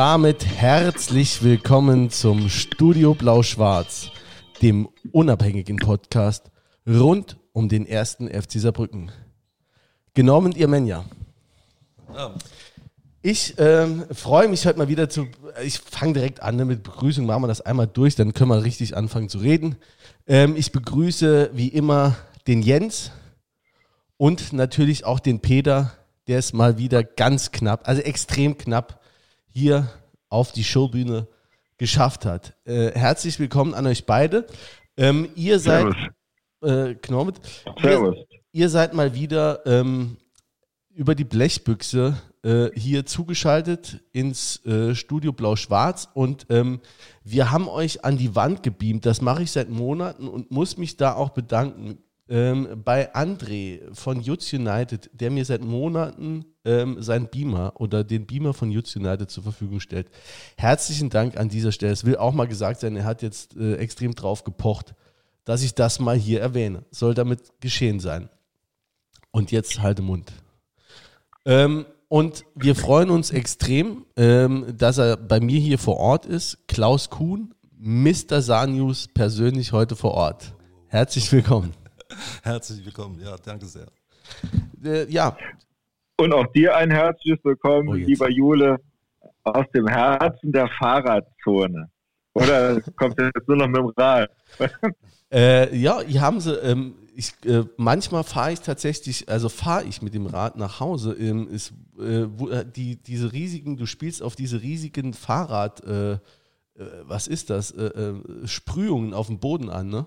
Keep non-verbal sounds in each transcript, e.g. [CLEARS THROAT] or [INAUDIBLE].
Damit herzlich willkommen zum Studio Blau-Schwarz, dem unabhängigen Podcast rund um den ersten FC Saarbrücken. Mit ihr Menja. Ja. Ich ähm, freue mich heute mal wieder zu. Ich fange direkt an ne, mit Begrüßung, machen wir das einmal durch, dann können wir richtig anfangen zu reden. Ähm, ich begrüße wie immer den Jens und natürlich auch den Peter, der es mal wieder ganz knapp, also extrem knapp hier auf die Showbühne geschafft hat. Äh, herzlich willkommen an euch beide. Ähm, ihr seid äh, Servus. Ihr, ihr, seid mal wieder ähm, über die Blechbüchse äh, hier zugeschaltet ins äh, Studio Blau-Schwarz und ähm, wir haben euch an die Wand gebeamt. Das mache ich seit Monaten und muss mich da auch bedanken. Ähm, bei André von Jutz United, der mir seit Monaten ähm, seinen Beamer oder den Beamer von Jutz United zur Verfügung stellt. Herzlichen Dank an dieser Stelle. Es will auch mal gesagt sein, er hat jetzt äh, extrem drauf gepocht, dass ich das mal hier erwähne. Soll damit geschehen sein. Und jetzt halte Mund. Ähm, und wir freuen uns extrem, ähm, dass er bei mir hier vor Ort ist. Klaus Kuhn, Mr. Sanius, persönlich heute vor Ort. Herzlich willkommen. [LAUGHS] Herzlich willkommen, ja, danke sehr. Äh, ja. Und auch dir ein herzliches Willkommen, oh, lieber Jule, aus dem Herzen der Fahrradzone. Oder [LAUGHS] kommt jetzt nur noch mit dem Rad? [LAUGHS] äh, ja, hier haben sie, ähm, ich, äh, manchmal fahre ich tatsächlich, also fahre ich mit dem Rad nach Hause. Ähm, ist, äh, wo, äh, die, diese riesigen, du spielst auf diese riesigen Fahrrad, äh, was ist das? Sprühungen auf dem Boden an, ne?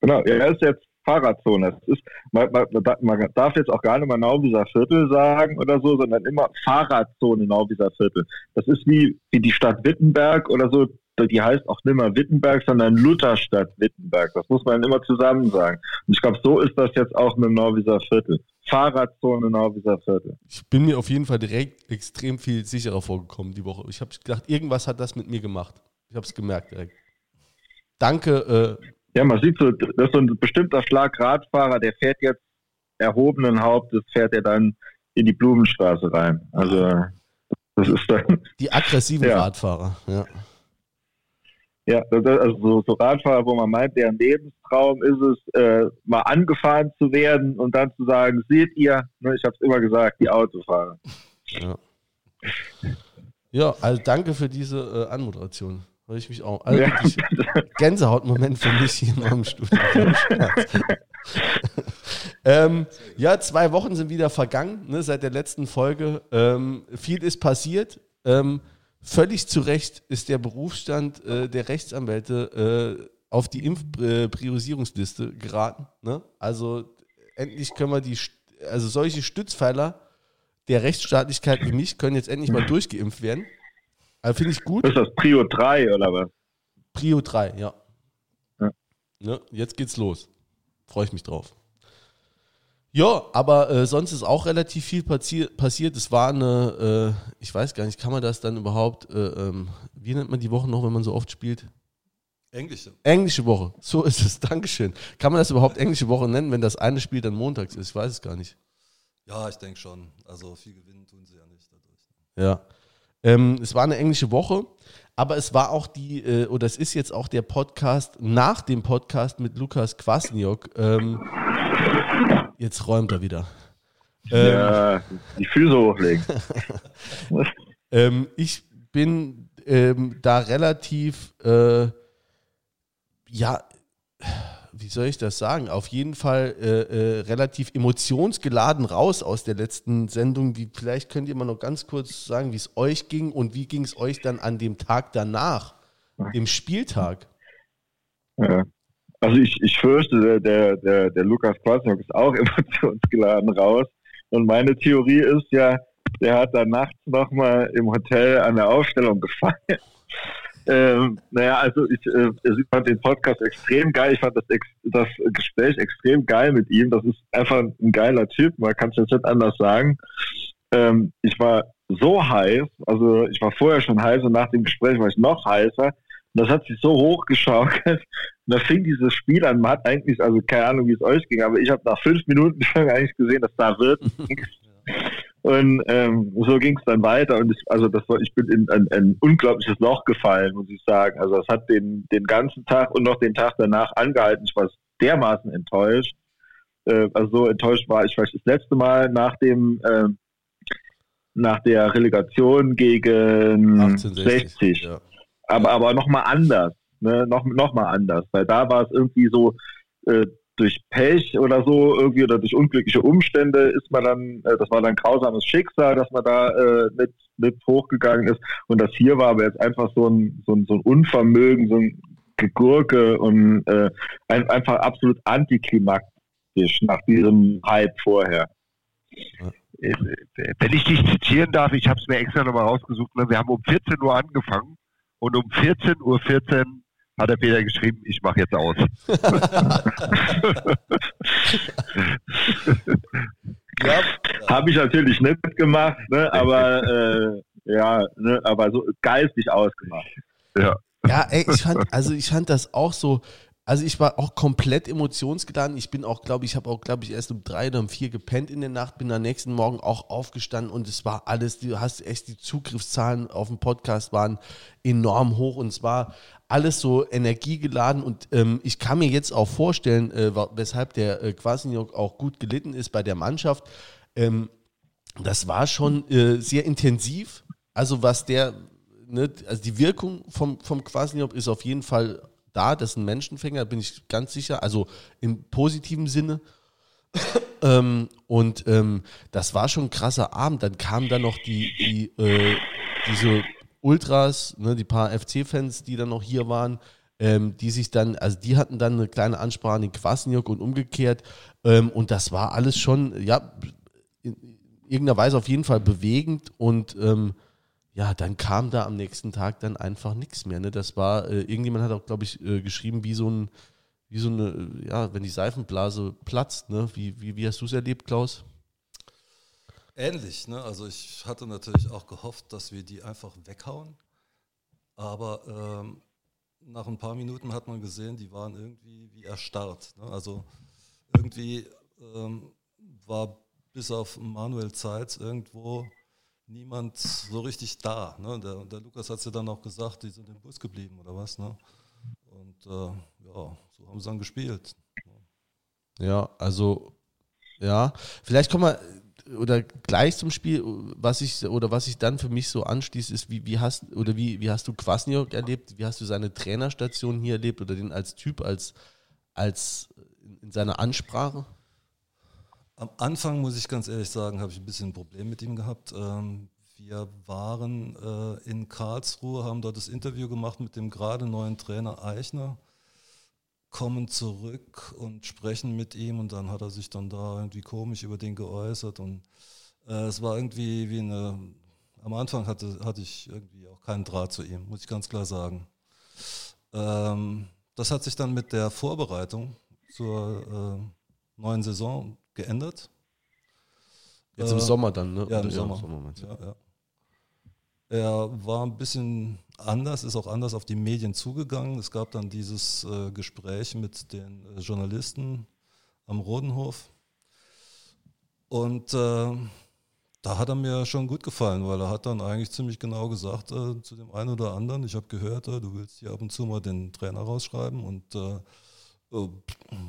Genau, er ist jetzt Fahrradzone. Das ist, man, man, man, darf jetzt auch gar nicht mal Nauwieser Viertel sagen oder so, sondern immer Fahrradzone Nauwieser Viertel. Das ist wie, wie die Stadt Wittenberg oder so. Die heißt auch nicht mehr Wittenberg, sondern Lutherstadt Wittenberg. Das muss man immer zusammen sagen. Und ich glaube, so ist das jetzt auch mit dem Nauwieser Viertel. Fahrradzone Nauwieser Viertel. Ich bin mir auf jeden Fall direkt extrem viel sicherer vorgekommen die Woche. Ich habe gedacht, irgendwas hat das mit mir gemacht. Ich habe es gemerkt direkt. Danke, äh, ja, man sieht so, das ist so ein bestimmter Schlag Radfahrer, der fährt jetzt erhobenen Hauptes, fährt er dann in die Blumenstraße rein. Also das ist dann. [LAUGHS] Die aggressiven ja. Radfahrer, ja. Ja, also so, Radfahrer, wo man meint, deren Lebenstraum ist es, äh, mal angefahren zu werden und dann zu sagen, seht ihr, ne, ich habe es immer gesagt, die Autofahrer. Ja. ja, also danke für diese äh, Anmoderation. Freue ich mich auch. Also ja. Gänsehautmoment für mich hier mal im Studio. [LAUGHS] ähm, ja, zwei Wochen sind wieder vergangen, ne, seit der letzten Folge. Ähm, viel ist passiert. Ähm, völlig zu Recht ist der Berufsstand äh, der Rechtsanwälte äh, auf die Impfpriorisierungsliste geraten. Ne? Also endlich können wir die, also solche Stützpfeiler der Rechtsstaatlichkeit wie mich können jetzt endlich mal durchgeimpft werden. Also finde ich gut. Ist das Prio 3 oder was? Prio 3, ja. ja. Ne, jetzt geht's los. Freue ich mich drauf. Ja, aber äh, sonst ist auch relativ viel passi passiert. Es war eine, äh, ich weiß gar nicht, kann man das dann überhaupt, äh, ähm, wie nennt man die Woche noch, wenn man so oft spielt? Englische. Englische Woche, so ist es. [LAUGHS] Dankeschön. Kann man das überhaupt englische Woche nennen, wenn das eine Spiel dann montags ist? Ich weiß es gar nicht. Ja, ich denke schon. Also viel gewinnen tun sie ja nicht dadurch. Ja. Ähm, es war eine englische Woche, aber es war auch die, äh, oder es ist jetzt auch der Podcast nach dem Podcast mit Lukas Kwasniok. Ähm, jetzt räumt er wieder. Ähm, ja, die Füße hochlegen. [LAUGHS] ähm, ich bin ähm, da relativ, äh, ja, wie soll ich das sagen, auf jeden Fall äh, äh, relativ emotionsgeladen raus aus der letzten Sendung. Wie, vielleicht könnt ihr mal noch ganz kurz sagen, wie es euch ging und wie ging es euch dann an dem Tag danach, dem Spieltag? Ja. Also ich, ich fürchte, der, der, der Lukas Kwasniok ist auch [LAUGHS] emotionsgeladen raus. Und meine Theorie ist ja, der hat dann nachts nochmal im Hotel an der Aufstellung gefallen ähm, naja, also ich, äh, ich fand den Podcast extrem geil. Ich fand das, das Gespräch extrem geil mit ihm. Das ist einfach ein geiler Typ. Man kann es jetzt nicht anders sagen. Ähm, ich war so heiß. Also ich war vorher schon heiß und nach dem Gespräch war ich noch heißer. Und das hat sich so hochgeschaukelt. Und da fing dieses Spiel an. Man hat eigentlich, also keine Ahnung, wie es euch ging, aber ich habe nach fünf Minuten schon [LAUGHS] eigentlich gesehen, dass da wird. [LAUGHS] Und ähm, so ging es dann weiter. Und ich, also das war, ich bin in ein, ein, unglaubliches Loch gefallen, muss ich sagen. Also es hat den, den ganzen Tag und noch den Tag danach angehalten. Ich war dermaßen enttäuscht. Äh, also so enttäuscht war ich vielleicht das letzte Mal nach dem äh, nach der Relegation gegen 1860. Ja. Aber, aber nochmal anders. Ne? Noch, noch mal anders. Weil da war es irgendwie so, äh, durch Pech oder so irgendwie oder durch unglückliche Umstände ist man dann, äh, das war dann grausames Schicksal, dass man da äh, mit, mit hochgegangen ist. Und das hier war aber jetzt einfach so ein, so ein, so ein Unvermögen, so ein Gegurke und äh, ein, einfach absolut antiklimaktisch nach diesem Hype vorher. Äh, wenn ich dich zitieren darf, ich habe es mir extra nochmal rausgesucht, ne? wir haben um 14 Uhr angefangen und um 14.14 Uhr 14 hat der Peter geschrieben, ich mache jetzt aus. [LAUGHS] ja, habe ich natürlich nicht gemacht, ne, aber äh, ja, ne, aber so geistig ausgemacht. Ja. Ja, ey, ich fand, also ich fand das auch so, also ich war auch komplett emotionsgeladen. Ich bin auch, glaube ich, habe auch, glaube ich, erst um drei oder um vier gepennt in der Nacht, bin am nächsten Morgen auch aufgestanden und es war alles, du hast echt die Zugriffszahlen auf dem Podcast waren enorm hoch und es war alles so energiegeladen und ähm, ich kann mir jetzt auch vorstellen, äh, weshalb der äh, Quasinjok auch gut gelitten ist bei der Mannschaft. Ähm, das war schon äh, sehr intensiv. Also was der, ne, also die Wirkung vom, vom Quasinjok ist auf jeden Fall da, das ist ein Menschenfänger, bin ich ganz sicher, also im positiven Sinne. [COUGHS] ähm, und ähm, das war schon ein krasser Abend. Dann kamen da noch die, die äh, diese Ultras, ne, die paar FC-Fans, die dann noch hier waren, ähm, die sich dann, also die hatten dann eine kleine Ansprache an den Kwasniok und umgekehrt. Ähm, und das war alles schon, ja, in irgendeiner Weise auf jeden Fall bewegend und ähm, ja, dann kam da am nächsten Tag dann einfach nichts mehr. Ne? Das war, äh, irgendjemand hat auch, glaube ich, äh, geschrieben, wie so ein, wie so eine, ja, wenn die Seifenblase platzt, ne? Wie, wie, wie hast du es erlebt, Klaus? Ähnlich, ne? Also ich hatte natürlich auch gehofft, dass wir die einfach weghauen. Aber ähm, nach ein paar Minuten hat man gesehen, die waren irgendwie wie erstarrt. Ne? Also irgendwie ähm, war bis auf Manuel Zeitz irgendwo niemand so richtig da. Ne? Der, der Lukas hat es ja dann auch gesagt, die sind im Bus geblieben oder was. Ne? Und äh, ja, so haben sie dann gespielt. Ja, also ja, vielleicht kommen wir oder gleich zum Spiel, was ich oder was ich dann für mich so anschließt, ist, wie, wie hast oder wie, wie hast du Kwasniok erlebt? Wie hast du seine Trainerstation hier erlebt oder den als Typ, als, als in seiner Ansprache? Am Anfang, muss ich ganz ehrlich sagen, habe ich ein bisschen ein Problem mit ihm gehabt. Ähm, wir waren äh, in Karlsruhe, haben dort das Interview gemacht mit dem gerade neuen Trainer Eichner, kommen zurück und sprechen mit ihm und dann hat er sich dann da irgendwie komisch über den geäußert und äh, es war irgendwie wie eine, am Anfang hatte, hatte ich irgendwie auch keinen Draht zu ihm, muss ich ganz klar sagen. Ähm, das hat sich dann mit der Vorbereitung zur äh, neuen Saison geändert. Jetzt im äh, Sommer dann, ne? Ja, im Sommer. Sommer ja, ja. Er war ein bisschen anders, ist auch anders auf die Medien zugegangen. Es gab dann dieses äh, Gespräch mit den äh, Journalisten am Rodenhof. Und äh, da hat er mir schon gut gefallen, weil er hat dann eigentlich ziemlich genau gesagt äh, zu dem einen oder anderen, ich habe gehört, äh, du willst hier ab und zu mal den Trainer rausschreiben und Oh,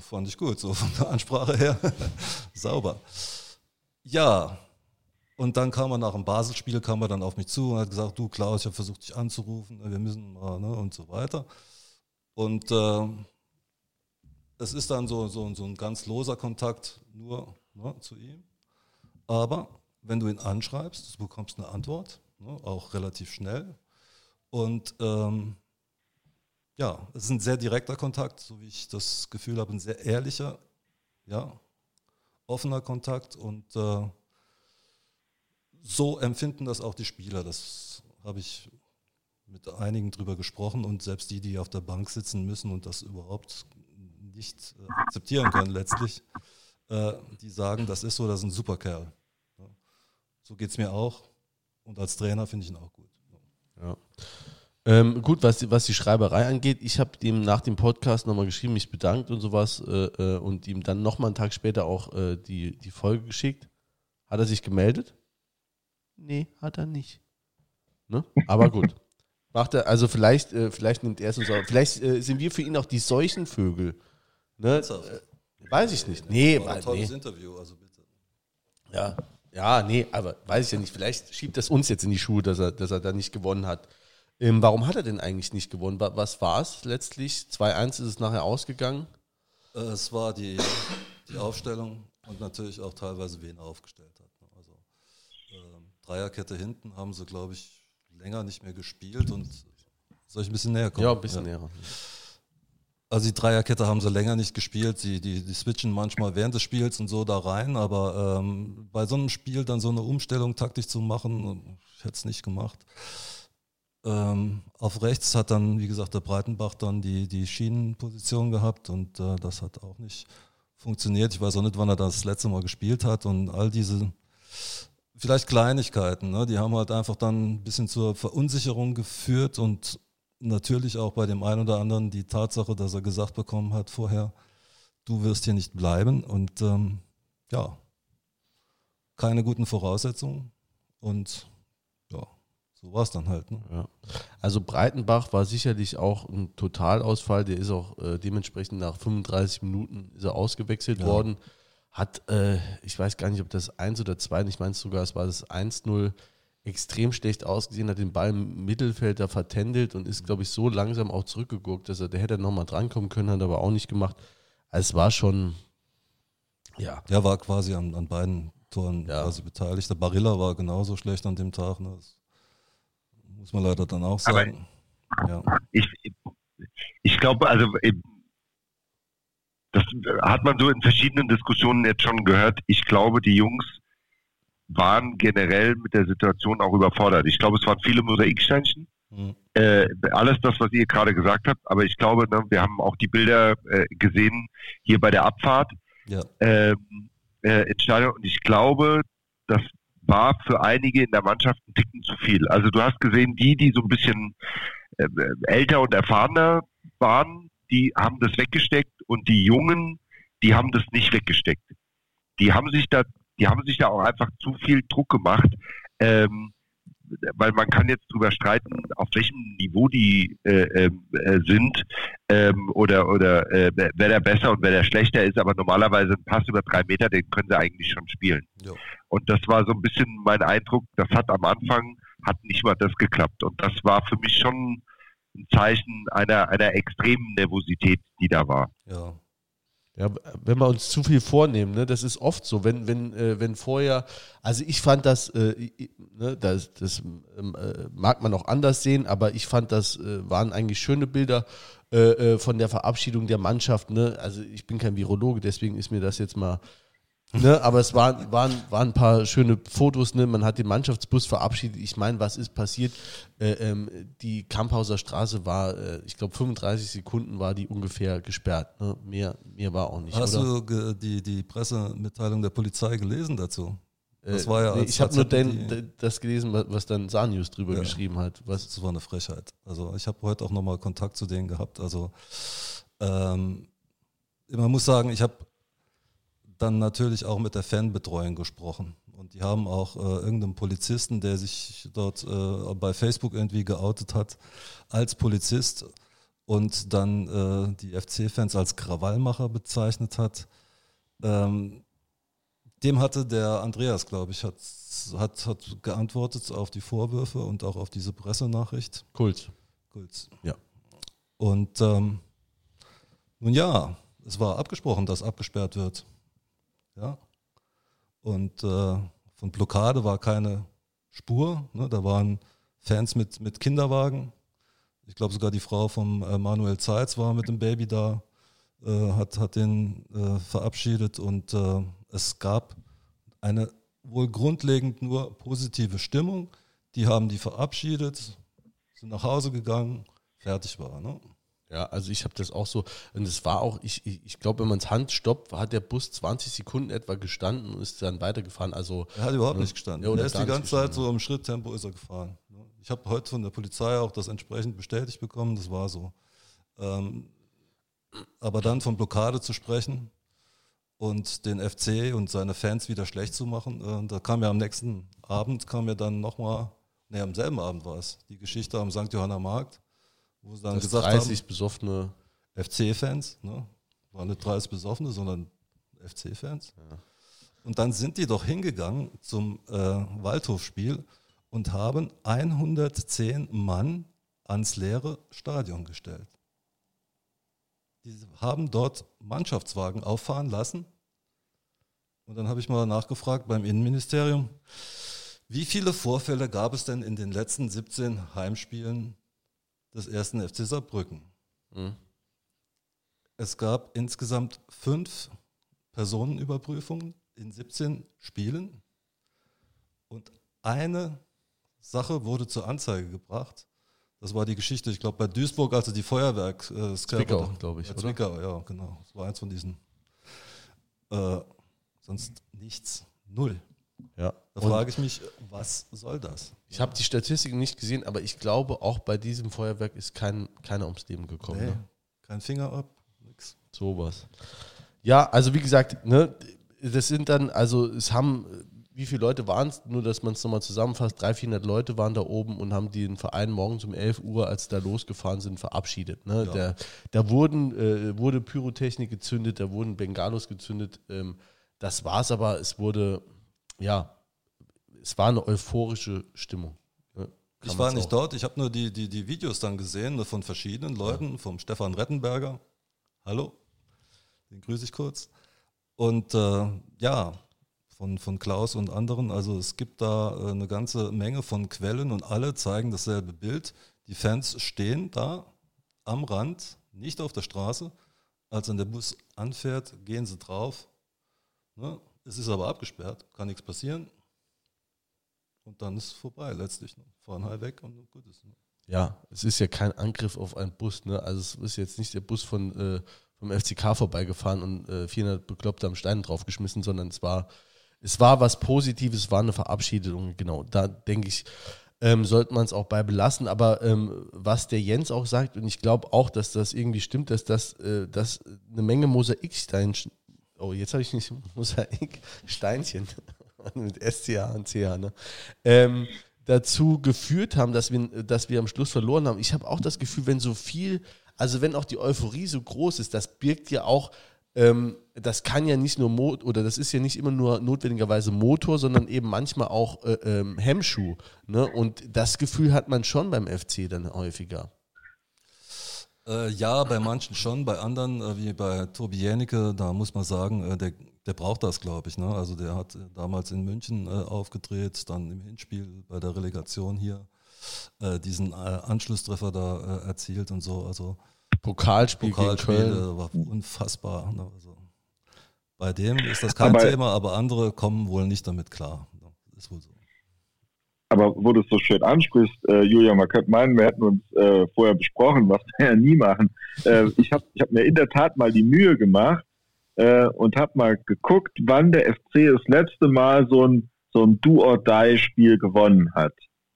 fand ich gut, so von der Ansprache her. [LAUGHS] Sauber. Ja, und dann kam er nach dem Basel-Spiel, kam er dann auf mich zu und hat gesagt, du Klaus, ich habe versucht, dich anzurufen, wir müssen mal, ne, und so weiter. Und äh, es ist dann so, so, so ein ganz loser Kontakt nur ne, zu ihm. Aber wenn du ihn anschreibst, du bekommst eine Antwort, ne, auch relativ schnell. Und ähm, ja, es ist ein sehr direkter Kontakt, so wie ich das Gefühl habe, ein sehr ehrlicher, ja, offener Kontakt und äh, so empfinden das auch die Spieler. Das habe ich mit einigen drüber gesprochen und selbst die, die auf der Bank sitzen müssen und das überhaupt nicht äh, akzeptieren können letztlich, äh, die sagen, das ist so, das ist ein super Kerl. Ja. So geht es mir auch und als Trainer finde ich ihn auch gut. Ja. Ähm, gut, was, was die Schreiberei angeht, ich habe ihm nach dem Podcast nochmal geschrieben, mich bedankt und sowas äh, äh, und ihm dann nochmal einen Tag später auch äh, die, die Folge geschickt. Hat er sich gemeldet? Nee, hat er nicht. Ne? Aber gut. Macht er, also vielleicht, äh, vielleicht nimmt er es uns auch. Vielleicht äh, sind wir für ihn auch die Seuchenvögel. Ne? Äh, weiß ich nicht. Nee, War ein nee. tolles Interview, also bitte. Ja, ja, nee, aber weiß ich ja nicht. Vielleicht schiebt das uns jetzt in die Schuhe, dass er, dass er da nicht gewonnen hat. Ähm, warum hat er denn eigentlich nicht gewonnen? Wa- Was war es letztlich? 2-1 ist es nachher ausgegangen. Äh, Es war die, die Aufstellung und natürlich auch teilweise, wen er aufgestellt hat. ne? Also ähm, Dreierkette hinten haben sie, glaube ich, länger nicht mehr gespielt und soll ich ein bisschen näher kommen? Ja, ein bisschen näher. Also die Dreierkette haben sie länger nicht gespielt. Sie, die, die switchen manchmal während des Spiels und so da rein, aber ähm, bei so einem Spiel dann so eine Umstellung taktisch zu machen, ich hätte es nicht gemacht. Ähm, auf rechts hat dann, wie gesagt, der Breitenbach dann die, die Schienenposition gehabt und äh, das hat auch nicht funktioniert. Ich weiß auch nicht, wann er das letzte Mal gespielt hat und all diese vielleicht Kleinigkeiten, ne, die haben halt einfach dann ein bisschen zur Verunsicherung geführt und natürlich auch bei dem einen oder anderen die Tatsache, dass er gesagt bekommen hat vorher, du wirst hier nicht bleiben und ähm, ja, keine guten Voraussetzungen und ja, so war es dann halt. Ne? Ja. Also Breitenbach war sicherlich auch ein Totalausfall. Der ist auch äh, dementsprechend nach 35 Minuten ist er ausgewechselt Ja. worden. Hat, äh, ich weiß gar nicht, ob das 1 oder 2, ich meine sogar, es war das 1-0 extrem schlecht ausgesehen, hat den Ball im Mittelfeld da vertändelt und ist, glaube ich, so langsam auch zurückgeguckt, dass er, der hätte nochmal drankommen können, hat aber auch nicht gemacht. Also es war schon, ja, Der war quasi an, an beiden Toren Ja. quasi beteiligt. Der Barilla war genauso schlecht an dem Tag. Ne? Das muss man leider dann auch sagen. ja. ich, ich glaube, also das hat man so in verschiedenen Diskussionen jetzt schon gehört. Ich glaube, die Jungs waren generell mit der Situation auch überfordert. Ich glaube, es waren viele Mosaiksteinchen. Hm. Äh, alles das, was ihr gerade gesagt habt. Aber ich glaube, ne, wir haben auch die Bilder äh, gesehen hier bei der Abfahrt ja. ähm, äh, ins Stadion. Und ich glaube, das war für einige in der Mannschaft ein Ticken zu viel. Also du hast gesehen, die, die so ein bisschen äh, älter und erfahrener waren, die haben das weggesteckt und die Jungen, die haben das nicht weggesteckt. Die haben sich da, die haben sich da auch einfach zu viel Druck gemacht. Ähm, weil man kann jetzt drüber streiten, auf welchem Niveau die äh, ähm, äh, sind ähm, oder oder äh, wer da besser und wer da schlechter ist, aber normalerweise ein Pass über drei Meter, den können sie eigentlich schon spielen. Ja. Und das war so ein bisschen mein Eindruck, das hat am Anfang, hat nicht mal das geklappt. Und das war für mich schon ein Zeichen einer, einer extremen Nervosität, die da war. ja. Ja, wenn wir uns zu viel vornehmen, ne, das ist oft so, wenn, wenn, äh, wenn vorher, also ich fand das, äh, ne, das, das ähm, äh, mag man auch anders sehen, aber ich fand das äh, waren eigentlich schöne Bilder äh, äh, von der Verabschiedung der Mannschaft, ne, also ich bin kein Virologe, deswegen ist mir das jetzt mal, ne, aber es waren, waren, waren ein paar schöne Fotos, ne, man hat den Mannschaftsbus verabschiedet, ich meine, was ist passiert, äh, ähm, die Kamphauser Straße war, äh, ich glaube 35 Sekunden war die ungefähr gesperrt, ne? mehr, mehr war auch nicht, Hast oder? du die, die Pressemitteilung der Polizei gelesen dazu? Das Äh, war ja nee, als- ich habe nur den, das gelesen, was- was dann Sanius drüber Ja. geschrieben hat. Was, Das war eine Frechheit. Also ich habe heute auch nochmal Kontakt zu denen gehabt. Also ähm, man muss sagen, ich habe dann natürlich auch mit der Fanbetreuung gesprochen. Und die haben auch äh, irgendeinen Polizisten, der sich dort äh, bei Facebook irgendwie geoutet hat als Polizist und dann äh, die FC-Fans als Krawallmacher bezeichnet hat. Ähm, dem hatte der Andreas, glaube ich, hat, hat, hat geantwortet auf die Vorwürfe und auch auf diese Pressenachricht. Kult. Gut. Ja. Und ähm, nun ja, es war abgesprochen, dass abgesperrt wird. Ja. Und äh, von Blockade war keine Spur. Ne? Da waren Fans mit, mit Kinderwagen. Ich glaube sogar die Frau vom äh, Manuel Zeitz war mit dem Baby da, äh, hat, hat den äh, verabschiedet und äh, es gab eine wohl grundlegend nur positive Stimmung. Die haben die verabschiedet, sind nach Hause gegangen, fertig war. Ne? Ja, also ich habe das auch so, und es war auch, ich, ich, ich glaube, wenn man es Hand stoppt, hat der Bus 20 Sekunden etwa gestanden und ist dann weitergefahren. Also Er hat überhaupt Ja. nicht gestanden. Ja, er ist die ganze Zeit so im Schritttempo ist er gefahren. ne? Ich habe heute von der Polizei auch das entsprechend bestätigt bekommen, das war so. Ähm, aber dann von Blockade zu sprechen und den FC und seine Fans wieder schlecht zu machen. Äh, da kam ja am nächsten Abend, kam ja dann nochmal, ne, am selben Abend war es, die Geschichte am St. Johanna Markt, wo sie dann Das gesagt 30 haben, besoffene. FC-Fans, ne? waren nicht 30 Besoffene, sondern FC-Fans. Und dann sind die doch hingegangen zum äh, Waldhofspiel und haben 110 Mann ans leere Stadion gestellt. Die haben dort Mannschaftswagen auffahren lassen. Und dann habe ich mal nachgefragt beim Innenministerium, wie viele Vorfälle gab es denn in den letzten 17 Heimspielen des ersten FC Saarbrücken? Mhm. Es gab insgesamt fünf Personenüberprüfungen in 17 Spielen und eine Sache wurde zur Anzeige gebracht. Das war die Geschichte, ich glaube, bei Duisburg, also die Feuerwerk. Äh, Zwickau, glaube ich, Ja, oder? Zwickau, ja, genau. Das war eins von diesen. Äh, sonst nichts. Null. Ja. Da Und frage ich mich, was soll das? ich habe die Statistiken nicht gesehen, aber ich glaube, auch bei diesem Feuerwerk ist kein, keiner ums Leben gekommen. Nee, Ne? kein Finger ab, nix. Sowas. Ja, also wie gesagt, ne, das sind dann, also es haben, wie viele Leute waren es, nur dass man es nochmal zusammenfasst, 300, 400 Leute waren da oben und haben den Verein morgens um 11 Uhr, als da losgefahren sind, verabschiedet. Ne? Ja. Der, da wurden, äh, wurde Pyrotechnik gezündet, da wurden Bengalos gezündet. Ähm, das war's aber, es wurde, ja, es war eine euphorische Stimmung. Ne? Ich war nicht auch- dort, ich habe nur die, die, die Videos dann gesehen von verschiedenen Leuten, vom Stefan Rettenberger. Hallo, den grüße ich kurz. Und äh, ja, von, von Klaus und anderen. Also es gibt da äh, eine ganze Menge von Quellen und alle zeigen dasselbe Bild. Die Fans stehen da am Rand, nicht auf der Straße. Als dann der Bus anfährt, gehen sie drauf. Ne? Es ist aber abgesperrt, kann nichts passieren. Und dann ist es vorbei letztlich. Ne? Fahren halt weg und gut ist. Ne? Ja, es ist ja kein Angriff auf einen Bus, ne? Also es ist jetzt nicht der Bus von äh, vom FCK vorbeigefahren und äh, 400 Bekloppte am Stein draufgeschmissen, sondern es war es war was Positives, es war eine Verabschiedung, genau. Da denke ich, ähm, sollte man es auch bei belassen. Aber ähm, was der Jens auch sagt, und ich glaube auch, dass das irgendwie stimmt, dass das äh, dass eine Menge Mosaiksteinchen, oh, jetzt habe ich nicht [LAUGHS] Mosaiksteinchen [LAUGHS] mit SCH und CH, ne? Ähm, dazu geführt haben, dass wir, dass wir am Schluss verloren haben. Ich habe auch das Gefühl, wenn so viel, also wenn auch die Euphorie so groß ist, das birgt ja auch, ähm, das kann ja nicht nur Mo oder das ist ja nicht immer nur notwendigerweise Motor, sondern eben manchmal auch äh, ähm, Hemmschuh. Ne? Und das Gefühl hat man schon beim FC dann häufiger. Äh, ja, bei manchen schon, bei anderen, äh, wie bei Tobi Jänicke, da muss man sagen, äh, der, der braucht das, glaube ich. Ne? Also der hat äh, damals in München äh, aufgedreht, dann im Hinspiel bei der Relegation hier äh, diesen äh, Anschlusstreffer da äh, erzielt und so. Also Pokalspiel, gegen Köln. Pokalspiele war unfassbar. Ne? Also, bei dem ist das kein Aber- Thema, aber andere kommen wohl nicht damit klar. Ne? Ist wohl so. Aber wo du es so schön ansprichst, äh, Julia, man könnte meinen, wir hätten uns äh, vorher besprochen, was wir [LAUGHS] ja nie machen. Äh, ich habe ich hab mir in der Tat mal die Mühe gemacht äh, und habe mal geguckt, wann der FC das letzte Mal so ein, so ein Do-or-Die-Spiel gewonnen hat.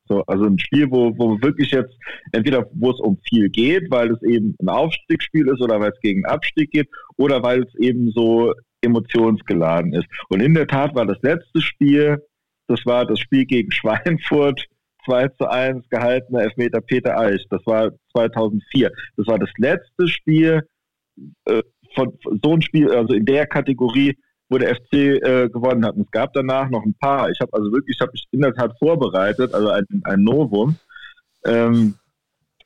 So, also ein Spiel, wo, wo wirklich jetzt entweder wo es um viel geht, weil es eben ein Aufstiegsspiel ist oder weil es gegen Abstieg geht oder weil es eben so emotionsgeladen ist. Und in der Tat war das letzte Spiel das war das Spiel gegen Schweinfurt, 2 zu 1 gehaltener Elfmeter Peter Eich. Das war 2004. Das war das letzte Spiel äh, von, von so ein Spiel, also in der Kategorie, wo der FC äh, gewonnen hat. Und es gab danach noch ein paar. Ich habe also wirklich, ich habe mich in der Tat vorbereitet, also ein, ein Novum, ähm,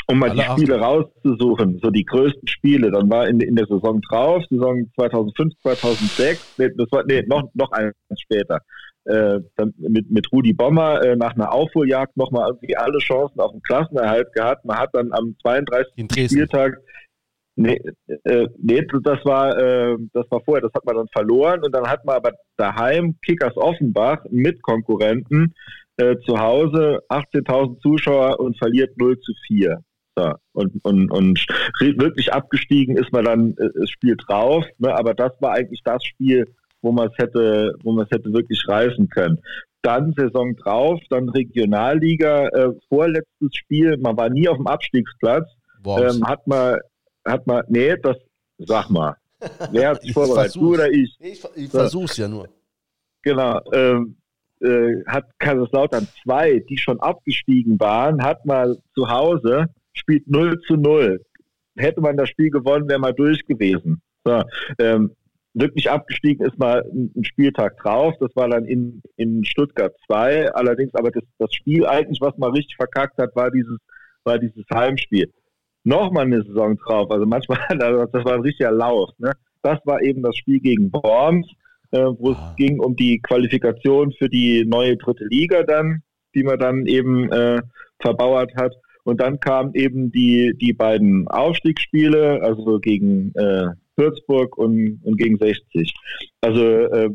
um mal Alle die Spiele rauszusuchen, so die größten Spiele. Dann war in, in der Saison drauf, Saison 2005, 2006, nee, das war nee, noch, noch eins später äh, dann mit, mit Rudi Bommer äh, nach einer Aufholjagd nochmal irgendwie alle Chancen auf den Klassenerhalt gehabt. Man hat dann am 32. In Dresden. Spieltag, nee, äh, nee, das war, äh, das war vorher, das hat man dann verloren und dann hat man aber daheim Kickers Offenbach mit Konkurrenten äh, zu Hause 18.000 Zuschauer und verliert 0 zu 4. So, und, und, und wirklich abgestiegen ist man dann äh, das Spiel drauf, ne, aber das war eigentlich das Spiel, wo man es hätte, wo man es hätte wirklich reißen können. Dann Saison drauf, dann Regionalliga, äh, vorletztes Spiel, man war nie auf dem Abstiegsplatz, Wow. ähm, hat man, hat man, nee, das, sag mal, Wer hat [LAUGHS] sich vorbereitet? Du oder ich? Ich, ich versuch's ja nur. Genau. Ähm, äh, hat Kaiserslautern zwei, die schon abgestiegen waren, hat mal zu Hause, spielt 0 zu 0. Hätte man das Spiel gewonnen, wäre mal durch gewesen. So, ähm, wirklich abgestiegen ist mal ein Spieltag drauf. Das war dann in, in Stuttgart 2. Allerdings aber das, das Spiel eigentlich, was man richtig verkackt hat, war dieses, war dieses Heimspiel. Nochmal eine Saison drauf. Also manchmal, [LAUGHS] das war ein richtiger Lauf. Ne? Das war eben das Spiel gegen Worms äh, wo ah. es ging um die Qualifikation für die neue dritte Liga dann, die man dann eben äh, verbauert hat. Und dann kamen eben die, die beiden Aufstiegsspiele, also gegen äh, Würzburg und, und gegen 60. Also äh,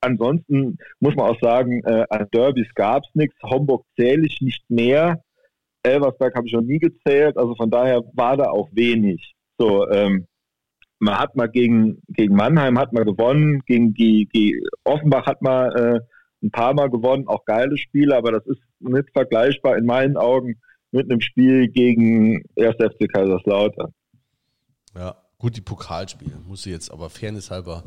ansonsten muss man auch sagen, äh, an Derbys gab es nichts. Homburg zähle ich nicht mehr. Elversberg habe ich noch nie gezählt. Also von daher war da auch wenig. So, ähm, man hat mal gegen, gegen Mannheim hat man gewonnen, gegen die, die Offenbach hat man äh, ein paar Mal gewonnen, auch geile Spiele, aber das ist nicht vergleichbar in meinen Augen mit einem Spiel gegen 1. FC Kaiserslautern. Ja, gut, die Pokalspiele muss jetzt, aber Fairness halber.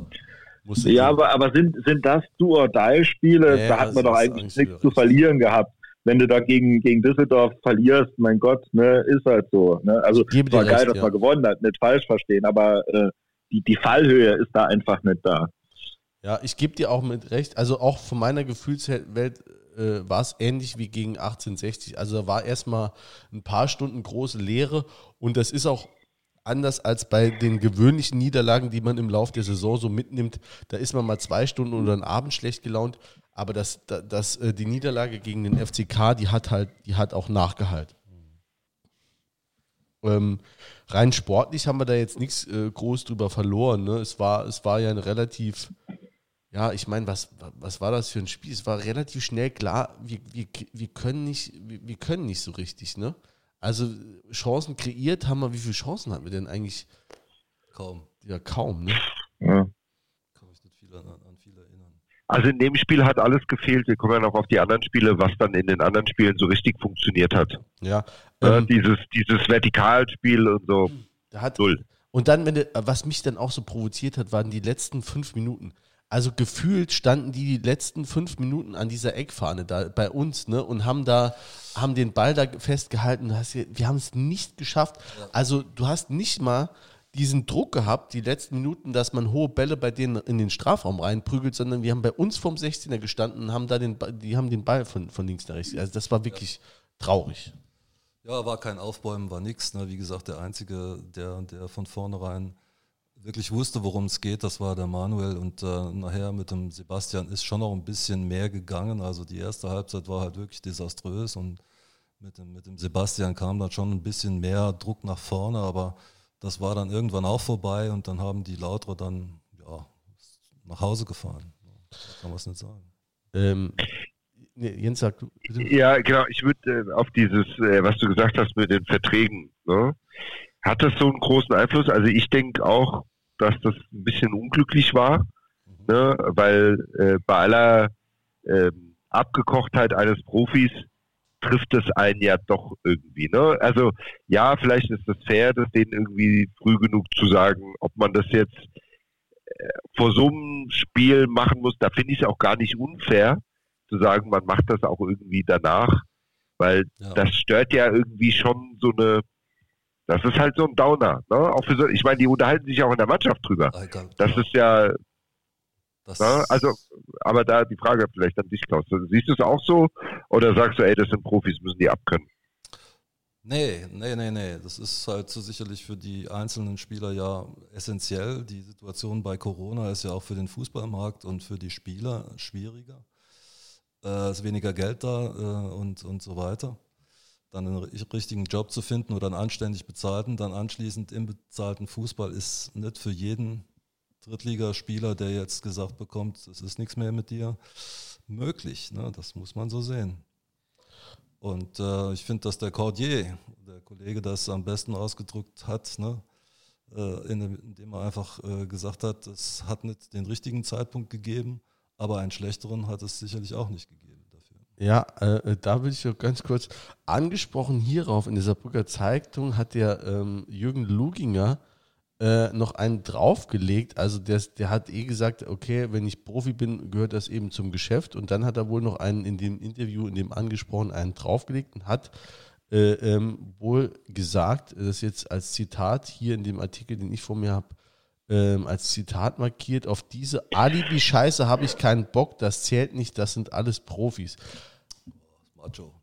ja, aber, aber sind, sind das Do-or-Die-Spiele? Ja, da hat man doch eigentlich nichts zu verlieren gehabt wenn du da gegen, Düsseldorf verlierst, mein Gott, ne, ist halt so. Ne? Also es war geil, recht, dass ja. man gewonnen hat, nicht falsch verstehen, aber äh, die, die Fallhöhe ist da einfach nicht da. Ja, ich gebe dir auch mit recht. Also auch von meiner Gefühlswelt äh, war es ähnlich wie gegen 1860. Also da war erstmal ein paar Stunden große Leere und das ist auch anders als bei den gewöhnlichen Niederlagen, die man im Laufe der Saison so mitnimmt. Da ist man mal zwei Stunden oder einen Abend schlecht gelaunt. Aber das, das, das, äh, die Niederlage gegen den FCK, die hat halt, die hat auch nachgehalten. Ähm, rein sportlich haben wir da jetzt nichts äh, groß drüber verloren. Ne? Es, war, es war ja ein relativ, ja, ich meine, was, was war das für ein Spiel? Es war relativ schnell klar, wir, wir, wir, können, nicht, wir, wir können nicht so richtig. Ne? Also Chancen kreiert haben wir, wie viele Chancen hatten wir denn eigentlich? Kaum. Ja, kaum, ne? Ja. Also in dem Spiel hat alles gefehlt. Wir kommen ja noch auf die anderen Spiele, was dann in den anderen Spielen so richtig funktioniert hat. Ja. Ähm, dieses, dieses Vertikalspiel und so. Hat, Null. Und dann, wenn was mich dann auch so provoziert hat, waren die letzten fünf Minuten. Also gefühlt standen die, die letzten fünf Minuten an dieser Eckfahne da bei uns, ne, und haben da, haben den Ball da festgehalten. Wir haben es nicht geschafft. Also du hast nicht mal diesen Druck gehabt, die letzten Minuten, dass man hohe Bälle bei denen in den Strafraum reinprügelt, sondern wir haben bei uns vom 16er gestanden und haben da den, die haben den Ball von, von links nach rechts. Also das war wirklich ja. traurig. Ja, war kein Aufbäumen, war nichts. Ne? Wie gesagt, der Einzige, der, der von vornherein wirklich wusste, worum es geht, das war der Manuel. Und äh, nachher mit dem Sebastian ist schon noch ein bisschen mehr gegangen. Also die erste Halbzeit war halt wirklich desaströs und mit dem, mit dem Sebastian kam dann schon ein bisschen mehr Druck nach vorne, aber das war dann irgendwann auch vorbei und dann haben die Lautere dann ja, nach Hause gefahren. Kann man es nicht sagen. Ähm, Jens, sag du. Bitte. Ja, genau. Ich würde äh, auf dieses, äh, was du gesagt hast mit den Verträgen, ne? hat das so einen großen Einfluss? Also ich denke auch, dass das ein bisschen unglücklich war, mhm. ne? weil äh, bei aller ähm, Abgekochtheit eines Profis trifft es einen ja doch irgendwie. Ne? Also ja, vielleicht ist es fair, das denen irgendwie früh genug zu sagen, ob man das jetzt äh, vor so einem Spiel machen muss. Da finde ich es auch gar nicht unfair zu sagen, man macht das auch irgendwie danach, weil ja. das stört ja irgendwie schon so eine. Das ist halt so ein Downer. Ne? Auch für so, ich meine, die unterhalten sich auch in der Mannschaft drüber. Das ist ja das Na, also, aber da die Frage vielleicht an dich, Klaus. Siehst du es auch so oder sagst du, ey, das sind Profis, müssen die abkönnen? Nee, nee, nee, nee. Das ist halt so sicherlich für die einzelnen Spieler ja essentiell. Die Situation bei Corona ist ja auch für den Fußballmarkt und für die Spieler schwieriger. Äh, ist weniger Geld da äh, und, und so weiter. Dann einen richtigen Job zu finden oder einen anständig bezahlten, dann anschließend im bezahlten Fußball ist nicht für jeden Drittligaspieler, der jetzt gesagt bekommt, es ist nichts mehr mit dir, möglich. Ne? Das muss man so sehen. Und äh, ich finde, dass der Cordier, der Kollege, das am besten ausgedrückt hat, ne? äh, indem er einfach äh, gesagt hat, es hat nicht den richtigen Zeitpunkt gegeben, aber einen schlechteren hat es sicherlich auch nicht gegeben dafür. Ja, äh, äh, da will ich noch ganz kurz angesprochen hierauf in dieser Brücker Zeitung hat der ähm, Jürgen Luginger äh, noch einen draufgelegt. Also der, der hat eh gesagt, okay, wenn ich Profi bin, gehört das eben zum Geschäft. Und dann hat er wohl noch einen in dem Interview, in dem angesprochen, einen draufgelegt und hat äh, ähm, wohl gesagt, das jetzt als Zitat hier in dem Artikel, den ich vor mir habe, ähm, als Zitat markiert, auf diese Alibi-Scheiße habe ich keinen Bock, das zählt nicht, das sind alles Profis. Macho.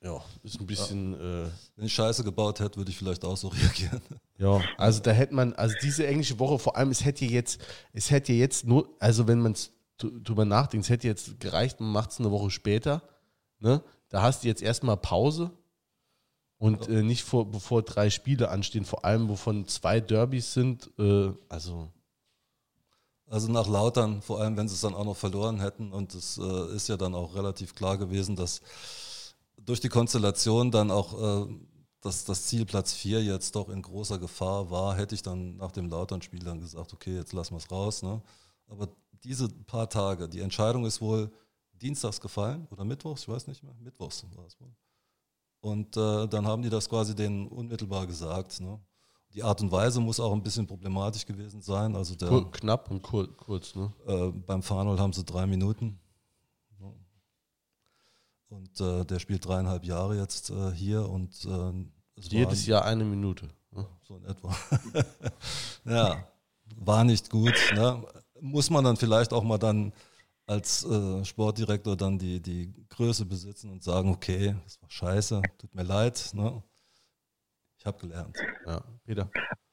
Ja. Ja, ist ein bisschen. Ja. Äh, Wenn ich Scheiße gebaut hätte, würde ich vielleicht auch so [LAUGHS] reagieren. Ja, also da hätte man, also diese englische Woche, vor allem, es hätte jetzt, es hätte jetzt nur, also wenn man es drüber nachdenkt, es hätte jetzt gereicht, man macht es eine Woche später, ne? Da hast du jetzt erstmal Pause und ja. äh, nicht vor, bevor drei Spiele anstehen, vor allem wovon zwei Derbys sind, äh, also. Also nach Lautern, vor allem wenn sie es dann auch noch verloren hätten und es äh, ist ja dann auch relativ klar gewesen, dass durch die Konstellation dann auch äh, dass das Ziel Platz 4 jetzt doch in großer Gefahr war, hätte ich dann nach dem Lautern-Spiel dann gesagt, okay, jetzt lassen wir es raus. Ne? Aber diese paar Tage, die Entscheidung ist wohl dienstags gefallen oder mittwochs, ich weiß nicht mehr, mittwochs war es wohl. Und äh, dann haben die das quasi denen unmittelbar gesagt. Ne? Die Art und Weise muss auch ein bisschen problematisch gewesen sein. Also der, Knapp und kur kurz. Ne? Äh, beim Farnold haben sie drei Minuten. Und äh, der spielt dreieinhalb Jahre jetzt äh, hier und äh, jedes Jahr eine Minute. Ne? So in etwa. [LAUGHS] ja, war nicht gut. Ne? Muss man dann vielleicht auch mal dann als äh, Sportdirektor dann die, die Größe besitzen und sagen, okay, das war scheiße, tut mir leid. Ne? Ich habe gelernt. Ja, Peter.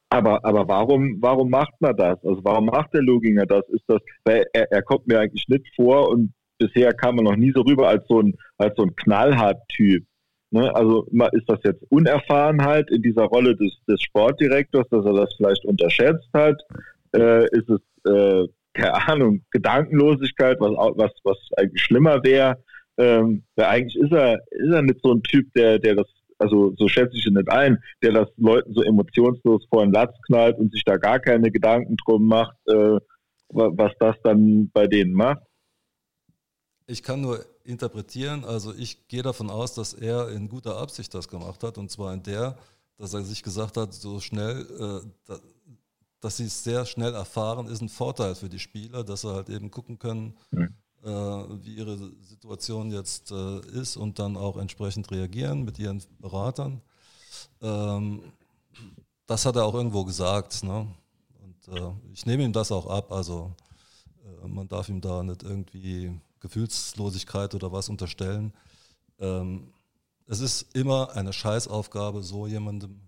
Aber, aber warum, warum macht man das? Also warum macht der Loginger das? Ist das, weil er, er kommt mir eigentlich nicht vor und bisher kam er noch nie so rüber als so ein, als so ein Knallhart-Typ. Ne? Also ist das jetzt Unerfahrenheit in dieser Rolle des, des Sportdirektors, dass er das vielleicht unterschätzt hat? Äh, ist es, äh, keine Ahnung, Gedankenlosigkeit, was, was, was eigentlich schlimmer wäre? Ähm, weil eigentlich ist er, ist er nicht so ein Typ, der, der das, also so schätze ich ihn nicht ein, der das Leuten so emotionslos vor den Latz knallt und sich da gar keine Gedanken drum macht, äh, was das dann bei denen macht. Ich kann nur interpretieren. Also ich gehe davon aus, dass er in guter Absicht das gemacht hat. Und zwar in der, dass er sich gesagt hat, so schnell, äh, dass sie es sehr schnell erfahren, ist ein Vorteil für die Spieler, dass sie halt eben gucken können, mhm. äh, wie ihre Situation jetzt äh, ist und dann auch entsprechend reagieren mit ihren Beratern. Ähm, das hat er auch irgendwo gesagt. Ne? Und ich nehme ihm das auch ab. Also man darf ihm da nicht irgendwie Gefühlslosigkeit oder was unterstellen. Ähm, es ist immer eine Scheißaufgabe, so jemandem,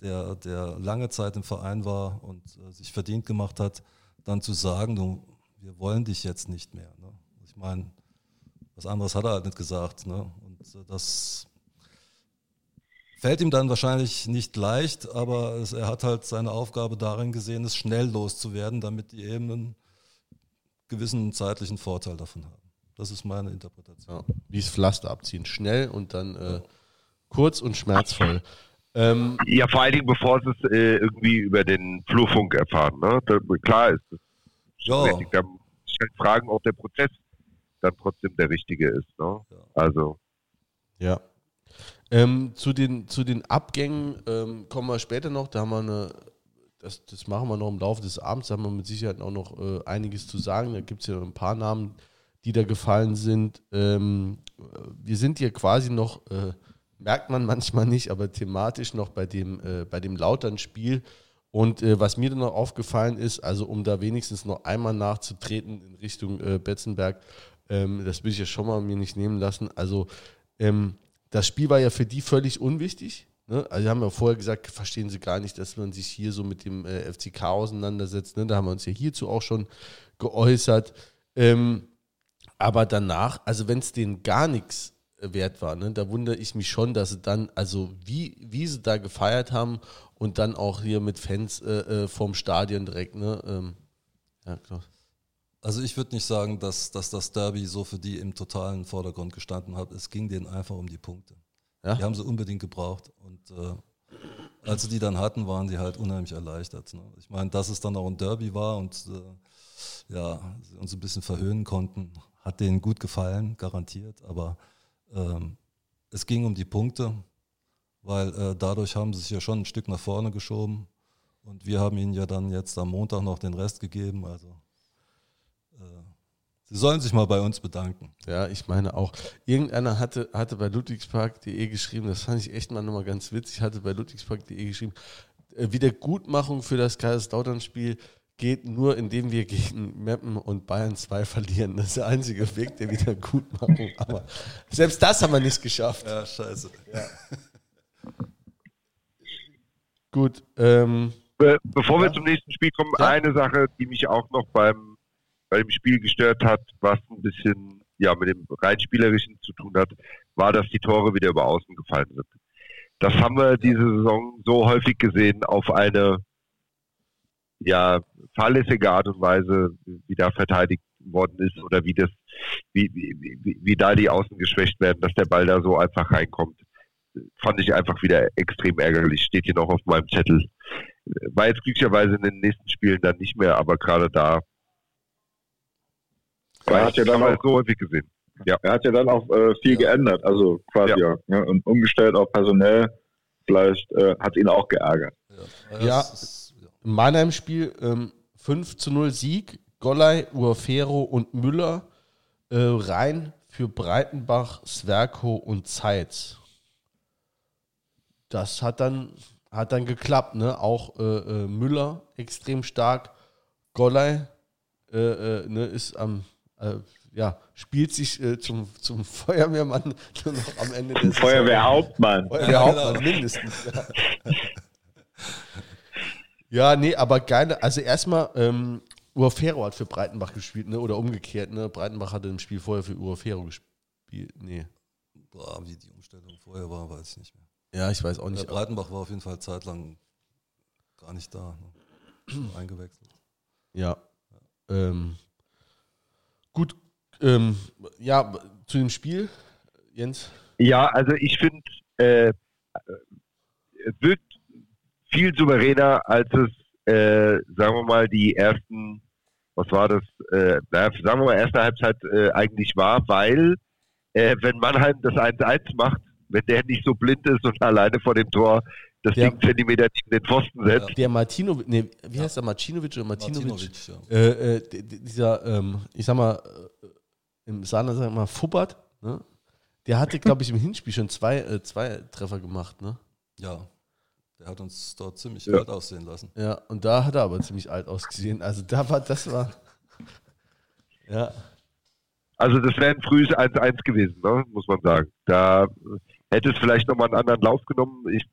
der, der lange Zeit im Verein war und äh, sich verdient gemacht hat, dann zu sagen, du, wir wollen dich jetzt nicht mehr. Ne? Ich meine, was anderes hat er halt nicht gesagt. Ne? Und äh, das fällt ihm dann wahrscheinlich nicht leicht, aber es, er hat halt seine Aufgabe darin gesehen, es schnell loszuwerden, damit die eben einen gewissen zeitlichen Vorteil davon haben. Das ist meine Interpretation. Ja, wie es Pflaster abziehen. Schnell und dann äh, kurz und schmerzvoll. Ähm, ja, vor allen Dingen, bevor sie es äh, irgendwie über den Flurfunk erfahren. Ne? Da, klar ist es. Ja. Richtig. Da muss ich halt fragen, ob der Prozess dann trotzdem der richtige ist. Ne? Ja. Also. Ja. Ähm, zu, den, zu den Abgängen ähm, kommen wir später noch. Da haben wir eine, das, das machen wir noch im Laufe des Abends. Da haben wir mit Sicherheit auch noch äh, einiges zu sagen. Da gibt es ja ein paar Namen, die da gefallen sind. Ähm, wir sind hier quasi noch, äh, merkt man manchmal nicht, aber thematisch noch bei dem, äh, bei dem Lautern-Spiel. Und äh, was mir dann noch aufgefallen ist, also um da wenigstens noch einmal nachzutreten in Richtung äh, Betzenberg, ähm, das will ich ja schon mal mir nicht nehmen lassen. Also ähm, das Spiel war ja für die völlig unwichtig. Ne? Also, wir haben ja vorher gesagt, verstehen sie gar nicht, dass man sich hier so mit dem äh, FCK auseinandersetzt. Ne? Da haben wir uns ja hierzu auch schon geäußert. Ähm, aber danach, also wenn es denen gar nichts wert war, ne, da wundere ich mich schon, dass sie dann, also wie, wie sie da gefeiert haben und dann auch hier mit Fans äh, äh vorm Stadion direkt, ne? Ähm, ja, klar. Also ich würde nicht sagen, dass, dass das Derby so für die im totalen Vordergrund gestanden hat. Es ging denen einfach um die Punkte. Ja? Die haben sie unbedingt gebraucht. Und äh, als sie die dann hatten, waren sie halt unheimlich erleichtert. Ne? Ich meine, dass es dann auch ein Derby war und äh, ja, sie uns ein bisschen verhöhnen konnten, hat denen gut gefallen, garantiert, aber ähm, es ging um die Punkte, weil äh, dadurch haben sie sich ja schon ein Stück nach vorne geschoben. Und wir haben ihnen ja dann jetzt am Montag noch den Rest gegeben. Also äh, sie sollen sich mal bei uns bedanken. Ja, ich meine auch. Irgendeiner hatte, hatte bei ludwigspark.de geschrieben, das fand ich echt mal nochmal ganz witzig, hatte bei ludwigspark.de geschrieben, äh, Wiedergutmachung für das Kaiserslautern-Spiel geht nur, indem wir gegen Meppen und Bayern 2 verlieren. Das ist der einzige Weg der Wiedergutmachung. Aber selbst das haben wir nicht geschafft. Ja, scheiße. Ja. Gut. Ähm, Be bevor ja. wir zum nächsten Spiel kommen, ja. eine Sache, die mich auch noch beim, bei dem Spiel gestört hat, was ein bisschen ja, mit dem rein spielerischen zu tun hat, war, dass die Tore wieder über Außen gefallen sind. Das haben wir diese Saison so häufig gesehen auf eine ja, fahrlässige Art und Weise, wie da verteidigt worden ist oder wie das, wie, wie, wie, wie da die Außen geschwächt werden, dass der Ball da so einfach reinkommt, fand ich einfach wieder extrem ärgerlich. Steht hier noch auf meinem Zettel. War jetzt glücklicherweise in den nächsten Spielen dann nicht mehr, aber gerade da er hat ja dann auch so häufig gesehen. Ja. Er hat ja dann auch äh, viel ja. geändert, also quasi ja. ja. und umgestellt auch personell. Vielleicht äh, hat ihn auch geärgert. Ja, ja in meinem Spiel ähm, 5 zu 0 Sieg, Golley, Urfero und Müller äh, rein für Breitenbach, Sverko und Zeitz. Das hat dann, hat dann geklappt, ne? Auch äh, äh, Müller extrem stark, Golley äh, äh, ne, ist am äh, ja, spielt sich äh, zum, zum [LAUGHS] Feuerwehrmann nur noch am Ende des Feuerwehrhauptmann. Feuerwehrhauptmann, mindestens. Ja. [LAUGHS] ja, nee, aber geile, also erstmal, ähm, Urfero hat für Breitenbach gespielt, ne? Oder umgekehrt, ne? Breitenbach hatte im Spiel vorher für Urfero gespielt. Nee. Boah, wie die Umstellung vorher war, weiß ich nicht mehr. Ja, ich weiß auch nicht. Der Breitenbach war auf jeden Fall zeitlang gar nicht da. Ne? [CLEARS THROAT] Eingewechselt. Ja. ja. Ähm, Gut, ähm, ja, zu dem Spiel, Jens. Ja, also ich finde, äh, es wirkt viel souveräner, als es, äh, sagen wir mal, die ersten, was war das, äh, sagen wir mal, erste Halbzeit äh, eigentlich war, weil äh, wenn Mannheim das 1-1 macht, wenn der nicht so blind ist und alleine vor dem Tor das der, Ding Zentimeter in den Pfosten setzt. Der Martinovic, nee, wie heißt der, Martinovic oder Martinovic? Martinovic ja. äh, äh, dieser, ähm, ich sag mal, äh, im Saarland sag ich mal, Fubbert, ne? der hatte, glaube ich, im Hinspiel schon zwei, äh, zwei Treffer gemacht, ne? Ja, der hat uns dort ziemlich ja. alt aussehen lassen. Ja, und da hat er aber ziemlich alt ausgesehen. Also da war, das war, ja. Also das wäre ein frühes 1-1 gewesen, ne? muss man sagen. Da hätte es vielleicht nochmal einen anderen Lauf genommen. Ich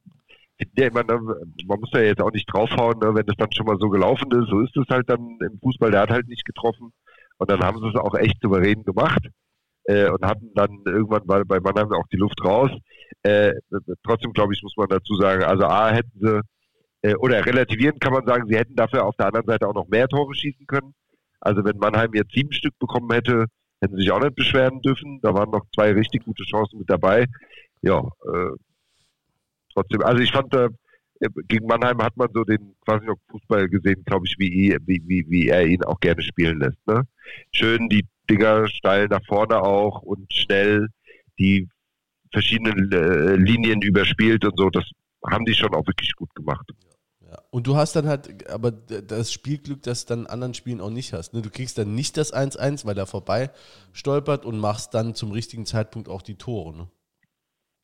ja, immer, ne, man muss ja jetzt auch nicht draufhauen, ne, wenn das dann schon mal so gelaufen ist. So ist es halt dann im Fußball. Der hat halt nicht getroffen. Und dann haben sie es auch echt souverän gemacht äh, und hatten dann irgendwann mal bei Mannheim auch die Luft raus. Äh, trotzdem, glaube ich, muss man dazu sagen, also A, hätten sie, äh, oder relativieren kann man sagen, sie hätten dafür auf der anderen Seite auch noch mehr Tore schießen können. Also wenn Mannheim jetzt sieben Stück bekommen hätte, hätten sie sich auch nicht beschweren dürfen. Da waren noch zwei richtig gute Chancen mit dabei. Ja, äh, trotzdem, also ich fand, äh, gegen Mannheim hat man so den quasi noch Fußball gesehen, glaube ich, wie, wie, wie, wie er ihn auch gerne spielen lässt. Ne? Schön die Dinger steil nach vorne auch und schnell die verschiedenen äh, Linien überspielt und so. Das haben die schon auch wirklich gut gemacht. Ja. Und du hast dann halt aber das Spielglück, das du dann in anderen Spielen auch nicht hast. Ne? Du kriegst dann nicht das 1-1, weil er vorbei stolpert und machst dann zum richtigen Zeitpunkt auch die Tore. Ne?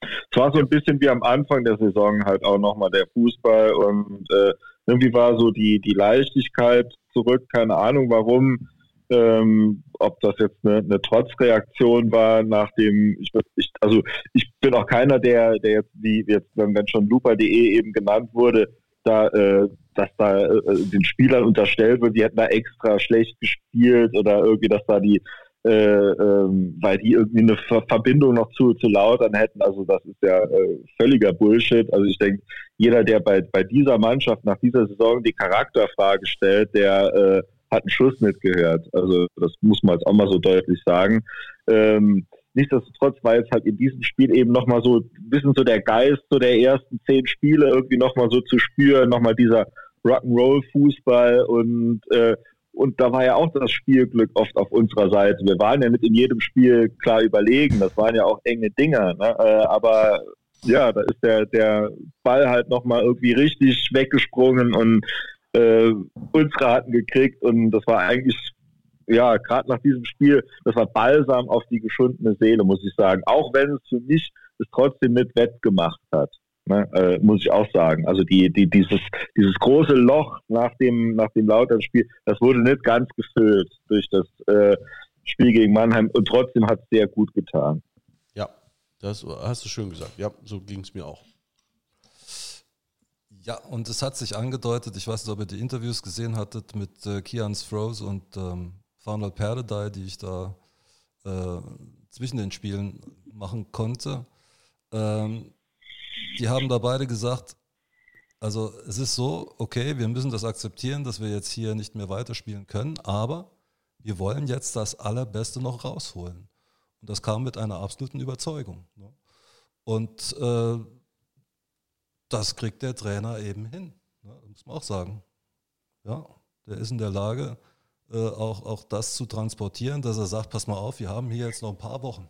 Es war so ein bisschen wie am Anfang der Saison halt auch nochmal der Fußball und äh, irgendwie war so die, die Leichtigkeit zurück, keine Ahnung warum, ähm, ob das jetzt eine, eine Trotzreaktion war nach dem, ich, ich, also ich bin auch keiner, der, der jetzt, wie jetzt, wenn schon Lupa.de eben genannt wurde, da, äh, dass da äh, den Spielern unterstellt wird, die hätten da extra schlecht gespielt oder irgendwie, dass da die äh, ähm, weil die irgendwie eine Ver Verbindung noch zu, zu Lautern hätten. Also das ist ja äh, völliger Bullshit. Also ich denke, jeder, der bei, bei dieser Mannschaft nach dieser Saison die Charakterfrage stellt, der äh, hat einen Schuss mitgehört. Also das muss man jetzt auch mal so deutlich sagen. Ähm, nichtsdestotrotz war jetzt halt in diesem Spiel eben nochmal so ein bisschen so der Geist so der ersten zehn Spiele irgendwie nochmal so zu spüren, nochmal dieser Rock'n'Roll-Fußball und äh, und da war ja auch das Spielglück oft auf unserer Seite. Wir waren ja nicht in jedem Spiel klar überlegen. Das waren ja auch enge Dinger. Ne? Äh, aber ja, da ist der, der Ball halt nochmal irgendwie richtig weggesprungen und äh, unsere hatten gekriegt und das war eigentlich, ja, gerade nach diesem Spiel, das war balsam auf die geschundene Seele, muss ich sagen. Auch wenn es für mich es trotzdem nicht wettgemacht hat. Ne, äh, muss ich auch sagen. Also die, die, dieses, dieses große Loch nach dem, nach dem Lautern-Spiel, das wurde nicht ganz gefüllt durch das äh, Spiel gegen Mannheim und trotzdem hat es sehr gut getan. Ja, das hast du schön gesagt. Ja, so ging es mir auch. Ja, und es hat sich angedeutet, ich weiß nicht, ob ihr die Interviews gesehen hattet mit äh, Kian Sfrose und ähm, Farnwell Perdedei, die ich da äh, zwischen den Spielen machen konnte. Ähm, die haben da beide gesagt, also es ist so, okay, wir müssen das akzeptieren, dass wir jetzt hier nicht mehr weiterspielen können, aber wir wollen jetzt das Allerbeste noch rausholen. Und das kam mit einer absoluten Überzeugung. Ne? Und äh, das kriegt der Trainer eben hin, ne? muss man auch sagen. Ja, der ist in der Lage, äh, auch, auch das zu transportieren, dass er sagt, pass mal auf, wir haben hier jetzt noch ein paar Wochen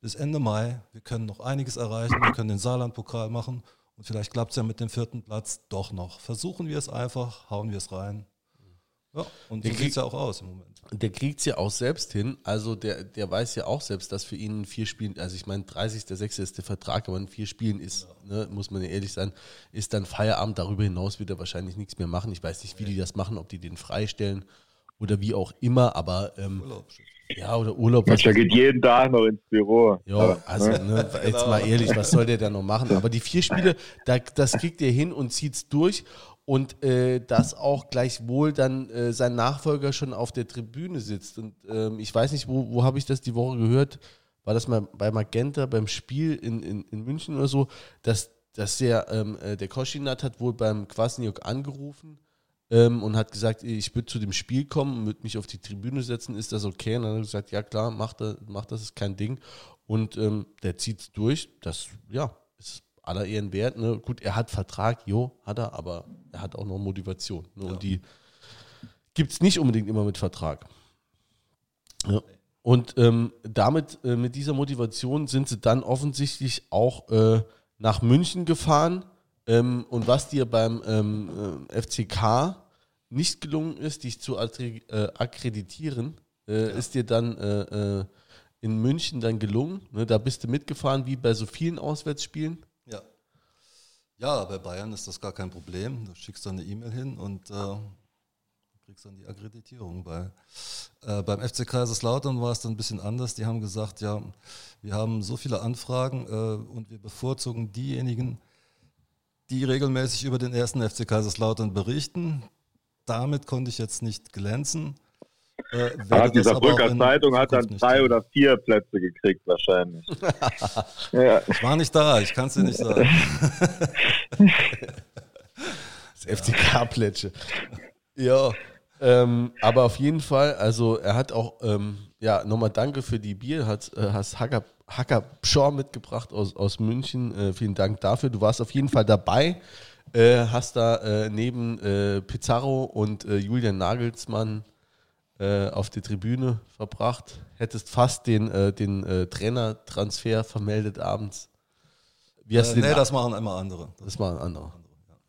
bis Ende Mai. Wir können noch einiges erreichen. Wir können den Saarland-Pokal machen. Und vielleicht klappt es ja mit dem vierten Platz doch noch. Versuchen wir es einfach, hauen wir es rein. Ja, und der so sieht es ja auch aus im Moment. Der kriegt es ja auch selbst hin. Also der, der weiß ja auch selbst, dass für ihn in vier Spielen, also ich meine, 30.06. ist der Vertrag, aber in vier Spielen ist, ja. ne, muss man ja ehrlich sein, ist dann Feierabend. Darüber hinaus wird er wahrscheinlich nichts mehr machen. Ich weiß nicht, wie die das machen, ob die den freistellen oder wie auch immer, aber ähm, Urlaub, ja, oder Urlaub. Was der geht jeden Tag noch ins Büro. Ja, also ne, jetzt mal ehrlich, was soll der da noch machen? [LAUGHS] Aber die vier Spiele, da, das kriegt er hin und zieht es durch. Und äh, dass auch gleichwohl dann äh, sein Nachfolger schon auf der Tribüne sitzt. Und ähm, ich weiß nicht, wo, wo habe ich das die Woche gehört? War das mal bei Magenta beim Spiel in, in, in München oder so, dass, dass der, ähm, äh, der Koschinat hat wohl beim Kwasniok angerufen ähm, und hat gesagt, ich würde zu dem Spiel kommen und würde mich auf die Tribüne setzen, ist das okay? Und dann hat er gesagt, ja klar, mach das, mach das ist kein Ding. Und ähm, der zieht es durch. Das, ja, aller Ehren wert. Ne? Gut, er hat Vertrag, jo, hat er, aber er hat auch noch Motivation. Ne? Ja. Und die gibt es nicht unbedingt immer mit Vertrag. Ja. Und ähm, damit, äh, mit dieser Motivation sind sie dann offensichtlich auch äh, nach München gefahren ähm, und was dir beim ähm, äh, FCK nicht gelungen ist, dich zu äh, akkreditieren, äh, ja. ist dir dann äh, in München dann gelungen. Ne? Da bist du mitgefahren, wie bei so vielen Auswärtsspielen. Ja. Bei Bayern ist das gar kein Problem. Du schickst dann eine E-Mail hin und äh, kriegst dann die Akkreditierung. Bei, äh, beim FC Kaiserslautern war es dann ein bisschen anders. Die haben gesagt, ja, wir haben so viele Anfragen äh, und wir bevorzugen diejenigen, die regelmäßig über den ersten FC Kaiserslautern berichten. Damit konnte ich jetzt nicht glänzen. Äh, ah, die Saarbrücker Zeitung hat dann drei oder vier Plätze gekriegt wahrscheinlich. [LAUGHS] ja. Ich war nicht da, ich kann es dir nicht sagen. [LAUGHS] das FCK-Plätsche. Ja, ähm, aber auf jeden Fall, also er hat auch, ähm, ja, nochmal danke für die Bier, hat, äh, hast Hacker Hacker Pschor mitgebracht aus, aus München. Äh, vielen Dank dafür. Du warst auf jeden Fall dabei. Äh, hast da äh, neben äh, Pizarro und äh, Julian Nagelsmann auf der Tribüne verbracht. Hättest fast den, den Trainertransfer vermeldet abends. Wie hast du nee, das machen immer andere. Das, das machen andere.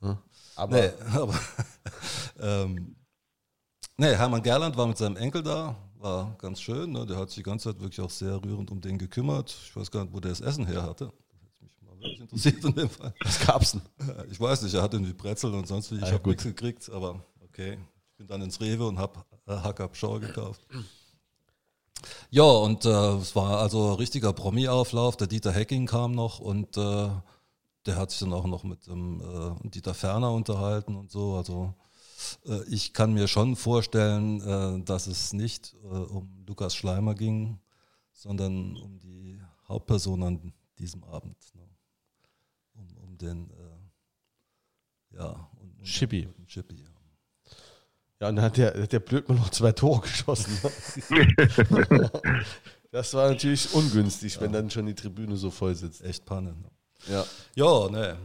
Ja. Ja. Aber, nee, [LAUGHS] aber ähm, nee, Hermann Gerland war mit seinem Enkel da, war ganz schön. Ne? Der hat sich die ganze Zeit wirklich auch sehr rührend um den gekümmert. Ich weiß gar nicht, wo der das Essen her hatte. Das hätte mich mal wirklich interessiert in dem Fall. Was gab's denn? Ich weiß nicht, er hat irgendwie Brezel und sonst wie. Ich ah, habe nichts gekriegt, aber okay. Ich bin dann ins Rewe und habe äh, Hackab Schau gekauft. [CLEARS THROAT] Ja, und äh, es war also richtiger Promi-Auflauf. Der Dieter Hecking kam noch und äh, der hat sich dann auch noch mit dem äh, Dieter Ferner unterhalten und so. Also äh, ich kann mir schon vorstellen, äh, dass es nicht äh, um Lukas Schleimer ging, sondern um die Hauptperson an diesem Abend. Ne? Um, um den, ja, um, um Chippy. Den, Chippy ja. Ja, und dann hat der, der Blödmann noch zwei Tore geschossen. Ne? [LAUGHS] das war natürlich ungünstig, ja. wenn dann schon die Tribüne so voll sitzt. Echt Panne. Ne? Ja. Ja, ne.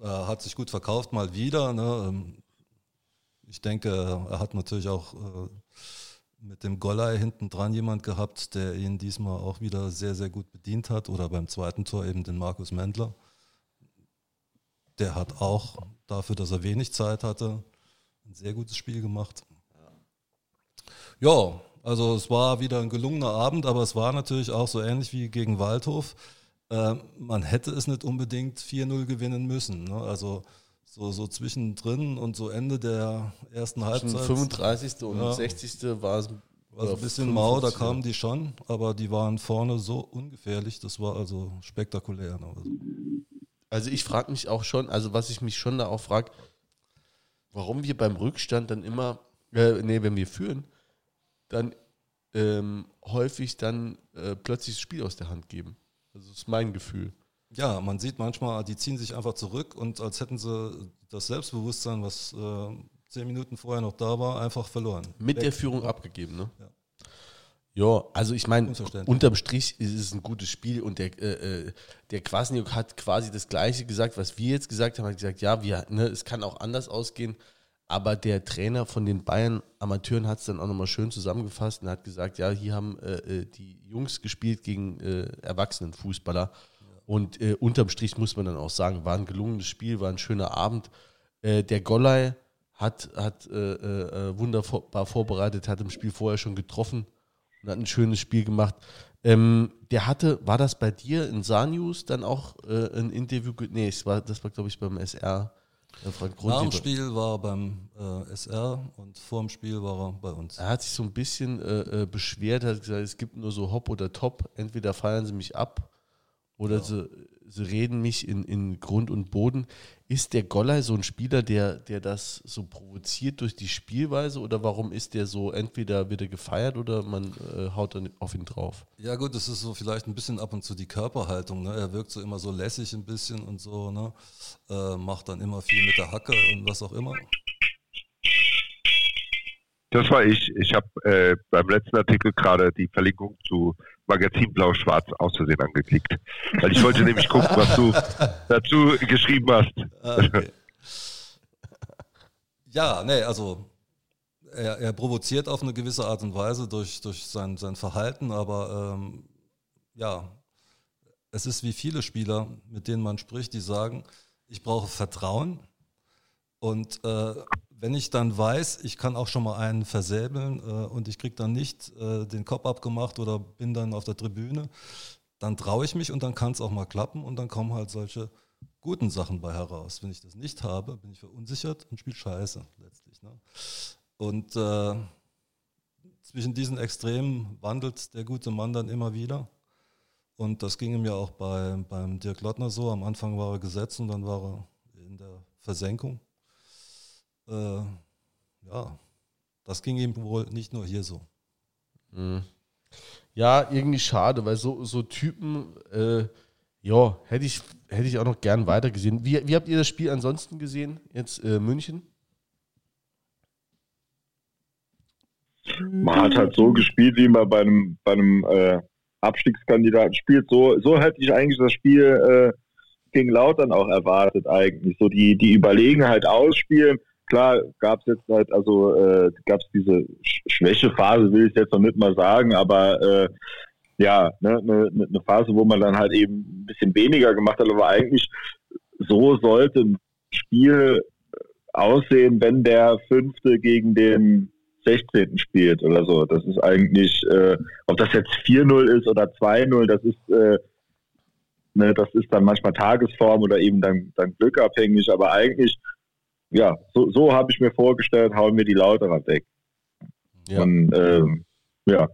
Hat sich gut verkauft mal wieder. Ne? Ähm, ich denke, er hat natürlich auch äh, mit dem Gollei hinten dran jemand gehabt, der ihn diesmal auch wieder sehr, sehr gut bedient hat. Oder beim zweiten Tor eben den Markus Mendler. Der hat auch dafür, dass er wenig Zeit hatte, ein sehr gutes Spiel gemacht. Ja, also es war wieder ein gelungener Abend, aber es war natürlich auch so ähnlich wie gegen Waldhof. Äh, man hätte es nicht unbedingt 4-0 gewinnen müssen. Ne? Also so, so zwischendrin und so Ende der ersten Halbzeit. 35. und ja, 60. war es war so ein bisschen mau, da kamen die schon, aber die waren vorne so ungefährlich, das war also spektakulär. Ne? Also ich frage mich auch schon, also was ich mich schon da auch frage, warum wir beim Rückstand dann immer, äh, nee, wenn wir führen, dann ähm, häufig dann äh, plötzlich das Spiel aus der Hand geben. Also das ist mein Gefühl. Ja, man sieht manchmal, die ziehen sich einfach zurück und als hätten sie das Selbstbewusstsein, was äh, zehn Minuten vorher noch da war, einfach verloren. Mit Weg. der Führung abgegeben, ne? Ja. Ja, also ich meine, unterm Strich ist es ein gutes Spiel und der, äh, äh, der Kwasniok hat quasi das Gleiche gesagt, was wir jetzt gesagt haben. Er hat gesagt, ja, wir, ne, es kann auch anders ausgehen. Aber der Trainer von den Bayern Amateuren hat es dann auch nochmal schön zusammengefasst und hat gesagt, ja, hier haben äh, äh, die Jungs gespielt gegen äh, Erwachsenenfußballer. Und äh, unterm Strich muss man dann auch sagen, war ein gelungenes Spiel, war ein schöner Abend. Äh, der Gollei hat, hat wunderbar vorbereitet, hat im Spiel vorher schon getroffen und hat ein schönes Spiel gemacht. Ähm, der hatte, war das bei dir in Sanius dann auch ein Interview? Nee, das war, das war glaube ich beim SR nach dem Spiel war er beim äh, SR und vor dem Spiel war er bei uns. Er hat sich so ein bisschen äh, äh, beschwert, hat gesagt, es gibt nur so Hop oder Top. Entweder feiern sie mich ab oder ja. sie, sie reden mich in, in Grund und Boden. Ist der Golley so ein Spieler, der, der das so provoziert durch die Spielweise oder warum ist der so, entweder wird er gefeiert oder man äh, haut dann auf ihn drauf? Ja gut, das ist so vielleicht ein bisschen ab und zu die Körperhaltung. Ne? Er wirkt so immer so lässig ein bisschen und so, ne? Äh, macht dann immer viel mit der Hacke und was auch immer. Das war ich. Ich habe äh, beim letzten Artikel gerade die Verlinkung zu Magazin Blau-Schwarz aus Versehen angeklickt. Weil ich wollte nämlich gucken, was du dazu geschrieben hast. Ah, okay. Ja, nee, also er, er, provoziert auf eine gewisse Art und Weise durch, durch sein, sein Verhalten, aber ähm, ja, es ist wie viele Spieler, mit denen man spricht, die sagen, ich brauche Vertrauen und äh, wenn ich dann weiß, ich kann auch schon mal einen versäbeln äh, und ich kriege dann nicht äh, den Kopf abgemacht oder bin dann auf der Tribüne, dann traue ich mich und dann kann es auch mal klappen und dann kommen halt solche guten Sachen bei heraus. Wenn ich das nicht habe, bin ich verunsichert und spiele Scheiße letztlich. Ne? Und äh, zwischen diesen Extremen wandelt der gute Mann dann immer wieder. Und das ging ihm ja auch bei, beim Dirk Lottner so. Am Anfang war er gesetzt und dann war er in der Versenkung äh, ja, das ging ihm wohl nicht nur hier so. Mhm. Ja, irgendwie schade, weil so, so Typen, äh, ja, hätte ich, hätte ich auch noch gern weitergesehen. Wie, wie habt ihr das Spiel ansonsten gesehen, jetzt äh, München? Man hat halt so gespielt, wie man bei einem, bei einem äh, Abstiegskandidaten spielt. So, so hätte ich eigentlich das Spiel äh, gegen Lautern auch erwartet eigentlich. So die, die Überlegenheit ausspielen klar gab es jetzt halt, also äh, gab es diese Schwächephase, will ich jetzt noch nicht mal sagen, aber äh, ja, eine ne, ne, ne Phase, wo man dann halt eben ein bisschen weniger gemacht hat, aber eigentlich so sollte ein Spiel aussehen, wenn der Fünfte gegen den 16. spielt oder so. Das ist eigentlich, äh, ob das jetzt 4-0 ist oder 2-0, das ist äh, ne, das ist dann manchmal Tagesform oder eben dann, dann glückabhängig, aber eigentlich ja, so, so habe ich mir vorgestellt, hauen wir die Lauterer weg. Ja. Und ähm, ja.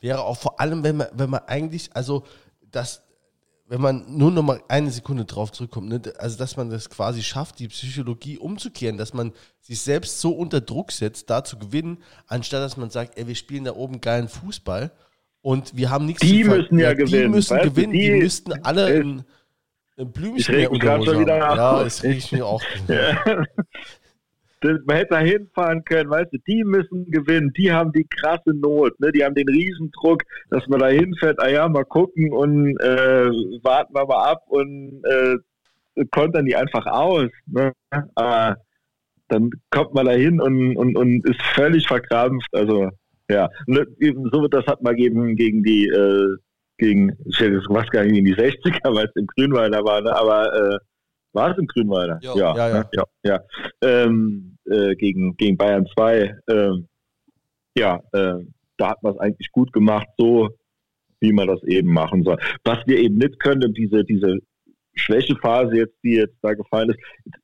Wäre auch vor allem, wenn man, wenn man eigentlich, also das, wenn man nur noch mal eine Sekunde drauf zurückkommt, ne, also dass man das quasi schafft, die Psychologie umzukehren, dass man sich selbst so unter Druck setzt, da zu gewinnen, anstatt dass man sagt, ey, wir spielen da oben geilen Fußball und wir haben nichts die zu müssen ja, ja gewinnen. Die müssen gewinnen, die, die müssten alle in, Blümchen ich gerade schon wieder ab. [LAUGHS] Ja, es riecht mir auch. Man hätte da hinfahren können, weißt du, die müssen gewinnen, die haben die krasse Not, ne? die haben den Riesendruck, dass man da hinfährt, ah ja, mal gucken und äh, warten wir mal ab und äh, kontern die einfach aus. Ne? Aber dann kommt man da hin und, und, und ist völlig verkrampft. Also Ja, ne, so das hat man gegen, gegen die, äh, gegen, ich hätte was gar nicht in die 60er, [LAUGHS] weil es im Grünwalder war, ne? aber äh, war es im Grünwalder? Ja, ja, ja. ne? ja, ja. Ähm, äh, gegen, gegen Bayern 2. Ähm, ja, äh, da hat man es eigentlich gut gemacht, so wie man das eben machen soll. Was wir eben nicht können, diese, diese Schwächephase jetzt, die jetzt da gefallen ist,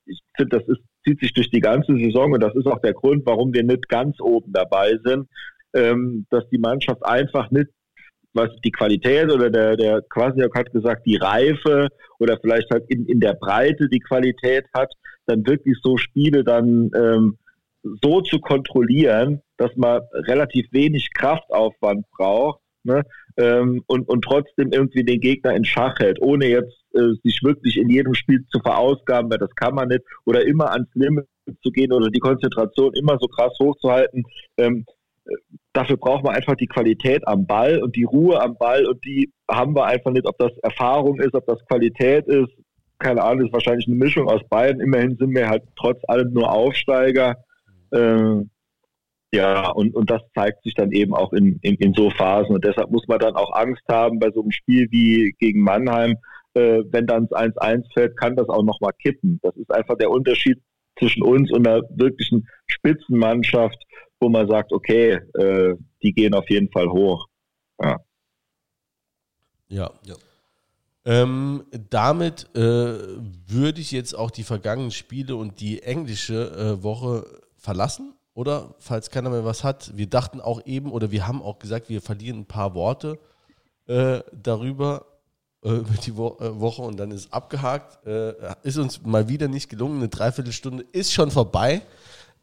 ich finde, das ist, zieht sich durch die ganze Saison und das ist auch der Grund, warum wir nicht ganz oben dabei sind, ähm, dass die Mannschaft einfach nicht was die Qualität oder der, der Quasiak hat gesagt, die Reife oder vielleicht halt in, in der Breite die Qualität hat, dann wirklich so Spiele dann ähm, so zu kontrollieren, dass man relativ wenig Kraftaufwand braucht ne? ähm, und, und trotzdem irgendwie den Gegner in Schach hält, ohne jetzt äh, sich wirklich in jedem Spiel zu verausgaben, weil das kann man nicht, oder immer ans Limit zu gehen oder die Konzentration immer so krass hochzuhalten. Ähm, dafür braucht man einfach die Qualität am Ball und die Ruhe am Ball und die haben wir einfach nicht, ob das Erfahrung ist, ob das Qualität ist. Keine Ahnung, ist wahrscheinlich eine Mischung aus beiden. Immerhin sind wir halt trotz allem nur Aufsteiger. Ähm, ja, und, und das zeigt sich dann eben auch in, in, in so Phasen. Und deshalb muss man dann auch Angst haben bei so einem Spiel wie gegen Mannheim. Äh, wenn dann 1-1 fällt, kann das auch nochmal kippen. Das ist einfach der Unterschied zwischen uns und einer wirklichen Spitzenmannschaft, wo man sagt, okay, äh, die gehen auf jeden Fall hoch. Ja. Ja. Ja. Ähm, damit äh, würde ich jetzt auch die vergangenen Spiele und die englische äh, Woche verlassen, oder? Falls keiner mehr was hat. Wir dachten auch eben, oder wir haben auch gesagt, wir verlieren ein paar Worte äh, darüber, äh, über die Wo äh, Woche und dann ist abgehakt. Äh, ist uns mal wieder nicht gelungen. Eine Dreiviertelstunde ist schon vorbei.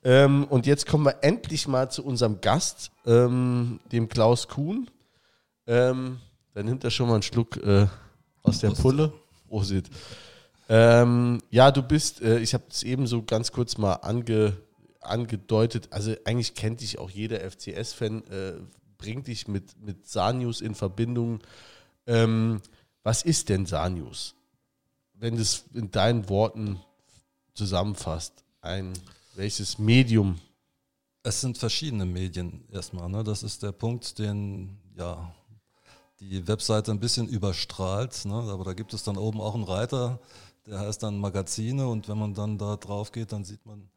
Ähm, und jetzt kommen wir endlich mal zu unserem Gast, ähm, dem Klaus Kuhn. Ähm, dann nimmt er schon mal einen Schluck äh, aus der. Pulle. Prosit. Ähm, ja, du bist, äh, ich habe es eben so ganz kurz mal ange, angedeutet, also eigentlich kennt dich auch jeder FCS-Fan, äh, bringt dich mit, mit Sanius in Verbindung. Ähm, was ist denn Sanius? Wenn du es in deinen Worten zusammenfasst, ein welches Medium? Es sind verschiedene Medien erstmal. Ne? Das ist der Punkt, den ja die Webseite ein bisschen überstrahlt. Ne? Aber da gibt es dann oben auch einen Reiter, der heißt dann Magazine. Und wenn man dann da drauf geht, dann sieht man,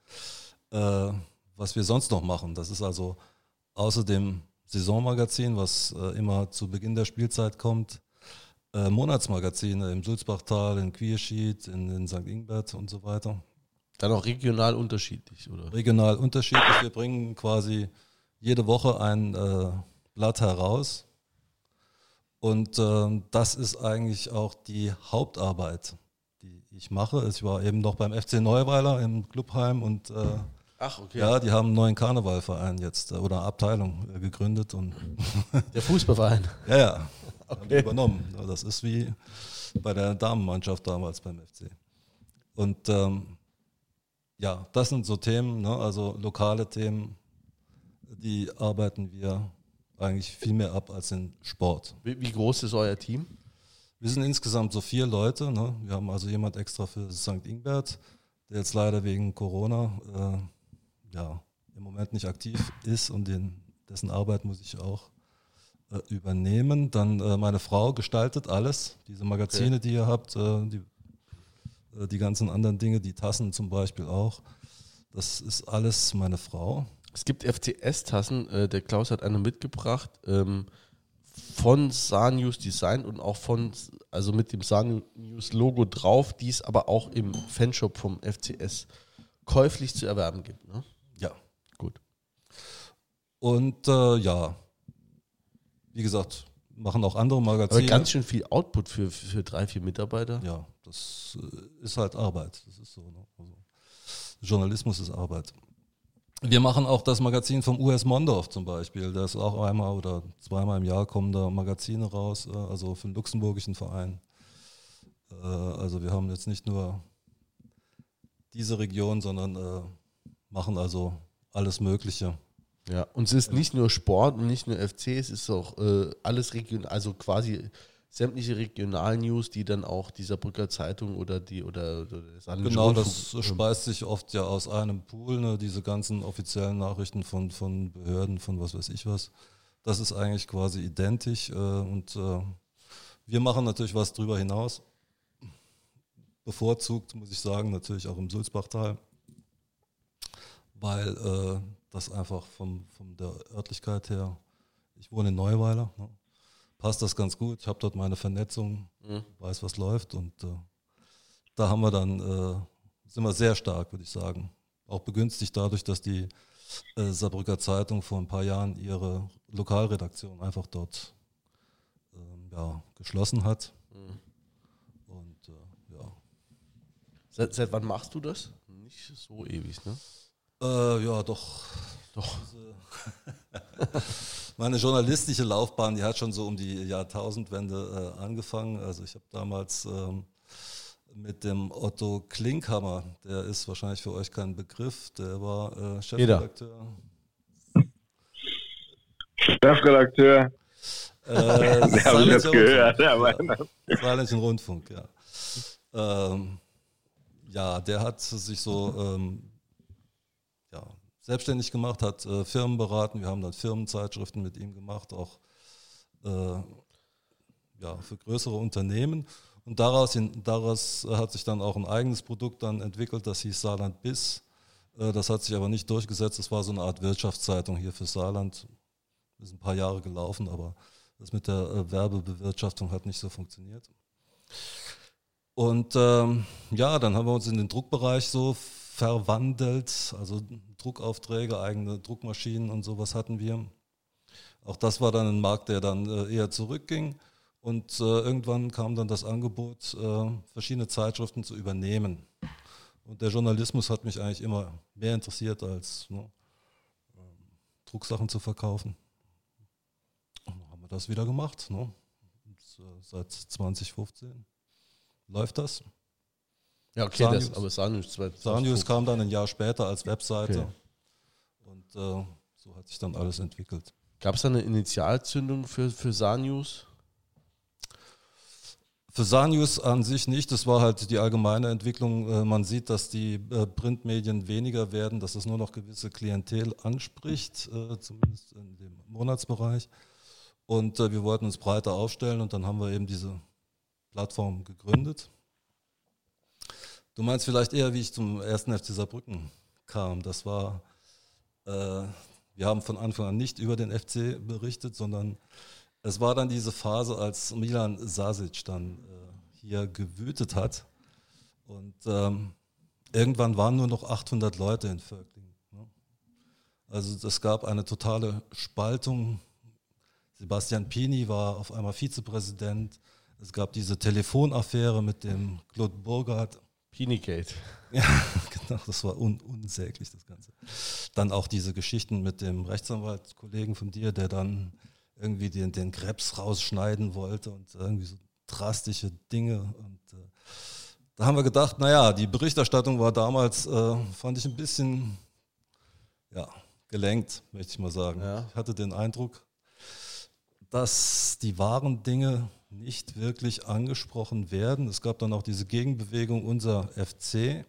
äh, was wir sonst noch machen. Das ist also außer dem Saisonmagazin, was äh, immer zu Beginn der Spielzeit kommt, äh, Monatsmagazine im Sulzbachtal, in Quierschied, in, in St. Ingbert und so weiter Dann auch regional unterschiedlich, oder? regional unterschiedlich. Wir bringen quasi jede Woche ein äh, Blatt heraus. Und ähm, das ist eigentlich auch die Hauptarbeit, die ich mache. Ich war eben noch beim FC Neuweiler im Clubheim und äh, Ach, okay. ja, die haben einen neuen Karnevalverein jetzt äh, oder Abteilung äh, gegründet und [LAUGHS] Der Fußballverein. ja, ja, [LAUGHS] Okay. übernommen. Ja, Das ist wie bei der Damenmannschaft damals beim FC. Und ähm, ja, das sind so Themen, ne? also lokale Themen, die arbeiten wir eigentlich viel mehr ab als in Sport. Wie, wie groß ist euer Team? Wir sind insgesamt so vier Leute. Ne? Wir haben also jemand extra für St. Ingbert, der jetzt leider wegen Corona äh, ja, im Moment nicht aktiv ist und den, dessen Arbeit muss ich auch äh, übernehmen. Dann äh, meine Frau gestaltet alles, diese Magazine, die ihr habt, äh, die, die ganzen anderen Dinge, die Tassen zum Beispiel auch. Das ist alles meine Frau. Es gibt FCS-Tassen, äh, der Klaus hat eine mitgebracht, ähm, von Sanius Design und auch von, also mit dem Sanius-Logo drauf, die es aber auch im Fanshop vom FCS käuflich zu erwerben gibt. Ne? Ja. Gut. Und äh, ja, wie gesagt, machen auch andere Aber Magazine. ganz schön viel Output für, für drei, vier Mitarbeiter. ja, das äh, ist halt Arbeit. Das ist so. Ne? Also, Journalismus ist Arbeit. Wir machen auch das Magazin vom US Mondorf zum Beispiel. Da ist auch einmal oder zweimal im Jahr kommen da Magazine raus, äh, also für den luxemburgischen Verein. Äh, Also wir haben jetzt nicht nur diese Region, sondern machen also alles Mögliche. Ja, und es ist nicht nur Sport und nicht nur FC, es ist auch äh, alles regional, also quasi sämtliche Regionalnews, die dann auch dieser Brücker Zeitung oder die oder, oder das Genau, das ähm, speist sich oft ja aus einem Pool, ne, diese ganzen offiziellen Nachrichten von, von Behörden, von was weiß ich was. Das ist eigentlich quasi identisch äh, und äh, wir machen natürlich was drüber hinaus. Bevorzugt, muss ich sagen, natürlich auch im Sulzbachtal, weil äh, das einfach vom, von der Örtlichkeit her, ich wohne in Neuweiler, ne, passt das ganz gut. Ich habe dort meine Vernetzung, mhm. weiß, was läuft und äh, da haben wir dann, äh, sind wir sehr stark, würde ich sagen. Auch begünstigt dadurch, dass die äh, Saarbrücker Zeitung vor ein paar Jahren ihre Lokalredaktion einfach dort ähm, ja, geschlossen hat. Mhm. Und äh, ja. Seit, seit wann machst du das? Nicht so ewig, ne? Äh, ja, doch. Doch. [LAUGHS] meine journalistische Laufbahn, die hat schon so um die Jahrtausendwende äh, angefangen. Also ich habe damals ähm, mit dem Otto Klinkhammer, der ist wahrscheinlich für euch kein Begriff, der war äh, Chefredakteur. Chefredakteur. Äh, [LAUGHS] ich jetzt gehört. Saarländischen Rundfunk, ja. Ähm, ja, der hat sich so ähm, ja, selbstständig gemacht, hat äh, Firmen beraten. Wir haben dann Firmenzeitschriften mit ihm gemacht, auch äh, ja, für größere Unternehmen. Und daraus, daraus hat sich dann auch ein eigenes Produkt dann entwickelt, das hieß Saarland Biss. Äh, das hat sich aber nicht durchgesetzt. Das war so eine Art Wirtschaftszeitung hier für Saarland. Das ist ein paar Jahre gelaufen, aber das mit der äh, Werbebewirtschaftung hat nicht so funktioniert. Und ähm, ja, dann haben wir uns in den Druckbereich so verwandelt. Also Druckaufträge, eigene Druckmaschinen und sowas hatten wir. Auch das war dann ein Markt, der dann äh, eher zurückging. Und äh, irgendwann kam dann das Angebot, äh, verschiedene Zeitschriften zu übernehmen. Und der Journalismus hat mich eigentlich immer mehr interessiert, als ne, Drucksachen zu verkaufen. Und dann haben wir das wieder gemacht. Ne? Und, seit 2015 läuft das. Ja, okay, Sanius, das, aber Sanius, Sanius kam dann ein Jahr später als Webseite. Okay. Und äh, so hat sich dann alles entwickelt. Gab es da eine Initialzündung für, für Sanius? Für Sanius an sich nicht, das war halt die allgemeine Entwicklung. Äh, man sieht, dass die äh, Printmedien weniger werden, dass es nur noch gewisse Klientel anspricht, äh, zumindest in dem Monatsbereich. Und wir wollten uns breiter aufstellen und dann haben wir eben diese Plattform gegründet. Du meinst vielleicht eher, wie ich zum ersten FC Saarbrücken kam. Das war, äh, wir haben von Anfang an nicht über den FC berichtet, sondern es war dann diese Phase, als Milan Sasic dann äh, hier gewütet hat. Und ähm, irgendwann waren nur noch 800 Leute in Völkling. Ne? Also es gab eine totale Spaltung. Sebastian Pini war auf einmal Vizepräsident. Es gab diese Telefonaffäre mit dem Claude Burghardt. Pinigate. [LAUGHS] Ja, genau, das war un unsäglich, das Ganze. Dann auch diese Geschichten mit dem Rechtsanwaltskollegen von dir, der dann irgendwie den, den Krebs rausschneiden wollte und irgendwie so drastische Dinge. Und äh, da haben wir gedacht, naja, die Berichterstattung war damals, äh, fand ich ein bisschen, ja, gelenkt, möchte ich mal sagen. Ja. Ich hatte den Eindruck, dass die wahren Dinge nicht wirklich angesprochen werden. Es gab dann auch diese Gegenbewegung unser FC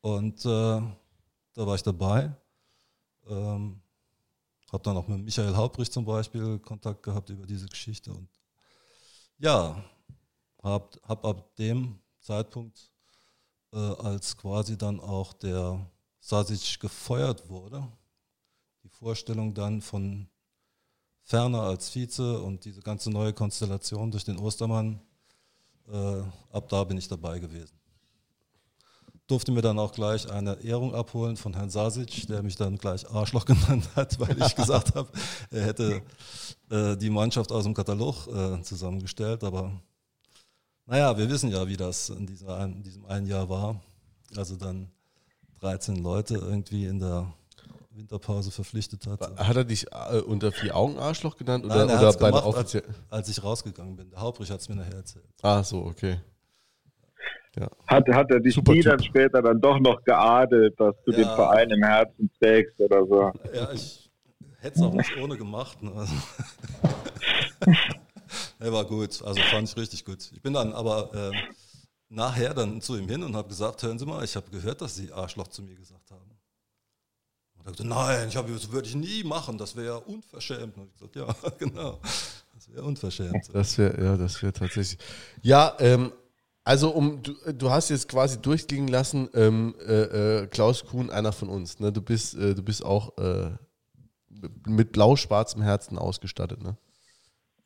und äh, da war ich dabei. Ähm, habe dann auch mit Michael Haubrich zum Beispiel Kontakt gehabt über diese Geschichte und ja, habe hab ab dem Zeitpunkt, äh, als quasi dann auch der Sasic gefeuert wurde, die Vorstellung dann von Ferner als Vize und diese ganze neue Konstellation durch den Ostermann, äh, ab da bin ich dabei gewesen. Durfte mir dann auch gleich eine Ehrung abholen von Herrn Sasic, der mich dann gleich Arschloch [LAUGHS] genannt hat, weil ich gesagt habe, er hätte äh, die Mannschaft aus dem Katalog äh, zusammengestellt. Aber naja, wir wissen ja, wie das in, dieser, in diesem einen Jahr war. Also dann 13 Leute irgendwie in der Winterpause verpflichtet hat. Hat er dich äh, unter vier Augen Arschloch genannt oder, Nein, oder bei gemacht, als, als, ich rausgegangen bin. Der Hauptrich hat es mir nachher erzählt. Ah, so, okay. Ja. Hat, hat er dich Super nie dann später dann doch noch geadelt, dass du ja. den Verein im Herzen trägst oder so? Ja, ich hätte es auch nicht ohne gemacht. Ne? [LAUGHS] Er war gut, also fand ich richtig gut. Ich bin dann aber äh, nachher dann zu ihm hin und habe gesagt, hören Sie mal, ich habe gehört, dass Sie Arschloch zu mir gesagt haben. Sagte, nein, ich habe das würde ich nie machen, das wäre ja unverschämt. Und ich gesagt, ja, [LAUGHS] genau, das wäre unverschämt. Das wäre, ja, das wäre tatsächlich. Ja, ähm, also um du, du hast jetzt quasi durchgehen lassen, ähm, äh, äh, Klaus Kuhn, einer von uns. Ne? Du bist, äh, du bist auch äh, mit blau-schwarzem Herzen ausgestattet, ne?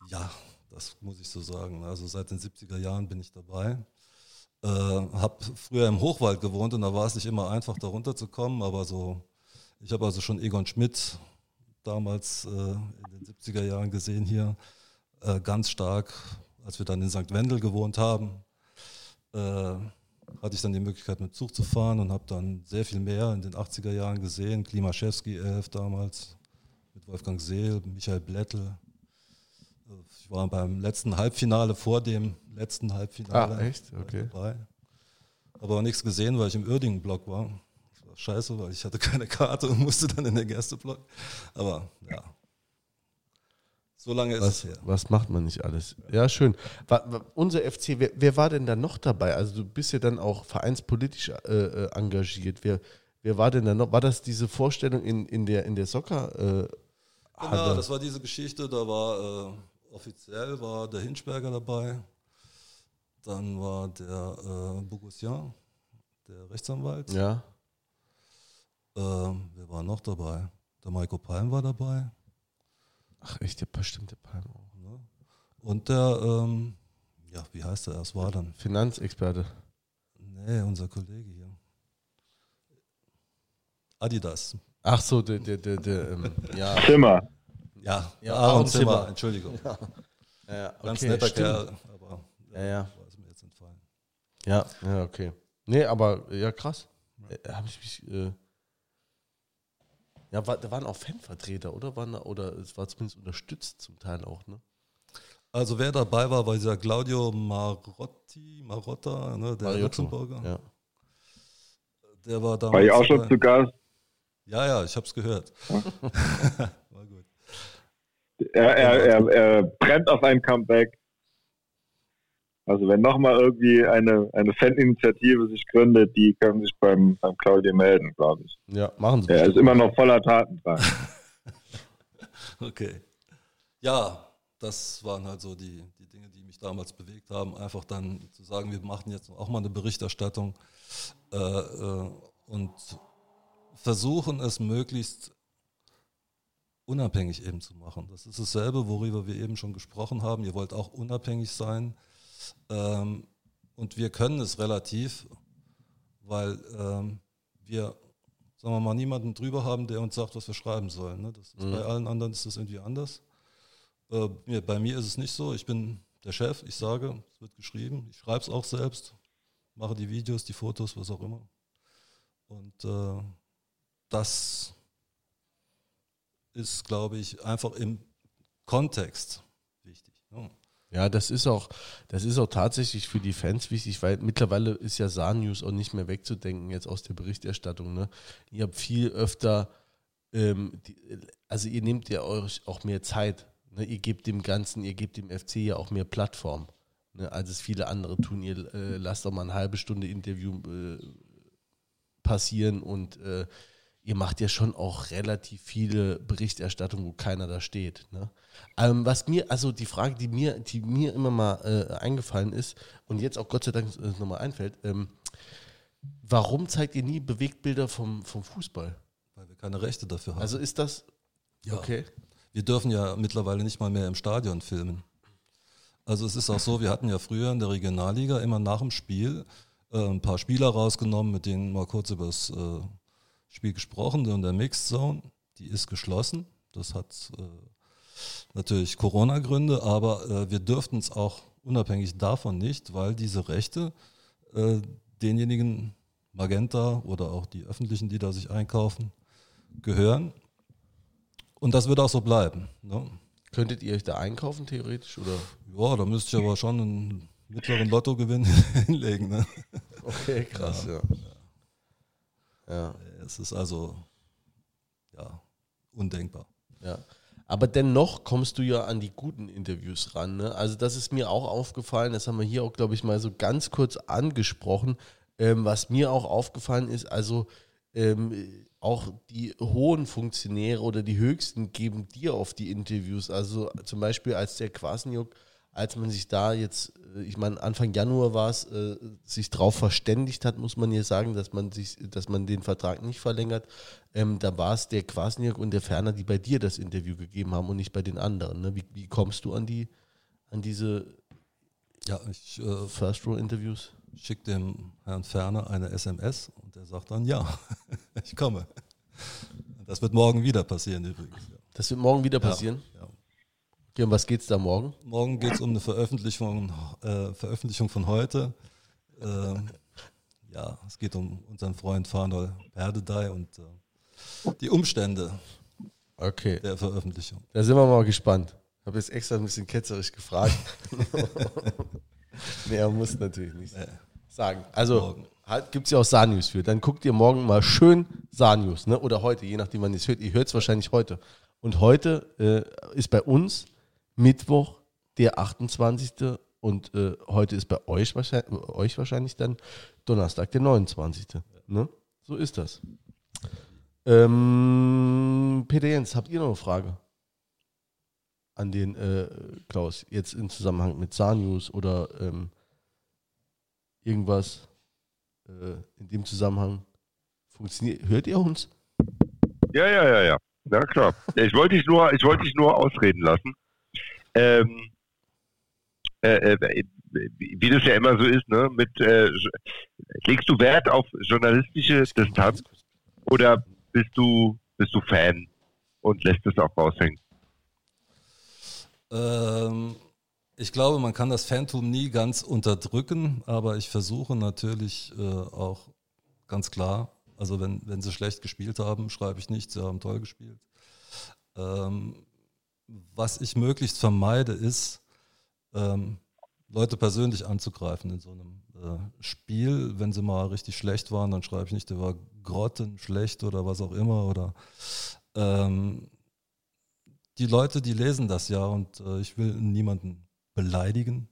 Ja, das muss ich so sagen. Also seit den 70er Jahren bin ich dabei. Äh, habe früher im Hochwald gewohnt und da war es nicht immer einfach, da runterzukommen, aber so, ich habe also schon Egon Schmidt damals äh, in den 70er Jahren gesehen hier, äh, ganz stark, als wir dann in St. Wendel gewohnt haben, äh, hatte ich dann die Möglichkeit mit Zug zu fahren und habe dann sehr viel mehr in den 80er Jahren gesehen, Klimaschewski 11 damals, mit Wolfgang Seel, Michael Blättel, ich war beim letzten Halbfinale vor dem letzten Halbfinale. Ah, echt? Okay. Dabei. Aber nichts gesehen, weil ich im Uerdingen-Block war. War scheiße, weil ich hatte keine Karte und musste dann in den Gästeblock. Aber ja. So lange ist Was, es her. was macht man nicht alles? Ja, schön. Wa- wa- unser FC, wer, wer war denn da noch dabei? Also du bist ja dann auch vereinspolitisch äh, äh, engagiert. Wer, wer war denn da noch? War das diese Vorstellung in, in der, in der Soccer? Äh, Genau, das war diese Geschichte, da war äh, offiziell war der Hinschberger dabei, dann war der äh, Bogusian, der Rechtsanwalt. ja. Ähm, wer war noch dabei? Der Maiko Palm war dabei. Ach echt, der bestimmte Palm auch. Ne? Und der, ähm, ja, wie heißt der? Es war dann. Finanzexperte. Nee, unser Kollege hier. Adidas. Ach so, der, der, der, der ähm, ja. Zimmer. Ja, Ja, Aaron Aaron Zimmer, Zimmer. Entschuldigung. ja Ganz okay, netter stimmt. Kerl, aber Ja, ja. war es mir jetzt entfallen. Ja, ja, okay. Nee, aber ja, krass. Äh, Habe ich mich. Äh, ja, war, da waren auch Fanvertreter, oder? Waren da, oder es war zumindest unterstützt zum Teil auch, ne? Also wer dabei war, war dieser Claudio Marotti, Marotta, ne, der Mariotto. Luxemburger. Ja. Der war damals War ich auch schon dabei. zu Gast. Ja, ja, ich habe es gehört. [LAUGHS] war gut. Er, er, er, er brennt auf ein Comeback. Also wenn nochmal irgendwie eine, eine Faninitiative sich gründet, die können sich beim, beim Claudio melden, glaube ich. Ja, machen sie. Er ist immer noch voller Tatendrang. [LAUGHS] Okay. Ja, das waren halt so die, die Dinge, die mich damals bewegt haben. Einfach dann zu sagen, wir machen jetzt auch mal eine Berichterstattung äh, äh, und versuchen es möglichst unabhängig eben zu machen. Das ist dasselbe, worüber wir eben schon gesprochen haben. Ihr wollt auch unabhängig sein. Ähm, und wir können es relativ, weil ähm, wir, sagen wir mal, niemanden drüber haben, der uns sagt, was wir schreiben sollen. Ne? Ist Mhm. Bei allen anderen ist das irgendwie anders. Äh, mir, bei mir ist es nicht so. Ich bin der Chef, ich sage, es wird geschrieben, ich schreibe es auch selbst, mache die Videos, die Fotos, was auch immer. Und äh, das ist, glaube ich, einfach im Kontext wichtig. Ne? Ja, das ist auch, das ist auch tatsächlich für die Fans wichtig, weil mittlerweile ist ja Saar News auch nicht mehr wegzudenken jetzt aus der Berichterstattung. Ne? Ihr habt viel öfter, ähm, die, also ihr nehmt ja euch auch mehr Zeit. Ne? Ihr gebt dem Ganzen, ihr gebt dem FC ja auch mehr Plattform, ne? als es viele andere tun. Ihr äh, lasst doch mal eine halbe Stunde Interview äh, passieren und äh, ihr macht ja schon auch relativ viele Berichterstattungen, wo keiner da steht. Ne? Ähm, was mir, also die Frage, die mir, die mir immer mal äh, eingefallen ist und jetzt auch Gott sei Dank äh, nochmal einfällt, ähm, warum zeigt ihr nie Bewegtbilder vom, vom Fußball? Weil wir keine Rechte dafür haben. Also ist das ja. okay? Wir dürfen ja mittlerweile nicht mal mehr im Stadion filmen. Also es ist auch so, wir hatten ja früher in der Regionalliga immer nach dem Spiel äh, ein paar Spieler rausgenommen, mit denen mal kurz über das äh, Spiel gesprochen. Und der Mixed Zone, die ist geschlossen. Das hat äh, natürlich Corona-Gründe, aber äh, wir dürften es auch unabhängig davon nicht, weil diese Rechte äh, denjenigen Magenta oder auch die öffentlichen, die da sich einkaufen, gehören. Und das wird auch so bleiben. Ne? Könntet ihr euch da einkaufen theoretisch oder? Ja, da müsste ich aber schon einen mittleren Lottogewinn [LAUGHS] hinlegen. Ne? Okay, krass, ja. ja. Es ist also ja undenkbar. Ja. Aber dennoch kommst du ja an die guten Interviews ran. Ne? Also das ist mir auch aufgefallen, das haben wir hier auch, glaube ich, mal so ganz kurz angesprochen. Ähm, was mir auch aufgefallen ist, also ähm, auch die hohen Funktionäre oder die höchsten geben dir auf die Interviews. Also zum Beispiel als der Quasenjuk als man sich da jetzt, äh, ich meine, Anfang Januar war es, äh, sich darauf verständigt hat, muss man hier sagen, dass man sich, dass man den Vertrag nicht verlängert. Ähm, da war es der Kwasniak und der Ferner, die bei dir das Interview gegeben haben und nicht bei den anderen. Ne? Wie, wie, kommst du an die, an diese ja, ich, äh, First Row Interviews? Schick dem Herrn Ferner eine SMS und er sagt dann ja, [LAUGHS] ich komme. Das wird morgen wieder passieren übrigens. Das wird morgen wieder passieren? Ja, ja. Okay, um was geht es da morgen? Morgen geht es um eine Veröffentlichung, äh, Veröffentlichung von heute. Äh, ja, es geht um unseren Freund Fanol Perdedei und äh, die Umstände okay. der Veröffentlichung. Da sind wir mal gespannt. Ich habe jetzt extra ein bisschen ketzerisch gefragt. [LAUGHS] nee, er muss natürlich nicht nee. sagen. Also halt, gibt es ja auch Sahnews für. Dann guckt ihr morgen mal schön Sahnews, ne? oder heute, je nachdem, wann ihr es hört. Ihr hört es wahrscheinlich heute. Und heute äh, ist bei uns Mittwoch, der 28. Und äh, heute ist bei euch wahrscheinlich, euch wahrscheinlich dann Donnerstag, der 29. Ne? So ist das. Ähm, Peter Jens, habt ihr noch eine Frage an den äh, Klaus? Jetzt im Zusammenhang mit Sanius oder ähm, irgendwas äh, in dem Zusammenhang? Funktioniert, hört ihr uns? Ja, ja, ja, ja. Ja, klar. Ich wollte dich nur, ich wollte dich nur ausreden lassen ähm, äh, äh, wie das ja immer so ist, ne, mit äh, legst du Wert auf journalistische Distanz oder bist du bist du Fan und lässt es auch raushängen? Ähm, ich glaube, man kann das Phantom nie ganz unterdrücken, aber ich versuche natürlich äh, auch ganz klar, also wenn, wenn sie schlecht gespielt haben, schreibe ich nicht, sie haben toll gespielt. Ähm, was ich möglichst vermeide, ist, ähm, Leute persönlich anzugreifen in so einem äh, Spiel. Wenn sie mal richtig schlecht waren, dann schreibe ich nicht, der war grottenschlecht oder was auch immer. Oder ähm, die Leute, die lesen das ja und äh, ich will niemanden beleidigen.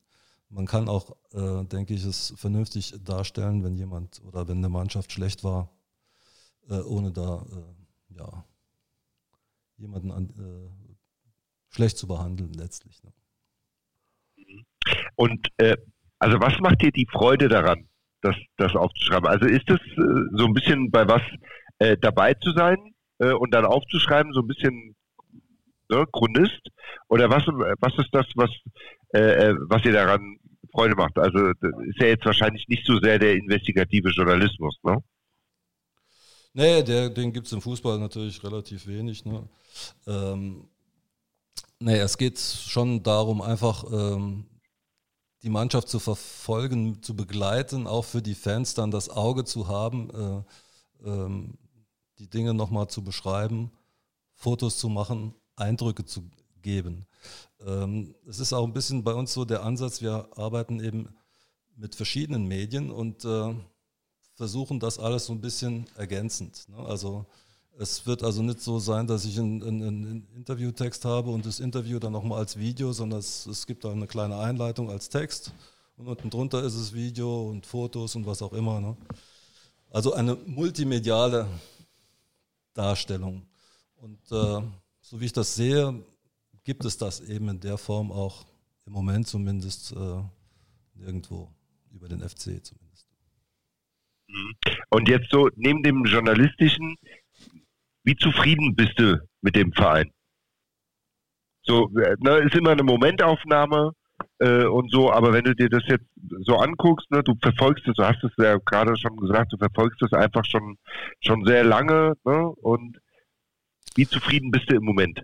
Man kann auch, äh, denke ich, es vernünftig darstellen, wenn jemand oder wenn eine Mannschaft schlecht war, äh, ohne da äh, ja, jemanden an, äh, schlecht zu behandeln letztlich. Ne? Und äh, also was macht dir die Freude daran, das, das aufzuschreiben? Also ist es äh, so ein bisschen bei was äh, dabei zu sein äh, und dann aufzuschreiben, so ein bisschen ne, Chronist? Oder was, was ist das, was, äh, äh, was dir daran Freude macht? Also ist ja jetzt wahrscheinlich nicht so sehr der investigative Journalismus, ne? Nee, der, den gibt es im Fußball natürlich relativ wenig. Ne? Ähm, Nee, es geht schon darum, einfach ähm, die Mannschaft zu verfolgen, zu begleiten, auch für die Fans dann das Auge zu haben, äh, ähm, die Dinge nochmal zu beschreiben, Fotos zu machen, Eindrücke zu geben. Ähm, es ist auch ein bisschen bei uns so der Ansatz, wir arbeiten eben mit verschiedenen Medien und äh, versuchen das alles so ein bisschen ergänzend. Ne? Also es wird also nicht so sein, dass ich einen, einen Interviewtext habe und das Interview dann nochmal als Video, sondern es, es gibt da eine kleine Einleitung als Text und unten drunter ist es Video und Fotos und was auch immer. Ne? Also eine multimediale Darstellung. Und äh, so wie ich das sehe, gibt es das eben in der Form auch im Moment zumindest äh, nirgendwo über den FC zumindest. Mhm. Und jetzt so neben dem journalistischen wie zufrieden bist du mit dem Verein? So, ne, ist immer eine Momentaufnahme äh, und so, aber wenn du dir das jetzt so anguckst, ne, du verfolgst es, du hast es ja gerade schon gesagt, du verfolgst es einfach schon, schon sehr lange, ne, und wie zufrieden bist du im Moment?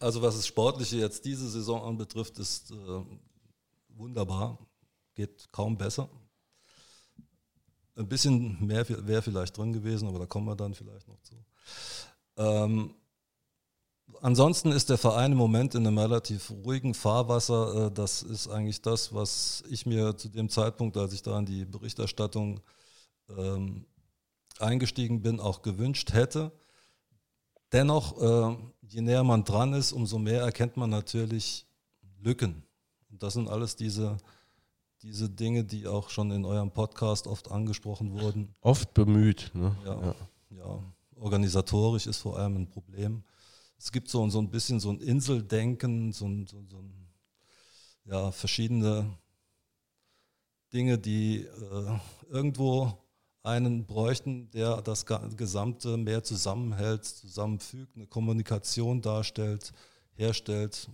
Also was das Sportliche jetzt diese Saison anbetrifft, ist äh, wunderbar, geht kaum besser. Ein bisschen mehr wäre vielleicht drin gewesen, aber da kommen wir dann vielleicht noch zu. Ähm, ansonsten ist der Verein im Moment in einem relativ ruhigen Fahrwasser. Äh, das ist eigentlich das, was ich mir zu dem Zeitpunkt, als ich da in die Berichterstattung ähm, eingestiegen bin, auch gewünscht hätte. dennoch, äh, je näher man dran ist, umso mehr erkennt man natürlich Lücken. Und das sind alles diese, diese Dinge, die auch schon in eurem Podcast oft angesprochen wurden. Oft bemüht. Ne? Ja, ja. ja. Organisatorisch ist vor allem ein Problem. Es gibt so, so ein bisschen so ein Inseldenken, so so, so ein ja, verschiedene Dinge, die äh, irgendwo einen bräuchten, der das Gesamte mehr zusammenhält, zusammenfügt, eine Kommunikation darstellt, herstellt.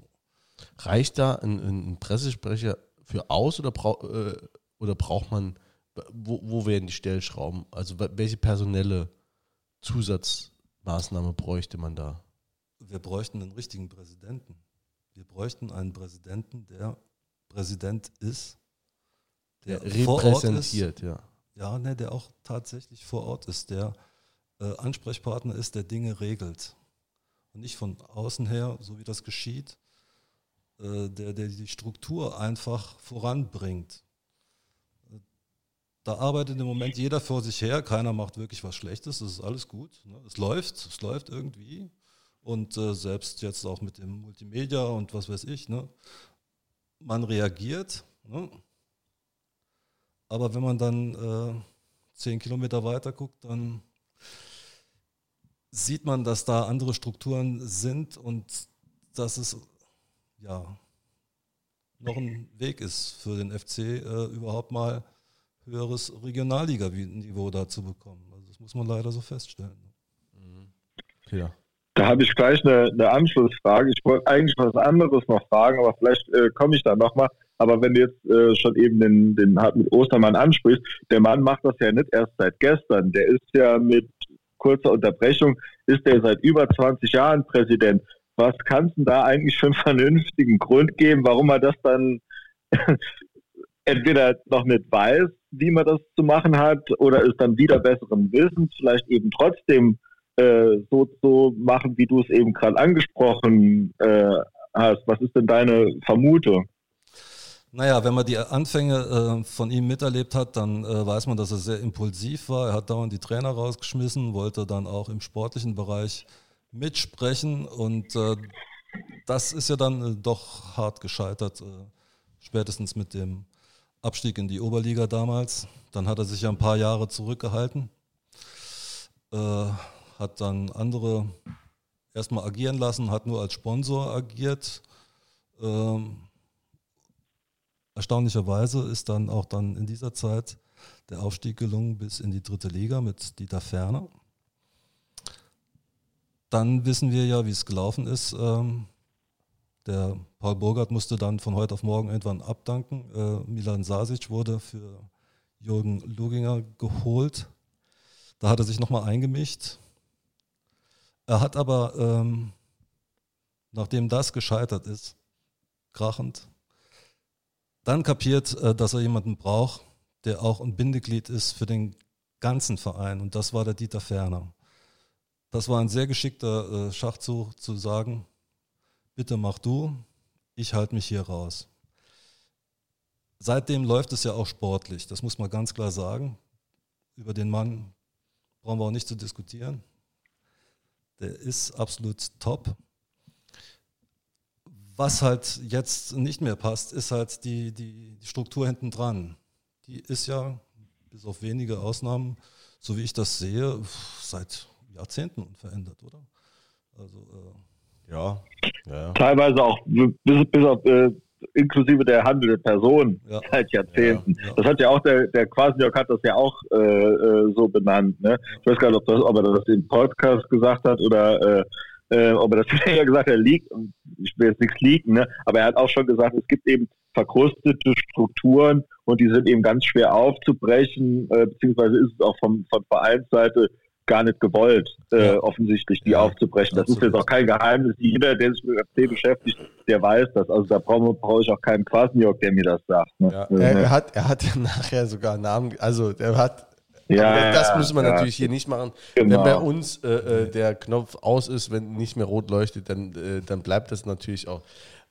Reicht da ein, ein Pressesprecher für aus oder, brauch, äh, oder braucht man, wo, wo werden die Stellschrauben? Also welche personelle Zusatzmaßnahme bräuchte man da? Wir bräuchten einen richtigen Präsidenten. Wir bräuchten einen Präsidenten, der Präsident ist, der, der repräsentiert, ja ja, ne, der auch tatsächlich vor Ort ist, der äh, Ansprechpartner ist, der Dinge regelt. Und nicht von außen her, so wie das geschieht, äh, der, der die Struktur einfach voranbringt. Da arbeitet im Moment jeder vor sich her, keiner macht wirklich was Schlechtes, das ist alles gut. Ne? Es läuft, es läuft irgendwie. Und äh, selbst jetzt auch mit dem Multimedia und was weiß ich, ne? man reagiert. Ne? Aber wenn man dann äh, zehn Kilometer weiter guckt, dann sieht man, dass da andere Strukturen sind und dass es ja noch ein Weg ist für den FC äh, überhaupt mal höheres Regionalliga-Niveau da zu bekommen. Also das muss man leider so feststellen. Mhm. Ja. Da habe ich gleich eine, eine, Anschlussfrage. Ich wollte eigentlich was anderes noch fragen, aber vielleicht äh, komme ich da nochmal. Aber wenn du jetzt äh, schon eben den, den Hartmut Ostermann ansprichst, der Mann macht das ja nicht erst seit gestern. Der ist ja mit kurzer Unterbrechung, ist der seit über 20 Jahren Präsident. Was kannst du da eigentlich für einen vernünftigen Grund geben, warum er das dann [LAUGHS] entweder noch nicht weiß, wie man das zu machen hat, oder es dann wieder besseren Wissens vielleicht eben trotzdem äh, so zu machen, wie du es eben gerade angesprochen äh, hast. Was ist denn deine Vermutung? Naja, wenn man die Anfänge äh, von ihm miterlebt hat, dann äh, weiß man, dass er sehr impulsiv war. Er hat dauernd die Trainer rausgeschmissen, wollte dann auch im sportlichen Bereich mitsprechen und äh, das ist ja dann äh, doch hart gescheitert, äh, spätestens mit dem Abstieg in die Oberliga damals. Dann hat er sich ja ein paar Jahre zurückgehalten, äh, hat dann andere erstmal agieren lassen, hat nur als Sponsor agiert. Ähm, Erstaunlicherweise ist dann auch dann in dieser Zeit der Aufstieg gelungen bis in die dritte Liga mit Dieter Ferner. Dann wissen wir ja, wie es gelaufen ist. Ähm, der Paul Burgert musste dann von heute auf morgen irgendwann abdanken. Äh, Milan Sasic wurde für Jürgen Luginger geholt. Da hat er sich nochmal eingemischt. Er hat aber, ähm, nachdem das gescheitert ist, krachend, dann kapiert, äh, dass er jemanden braucht, der auch ein Bindeglied ist für den ganzen Verein. Und das war der Dieter Ferner. Das war ein sehr geschickter äh, Schachzug zu sagen, bitte mach du, ich halte mich hier raus. Seitdem läuft es ja auch sportlich, das muss man ganz klar sagen. Über den Mann brauchen wir auch nicht zu diskutieren. Der ist absolut top. Was halt jetzt nicht mehr passt, ist halt die, die, die Struktur hinten dran. Die ist ja, bis auf wenige Ausnahmen, so wie ich das sehe, seit Jahrzehnten unverändert, oder? Also, äh ja, ja, Teilweise auch bis, bis auf äh, inklusive der handelnden Person ja. seit Jahrzehnten. Ja. Das hat ja auch der, der Quasniok hat das ja auch äh, äh so benannt. Ne? Ich weiß gar nicht, ob, das, ob er das im Podcast gesagt hat oder äh, äh, ob er das [LAUGHS] ja gesagt hat, er liegt, ich will jetzt nichts liegen, ne? aber er hat auch schon gesagt, es gibt eben verkrustete Strukturen und die sind eben ganz schwer aufzubrechen, äh, beziehungsweise ist es auch vom, von Vereinsseite gar nicht gewollt, äh, ja. offensichtlich, die ja, aufzubrechen. Das absolut. ist jetzt auch kein Geheimnis. Jeder, der sich mit FC beschäftigt, der weiß das. Also da brauche brauch ich auch keinen Quasniok, der mir das sagt. Ne? Ja. Er, er, hat, er hat [LAUGHS] nachher sogar Namen, also er hat ja, das müssen wir ja, natürlich hier nicht machen. Genau. Wenn bei uns äh, äh, der Knopf aus ist, wenn nicht mehr rot leuchtet, dann, äh, dann bleibt das natürlich auch.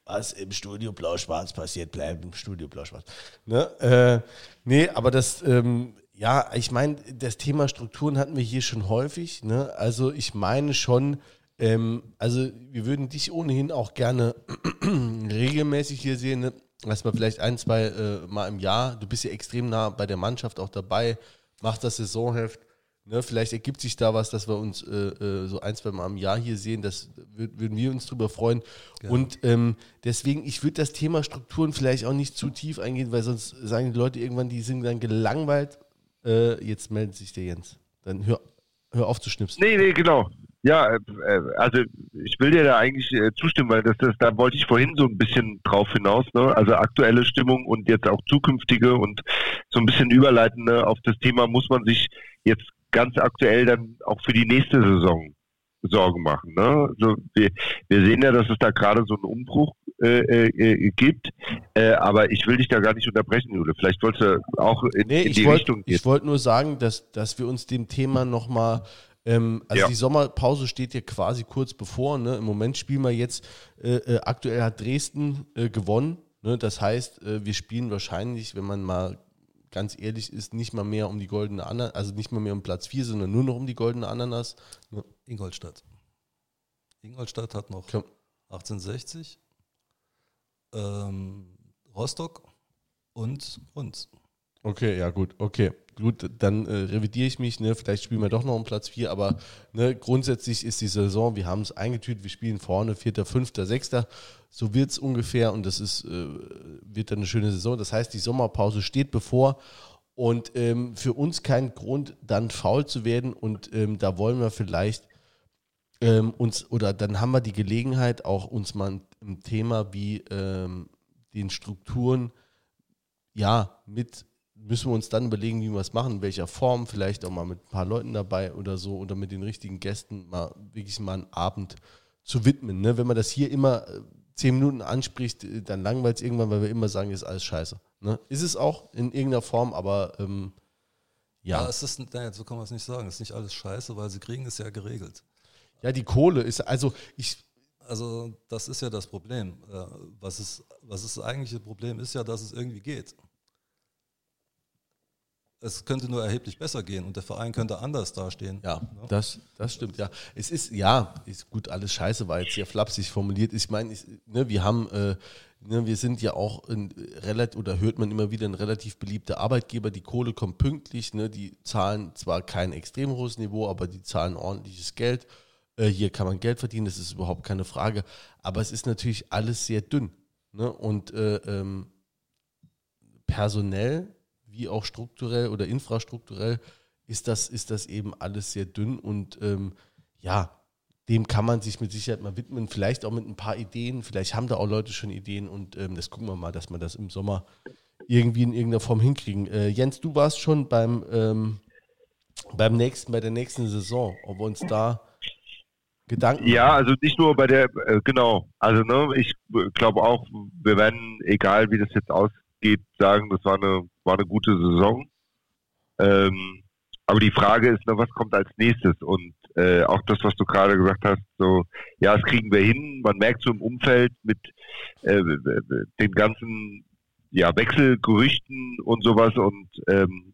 Was im Studio Blau-Schwarz passiert, bleibt im Studio Blau-Schwarz. Ne? Äh, nee, aber das, ähm, ja, ich meine, das Thema Strukturen hatten wir hier schon häufig. Ne? Also ich meine schon, Ähm, also wir würden dich ohnehin auch gerne [CLEARS THROAT] regelmäßig hier sehen, ne? man vielleicht ein, zwei äh, Mal im Jahr, du bist ja extrem nah bei der Mannschaft auch dabei, machst das Saisonheft, ne? vielleicht ergibt sich da was, dass wir uns äh, äh, so ein, zwei Mal im Jahr hier sehen, das würden wir uns drüber freuen. Ja. Und ähm, deswegen, ich würde das Thema Strukturen vielleicht auch nicht zu tief eingehen, weil sonst sagen die Leute irgendwann, die sind dann gelangweilt. Äh, jetzt meldet sich der Jens. Dann hör, hör auf zu schnipsen. Nee, nee, genau. Ja, äh, äh, also ich will dir da eigentlich äh, zustimmen, weil das, das, da wollte ich vorhin so ein bisschen drauf hinaus, ne? Also aktuelle Stimmung und jetzt auch zukünftige und so ein bisschen überleitende auf das Thema muss man sich jetzt ganz aktuell dann auch für die nächste Saison Sorgen machen. Ne? Also wir, wir sehen ja, dass es da gerade so einen Umbruch äh, äh, gibt, äh, aber ich will dich da gar nicht unterbrechen, Jule. Vielleicht wolltest du auch in, nee, in die wollt, Richtung gehen. Ich wollte nur sagen, dass, dass wir uns dem Thema nochmal ähm, also ja. die Sommerpause steht ja quasi kurz bevor. Ne? Im Moment spielen wir jetzt, äh, äh, aktuell hat Dresden äh, gewonnen. Ne? Das heißt, äh, wir spielen wahrscheinlich, wenn man mal ganz ehrlich ist, nicht mal mehr um die goldene Ananas, also nicht mal mehr um Platz 4, sondern nur noch um die goldene Ananas. Ne? Ingolstadt. Ingolstadt hat noch Komm. 1860, ähm, Rostock und uns. Okay, ja gut, okay. Gut, dann äh, revidiere ich mich, ne? vielleicht spielen wir doch noch um Platz 4, aber ne, grundsätzlich ist die Saison, wir haben es eingetütet, wir spielen vorne, Vierter, Fünfter, Sechster, so wird es ungefähr und das ist, äh, wird dann eine schöne Saison. Das heißt, die Sommerpause steht bevor und ähm, für uns kein Grund, dann faul zu werden und ähm, da wollen wir vielleicht ähm, uns, oder dann haben wir die Gelegenheit, auch uns mal ein Thema wie ähm, den Strukturen ja, mit müssen wir uns dann überlegen, wie wir es machen, in welcher Form, vielleicht auch mal mit ein paar Leuten dabei oder so oder mit den richtigen Gästen mal wirklich mal einen Abend zu widmen. Ne? Wenn man das hier immer äh, zehn Minuten anspricht, äh, dann langweilt es irgendwann, weil wir immer sagen, ist alles scheiße. Ne? Ist es auch in irgendeiner Form, aber ähm, ja. ja. es ist, nein, so kann man es nicht sagen. Es ist nicht alles scheiße, weil sie kriegen es ja geregelt. Ja, die Kohle ist, also ich. Also, das ist ja das Problem. Äh, was, ist, was ist das eigentliche Problem ist ja, dass es irgendwie geht es könnte nur erheblich besser gehen und der Verein könnte anders dastehen. Ja, ja. Das, das stimmt, ja. Es ist, ja, ist gut, alles scheiße, weil jetzt sehr flapsig formuliert. Ich meine, ich, ne, wir haben, äh, ne, wir sind ja auch ein relativ, oder hört man immer wieder, ein relativ beliebter Arbeitgeber. Die Kohle kommt pünktlich, ne, die zahlen zwar kein extrem hohes Niveau, aber die zahlen ordentliches Geld. Äh, hier kann man Geld verdienen, das ist überhaupt keine Frage. Aber es ist natürlich alles sehr dünn. Ne? Und äh, ähm, personell wie auch strukturell oder infrastrukturell ist das, ist das eben alles sehr dünn und ähm, ja, dem kann man sich mit Sicherheit mal widmen, vielleicht auch mit ein paar Ideen, vielleicht haben da auch Leute schon Ideen und ähm, das gucken wir mal, dass wir das im Sommer irgendwie in irgendeiner Form hinkriegen. Äh, Jens, du warst schon beim, ähm, beim nächsten, bei der nächsten Saison, ob wir uns da Gedanken. Ja, also nicht nur bei der, äh, genau. Also ne, ich glaube auch, wir werden, egal wie das jetzt ausgeht, sagen, das war eine war eine gute Saison. Ähm, aber die Frage ist, na, was kommt als nächstes? Und äh, auch das, was du gerade gesagt hast, so, ja, das kriegen wir hin. Man merkt so im Umfeld mit äh, den ganzen ja, Wechselgerüchten und sowas und ähm,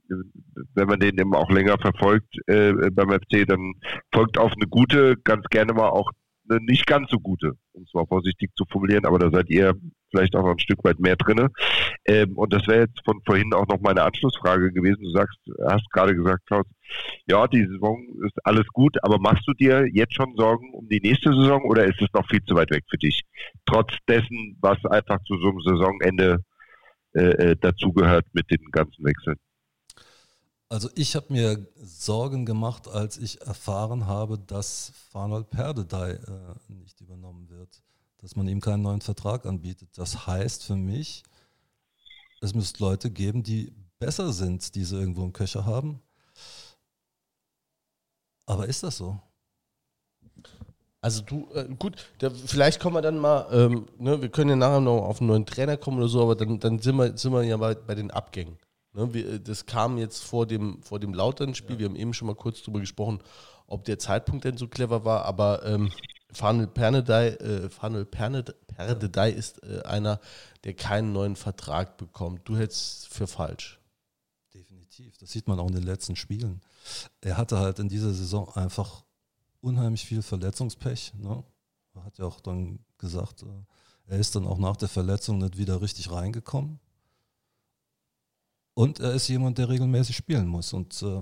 wenn man den eben auch länger verfolgt äh, beim FC, dann folgt auf eine gute, ganz gerne mal auch eine nicht ganz so gute, um es mal vorsichtig zu formulieren, aber da seid ihr vielleicht auch noch ein Stück weit mehr drin. Ähm, und das wäre jetzt von vorhin auch noch meine Anschlussfrage gewesen. Du sagst, hast gerade gesagt, Klaus, ja, die Saison ist alles gut, aber machst du dir jetzt schon Sorgen um die nächste Saison oder ist es noch viel zu weit weg für dich? Trotz dessen, was einfach zu so einem Saisonende äh, äh dazugehört mit den ganzen Wechseln. Also ich habe mir Sorgen gemacht, als ich erfahren habe, dass Farnol Perdedei äh, nicht übernommen wird dass man ihm keinen neuen Vertrag anbietet. Das heißt für mich, es müsste Leute geben, die besser sind, die sie irgendwo im Köcher haben. Aber ist das so? Also du, äh, gut, da, vielleicht kommen wir dann mal, ähm, ne, wir können ja nachher noch auf einen neuen Trainer kommen oder so, aber dann, dann sind, wir, sind wir ja bei, bei den Abgängen. Ne, wir, das kam jetzt vor dem, vor dem Lautern-Spiel, ja. wir haben eben schon mal kurz drüber gesprochen, ob der Zeitpunkt denn so clever war, aber ähm, Fanel Pernedei, äh, Fanel Pernedei ist äh, einer, der keinen neuen Vertrag bekommt. Du hältst für falsch. Definitiv. Das sieht man auch in den letzten Spielen. Er hatte halt in dieser Saison einfach unheimlich viel Verletzungspech. Ne? Er hat ja auch dann gesagt, äh, er ist dann auch nach der Verletzung nicht wieder richtig reingekommen. Und er ist jemand, der regelmäßig spielen muss. Und äh,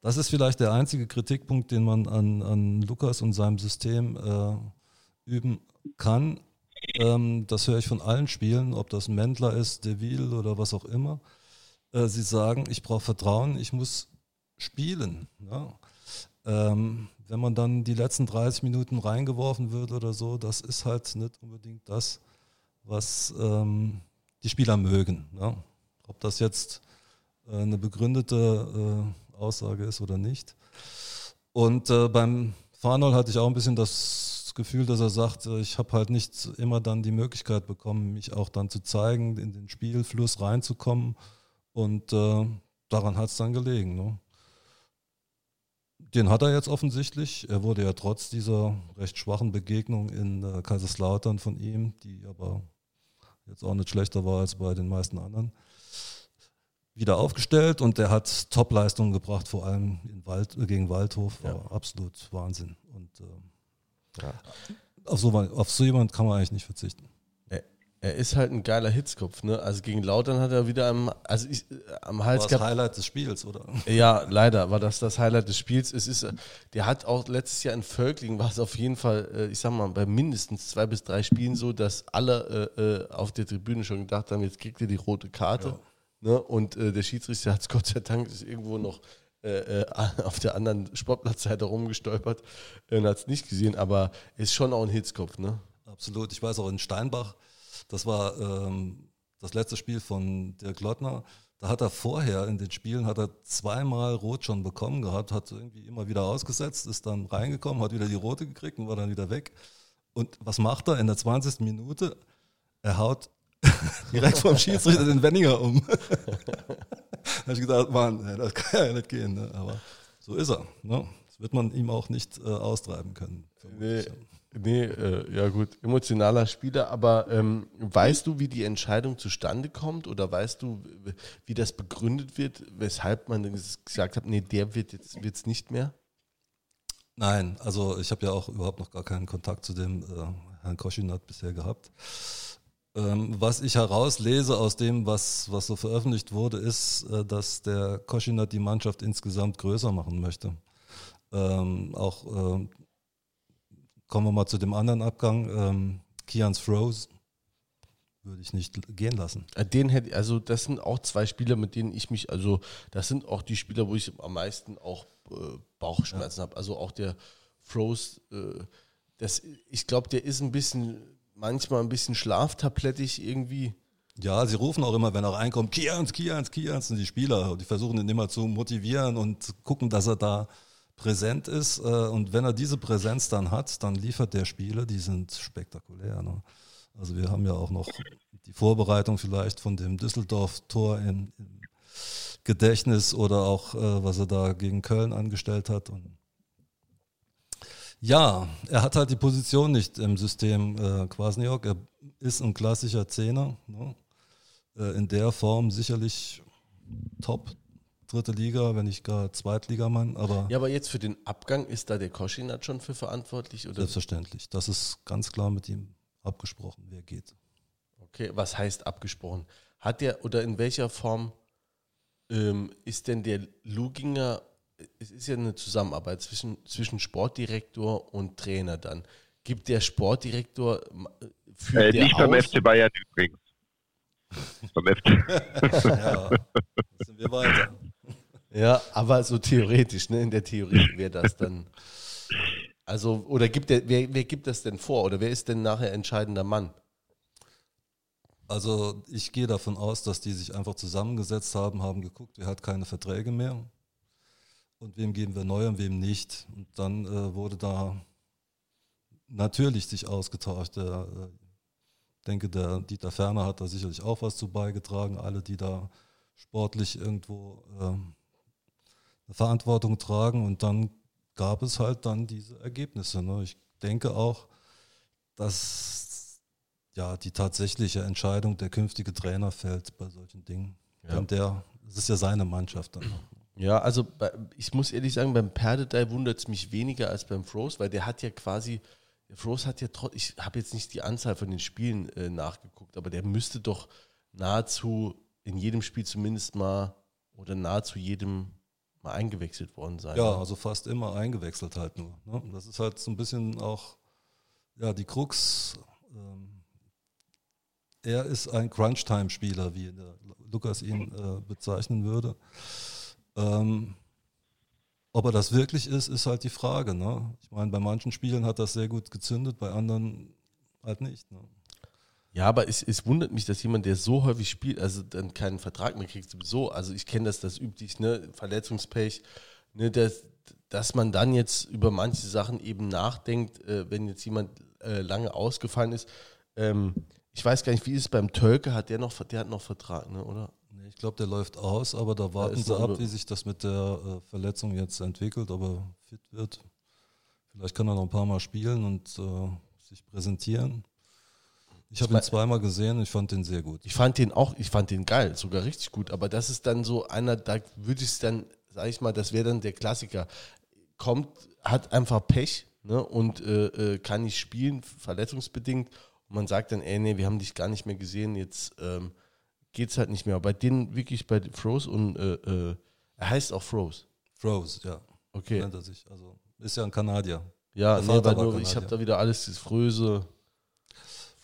das ist vielleicht der einzige Kritikpunkt, den man an, an Lukas und seinem System äh, üben kann. Ähm, das höre ich von allen Spielen, ob das Mendler ist, Deville oder was auch immer. Äh, sie sagen, ich brauche Vertrauen, ich muss spielen. Ja? Ähm, wenn man dann die letzten 30 Minuten reingeworfen wird oder so, das ist halt nicht unbedingt das, was ähm, die Spieler mögen. Ja? Ob das jetzt äh, eine begründete äh, Aussage ist oder nicht. Und äh, beim Farnol hatte ich auch ein bisschen das Gefühl, dass er sagt, äh, ich habe halt nicht immer dann die Möglichkeit bekommen, mich auch dann zu zeigen, in den Spielfluss reinzukommen. Und äh, daran hat es dann gelegen. Ne? Den hat er jetzt offensichtlich. Er wurde ja trotz dieser recht schwachen Begegnung in äh, Kaiserslautern von ihm, die aber jetzt auch nicht schlechter war als bei den meisten anderen, wieder aufgestellt und er hat Top-Leistungen gebracht, vor allem Wald, gegen Waldhof, war ja. absolut Wahnsinn. Und äh, ja. auf, so, auf so jemand kann man eigentlich nicht verzichten. Er ist halt ein geiler Hitzkopf, ne? Also gegen Lautern hat er wieder am, also ich, äh, am Hals war das. Highlight des Spiels, oder? Ja, leider war das das Highlight des Spiels. Es ist, der hat auch letztes Jahr in Völkling war es auf jeden Fall, äh, ich sag mal, bei mindestens zwei bis drei Spielen so, dass alle äh, äh auf der Tribüne schon gedacht haben, jetzt kriegt er die rote Karte. Ja. Ne? Und äh, der Schiedsrichter hat es [LAUGHS] Gott sei Dank ist irgendwo noch äh, auf der anderen Sportplatzseite rumgestolpert und hat es nicht gesehen, aber ist schon auch ein Hitzkopf, ne? Absolut. Ich weiß auch in Steinbach das war ähm, das letzte Spiel von Dirk Lottner. Da hat er vorher in den Spielen hat er zweimal Rot schon bekommen gehabt, hat irgendwie immer wieder ausgesetzt, ist dann reingekommen, hat wieder die Rote gekriegt und war dann wieder weg. Und was macht er in der 20. Minute? Er haut [LAUGHS] direkt vom Schiedsrichter den Wenninger um. [LAUGHS] da habe ich gedacht, Mann, das kann ja nicht gehen. Ne? Aber so ist er. Ne? Das wird man ihm auch nicht äh, austreiben können. Nee, Nee, äh, ja gut, emotionaler Spieler, aber ähm, weißt du, wie die Entscheidung zustande kommt oder weißt du, wie das begründet wird, weshalb man gesagt hat, nee, der wird jetzt wird's nicht mehr? Nein, also ich habe ja auch überhaupt noch gar keinen Kontakt zu dem äh, Herrn Koschinat bisher gehabt. Ähm, was ich herauslese aus dem, was, was so veröffentlicht wurde, ist, äh, dass der Koschinat die Mannschaft insgesamt größer machen möchte. Ähm, auch äh, Kommen wir mal zu dem anderen Abgang. Ähm, Kians Froze würde ich nicht gehen lassen. Äh, den hätte, also das sind auch zwei Spieler, mit denen ich mich, also das sind auch die Spieler, wo ich am meisten auch äh, Bauchschmerzen ja. habe. Also auch der Froze, äh, das, ich glaube, der ist ein bisschen, manchmal ein bisschen schlaftablettig irgendwie. Ja, sie rufen auch immer, wenn er reinkommt, Kians, Kians, Kians, sind die Spieler. Die versuchen ihn immer zu motivieren und gucken, dass er da präsent ist. Äh, und wenn er diese Präsenz dann hat, dann liefert der Spiele, die sind spektakulär. Ne? Also wir haben ja auch noch die Vorbereitung vielleicht von dem Düsseldorf-Tor im, im, Gedächtnis oder auch, äh, was er da gegen Köln angestellt hat. Und ja, er hat halt die Position nicht im System äh, Kwasniok. Er ist ein klassischer Zehner. Ne? Äh, in der Form sicherlich top, dritte Liga, wenn nicht gar Zweitligamann. Aber ja, aber jetzt für den Abgang ist da der Koschinat schon für verantwortlich? Oder? Selbstverständlich. Das ist ganz klar mit ihm abgesprochen, wer geht. Okay, was heißt abgesprochen? Hat der oder in welcher Form ähm, ist denn der Luginger, es ist ja eine Zusammenarbeit zwischen, zwischen Sportdirektor und Trainer dann. Gibt der Sportdirektor für äh, Nicht beim FC Bayern übrigens. beim FC. [LAUGHS] ja, sind wir weiter. Ja, aber so theoretisch, ne? In der Theorie wäre das dann. Also, oder gibt der, wer, wer gibt das denn vor? Oder wer ist denn nachher entscheidender Mann? Also ich gehe davon aus, dass die sich einfach zusammengesetzt haben, haben geguckt, wer hat keine Verträge mehr und wem geben wir neu und wem nicht. Und dann äh, wurde da natürlich sich ausgetauscht. Äh, denke, der Dieter Ferner hat da sicherlich auch was zu beigetragen. Alle, die da sportlich irgendwo äh, eine Verantwortung tragen und dann gab es halt dann diese Ergebnisse. Ne? Ich denke auch, dass ja die tatsächliche Entscheidung der künftige Trainer fällt bei solchen Dingen. Ja. Und der, es ist ja seine Mannschaft dann. Ja, also bei, ich muss ehrlich sagen, beim Perdedei wundert es mich weniger als beim Froze, weil der hat ja quasi, der Froze hat ja trotz, ich habe jetzt nicht die Anzahl von den Spielen äh, nachgeguckt, aber der müsste doch nahezu in jedem Spiel zumindest mal oder nahezu jedem mal eingewechselt worden sein. Ja, also fast immer eingewechselt halt nur. Ne? Das ist halt so ein bisschen auch, ja, die Krux. Ähm, er ist ein Crunch-Time-Spieler, wie Lukas ihn äh, bezeichnen würde. Ähm, ob er das wirklich ist, ist halt die Frage. Ne? Ich meine, bei manchen Spielen hat das sehr gut gezündet, bei anderen halt nicht. Ne? Ja, aber es, es wundert mich, dass jemand, der so häufig spielt, also dann keinen Vertrag mehr kriegt, sowieso. Also ich kenne das, das üblich, ne, Verletzungspech, ne, dass, dass man dann jetzt über manche Sachen eben nachdenkt, äh, wenn jetzt jemand äh, lange ausgefallen ist. Ähm, ich weiß gar nicht, wie ist es beim Tölke, hat der noch, der hat noch Vertrag, ne, oder? Nee, ich glaube, der läuft aus, aber da warten sie ab, wie sich das mit der äh, Verletzung jetzt entwickelt, ob er fit wird. Vielleicht kann er noch ein paar Mal spielen und äh, sich präsentieren. Ich habe ihn zweimal gesehen, ich fand den sehr gut. Ich fand den auch, ich fand den geil, sogar richtig gut. Aber das ist dann so einer, da würde ich es dann, sag ich mal, das wäre dann der Klassiker. Kommt, hat einfach Pech ne, und äh, äh, kann nicht spielen, verletzungsbedingt. Und man sagt dann, ey, nee, wir haben dich gar nicht mehr gesehen, jetzt ähm, geht es halt nicht mehr. Aber bei denen wirklich bei Froze und äh, äh, er heißt auch Froze. Froze, ja. Okay. Nennt er sich. Also ist ja ein Kanadier. Ja, nee, nur, ich habe da wieder alles, das Fröse.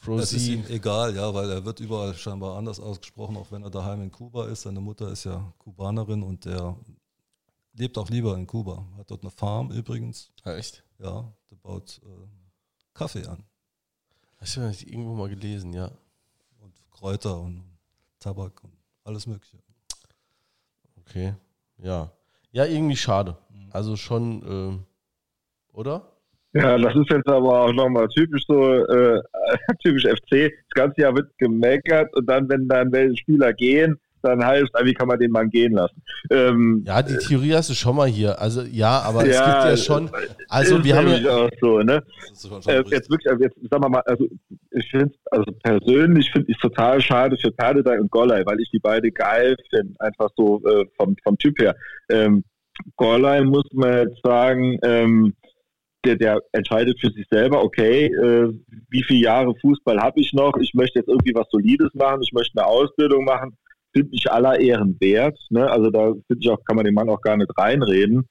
Frozy. Es ist ihm egal, ja, weil er wird überall scheinbar anders ausgesprochen, auch wenn er daheim in Kuba ist. Seine Mutter ist ja Kubanerin und der lebt auch lieber in Kuba. Hat dort eine Farm übrigens. Ja, echt? Ja, der baut äh, Kaffee an. Hast du das irgendwo mal gelesen, ja. Und Kräuter und Tabak und alles Mögliche. Okay, ja. Ja, irgendwie schade. Mhm. Also schon, äh, oder? Ja, das ist jetzt aber auch nochmal typisch so, äh, [LAUGHS] typisch FC. Das ganze Jahr wird gemeckert und dann, wenn dann welche Spieler gehen, dann heißt, wie kann man den Mann gehen lassen? Ähm, ja, die Theorie hast du schon mal hier. Also ja, aber ja, es gibt ja schon. Also wir haben ja so, ne? Äh, jetzt wirklich, also jetzt sagen wir mal, also ich finde, also persönlich finde ich es total schade für Perdedei und Gollei, weil ich die beide geil finde, einfach so äh, vom vom Typ her. Ähm, Gollei muss man jetzt sagen. Ähm, der, der entscheidet für sich selber, okay, äh, wie viele Jahre Fußball habe ich noch? Ich möchte jetzt irgendwie was Solides machen, ich möchte eine Ausbildung machen, finde ich aller Ehren wert. Ne? Also da finde ich auch, kann man den Mann auch gar nicht reinreden.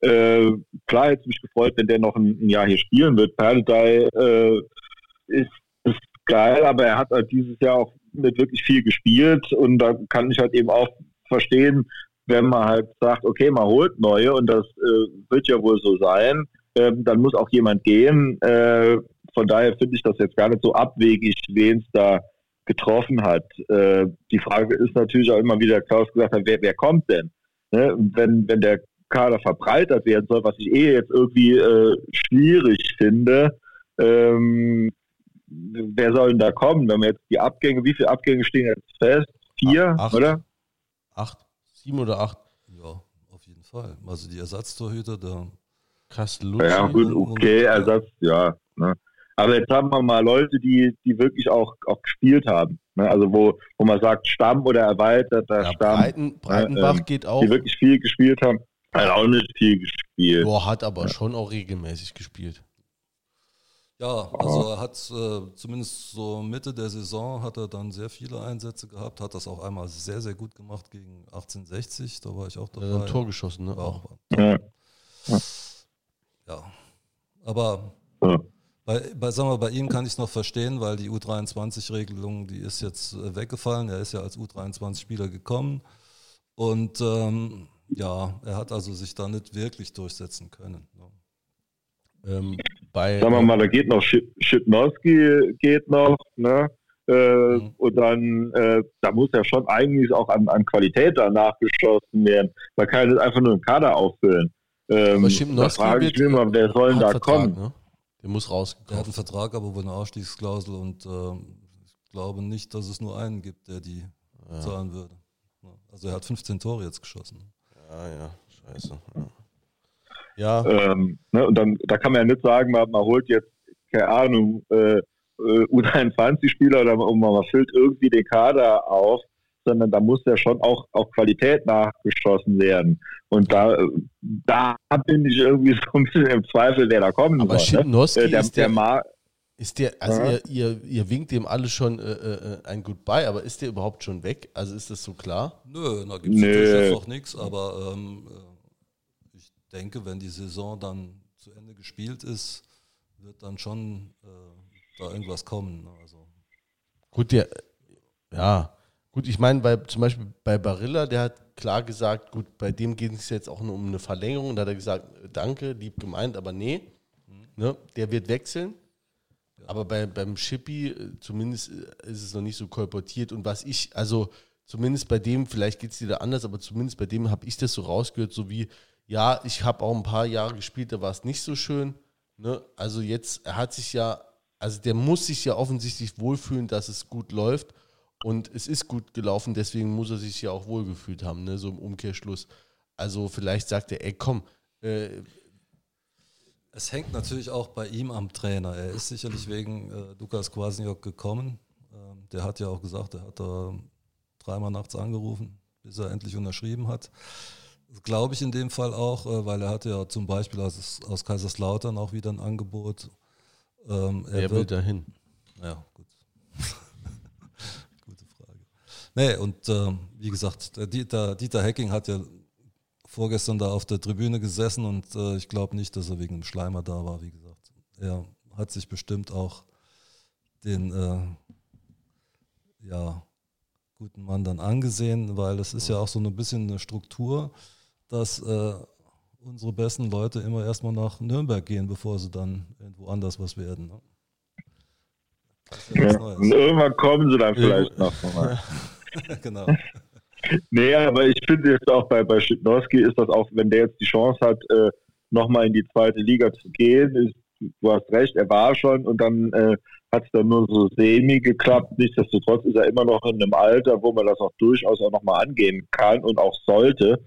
Äh, klar hätte es mich gefreut, wenn der noch ein, ein Jahr hier spielen wird. Perdedei äh, ist, ist geil, aber er hat halt dieses Jahr auch nicht wirklich viel gespielt und da kann ich halt eben auch verstehen, wenn man halt sagt, okay, man holt neue und das äh, wird ja wohl so sein, ähm, dann muss auch jemand gehen. Äh, von daher finde ich das jetzt gar nicht so abwegig, wen es da getroffen hat. Äh, die Frage ist natürlich auch immer, wie der Klaus gesagt hat, wer, wer kommt denn? Ne? Wenn, wenn der Kader verbreitert werden soll, was ich eh jetzt irgendwie äh, schwierig finde, ähm, wer soll denn da kommen? Wenn wir jetzt die Abgänge, wie viele Abgänge stehen jetzt fest? Vier, acht, oder? Acht, sieben oder acht? Ja, auf jeden Fall. Also die Ersatztorhüter, da Castellucci. Ja, gut, okay, Ersatz, ja. Ne? Aber jetzt haben wir mal Leute, die, die wirklich auch, auch gespielt haben. Ne? Also wo, wo man sagt, Stamm oder erweiterter ja, Stamm. Breiten, ne? Breitenbach ähm, geht auch. Die wirklich viel gespielt haben. Hat auch nicht viel gespielt. Boah, hat aber ja. schon auch regelmäßig gespielt. Ja, also er hat äh, zumindest so Mitte der Saison hat er dann sehr viele Einsätze gehabt, hat das auch einmal sehr, sehr gut gemacht gegen 1860, da war ich auch dabei. Ja, ein Tor geschossen, ne? Auch. Ja. Ja. Aber ja. Bei, bei, sagen wir, bei ihm kann ich es noch verstehen, weil die U23-Regelung, die ist jetzt äh, weggefallen. Er ist ja als U23-Spieler gekommen. Und ähm, ja, er hat also sich da nicht wirklich durchsetzen können. Ne? Ähm, bei, Sagen wir mal, da geht noch Schipnowski geht noch, ne? Äh, mhm. Und dann, äh, da muss ja schon eigentlich auch an, an Qualität danach geschossen werden. Man kann nicht einfach nur einen Kader auffüllen. Ähm, aber da frage ich mich immer, wer soll denn da Vertrag, kommen? Ne? Der muss rauskommen. Der hat einen Vertrag, aber wohl eine Ausstiegsklausel und äh, ich glaube nicht, dass es nur einen gibt, der die ja. zahlen würde. Also er hat 15 Tore jetzt geschossen. Ja, ja, scheiße. Ja. ja. Ähm, ne, und dann da kann man ja nicht sagen, man, man holt jetzt, keine Ahnung, äh, äh U23-Spieler oder man, man füllt irgendwie den Kader auf, sondern da muss ja schon auch, auch Qualität nachgeschossen werden. Und da, da bin ich irgendwie [LAUGHS] so ein bisschen im Zweifel, wer da kommen Aber soll. Schipnowski Ne? Der, ist der, der, Mar ist der, also Ja. ihr, ihr, ihr winkt dem alle schon äh, äh, ein Goodbye, aber ist der überhaupt schon weg? Also ist das so klar? Nö, da gibt es natürlich jetzt noch nichts, aber ähm, äh, ich denke, wenn die Saison dann zu Ende gespielt ist, wird dann schon äh, da irgendwas kommen. ne? Also, Gut, der, ja, gut, ich meine, bei, zum Beispiel bei Barilla, der hat klar gesagt, gut, bei dem geht es jetzt auch nur um eine Verlängerung. Da hat er gesagt, danke, lieb gemeint, aber nee, ne, der wird wechseln. Aber bei, beim Shippy, äh, zumindest äh, ist es noch nicht so kolportiert. Und was ich, also zumindest bei dem, vielleicht geht es dir da anders, aber zumindest bei dem habe ich das so rausgehört, so wie, ja, ich habe auch ein paar Jahre gespielt, da war es nicht so schön. Ne? Also jetzt, er hat sich ja, also der muss sich ja offensichtlich wohlfühlen, dass es gut läuft. Und es ist gut gelaufen, deswegen muss er sich ja auch wohlgefühlt haben, ne? so im Umkehrschluss. Also vielleicht sagt er, ey komm, äh, es hängt natürlich auch bei ihm am Trainer. Er ist sicherlich wegen äh, Lukas Kwasniok gekommen. Ähm, der hat ja auch gesagt, er hat da dreimal nachts angerufen, bis er endlich unterschrieben hat. Das glaube ich in dem Fall auch, äh, weil er hatte ja zum Beispiel aus, aus Kaiserslautern auch wieder ein Angebot. Ähm, er er will wird, dahin. ja, gut. [LAUGHS] Nee, und ähm, wie gesagt, der Dieter, Dieter Hecking hat ja vorgestern da auf der Tribüne gesessen und äh, ich glaube nicht, dass er wegen dem Schleimer da war, wie gesagt. Er hat sich bestimmt auch den äh, ja, guten Mann dann angesehen, weil das ist ja auch so ein bisschen eine Struktur, dass äh, unsere besten Leute immer erstmal nach Nürnberg gehen, bevor sie dann irgendwo anders was werden. Ne? Ja ja. Und irgendwann kommen sie dann vielleicht noch mal. [LAUGHS] [LAUGHS] genau. Nee, aber ich finde jetzt auch bei, bei Schipnowski ist das auch, wenn der jetzt die Chance hat, äh, nochmal in die zweite Liga zu gehen, ist, du hast recht, er war schon und dann äh, hat es dann nur so semi geklappt. Nichtsdestotrotz ist er immer noch in einem Alter, wo man das auch durchaus auch nochmal angehen kann und auch sollte.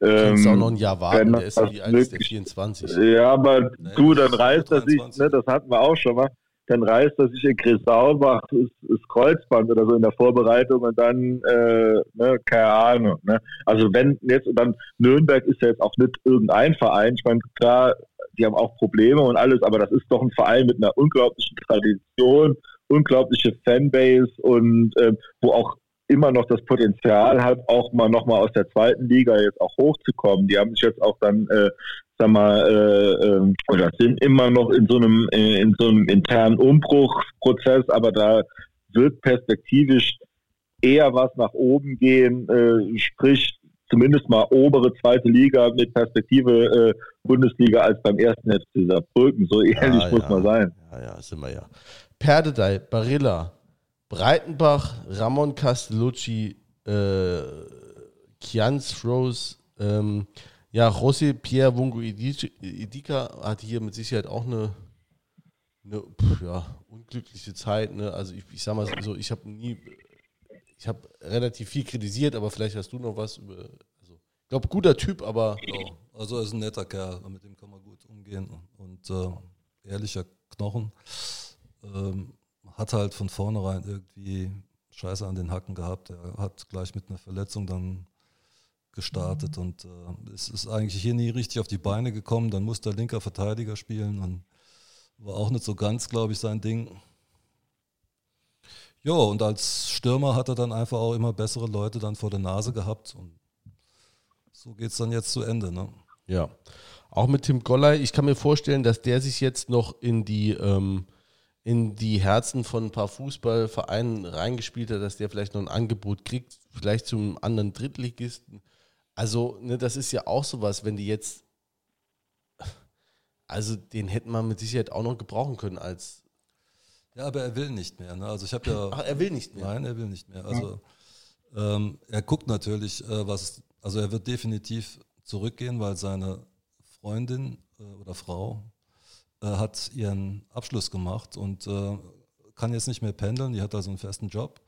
Kannst auch Ähm, noch ein Jahr warten, der ist ja alt ist der wirklich- 24. Ja, aber Nee, du, dann ist reißt er sich, 23. ne, das hatten wir auch schon mal, dann reißt er sich in Grisaubach das, das Kreuzband oder so in der Vorbereitung und dann, äh, ne, keine Ahnung. Ne? Also wenn jetzt, und dann Nürnberg ist ja jetzt auch nicht irgendein Verein, ich meine, klar, die haben auch Probleme und alles, aber das ist doch ein Verein mit einer unglaublichen Tradition, unglaubliche Fanbase und ähm, wo auch immer noch das Potenzial hat, auch mal nochmal aus der zweiten Liga jetzt auch hochzukommen. Die haben sich jetzt auch dann, äh, sag mal, äh, äh, oder sind immer noch in so einem, äh, in so einem internen Umbruchprozess, aber da wird perspektivisch eher was nach oben gehen, äh, sprich zumindest mal obere zweite Liga mit Perspektive äh, Bundesliga als beim ersten FC Saarbrücken. So ehrlich Ja, muss ja. man sein. Ja, ja, sind wir ja. Perdedei, Barilla, Breitenbach, Ramon Castellucci, äh, Kianz Rose, ähm, ja, José Pierre Wungo Idika hat hier mit Sicherheit auch eine, eine pf, ja, unglückliche Zeit. Ne? Also ich, ich sag mal so, ich habe nie, ich habe relativ viel kritisiert, aber vielleicht hast du noch was über, also ich glaube, guter Typ, aber Genau. Also er ist ein netter Kerl, mit dem kann man gut umgehen und äh, ehrlicher Knochen. Ähm, hat halt von vornherein irgendwie Scheiße an den Hacken gehabt. Er hat gleich mit einer Verletzung dann gestartet und äh, es ist eigentlich hier nie richtig auf die Beine gekommen. Dann musste er linker Verteidiger spielen und war auch nicht so ganz, glaube ich, sein Ding. Ja, und als Stürmer hat er dann einfach auch immer bessere Leute dann vor der Nase gehabt und so geht es dann jetzt zu Ende. Ne? Ja, auch mit Tim Golley. Ich kann mir vorstellen, dass der sich jetzt noch in die, ähm, in die Herzen von ein paar Fußballvereinen reingespielt hat, dass der vielleicht noch ein Angebot kriegt, vielleicht zum anderen Drittligisten. Also, ne, das ist ja auch sowas, wenn die jetzt, also den hätten wir mit Sicherheit auch noch gebrauchen können als, Ja, aber er will nicht mehr. Ne? Also ich habe ja. ach, er will nicht mehr. Nein, er will nicht mehr. Also ähm, er guckt natürlich, äh, was, also er wird definitiv zurückgehen, weil seine Freundin äh, oder Frau äh, hat ihren Abschluss gemacht und äh, kann jetzt nicht mehr pendeln. Die hat also einen festen Job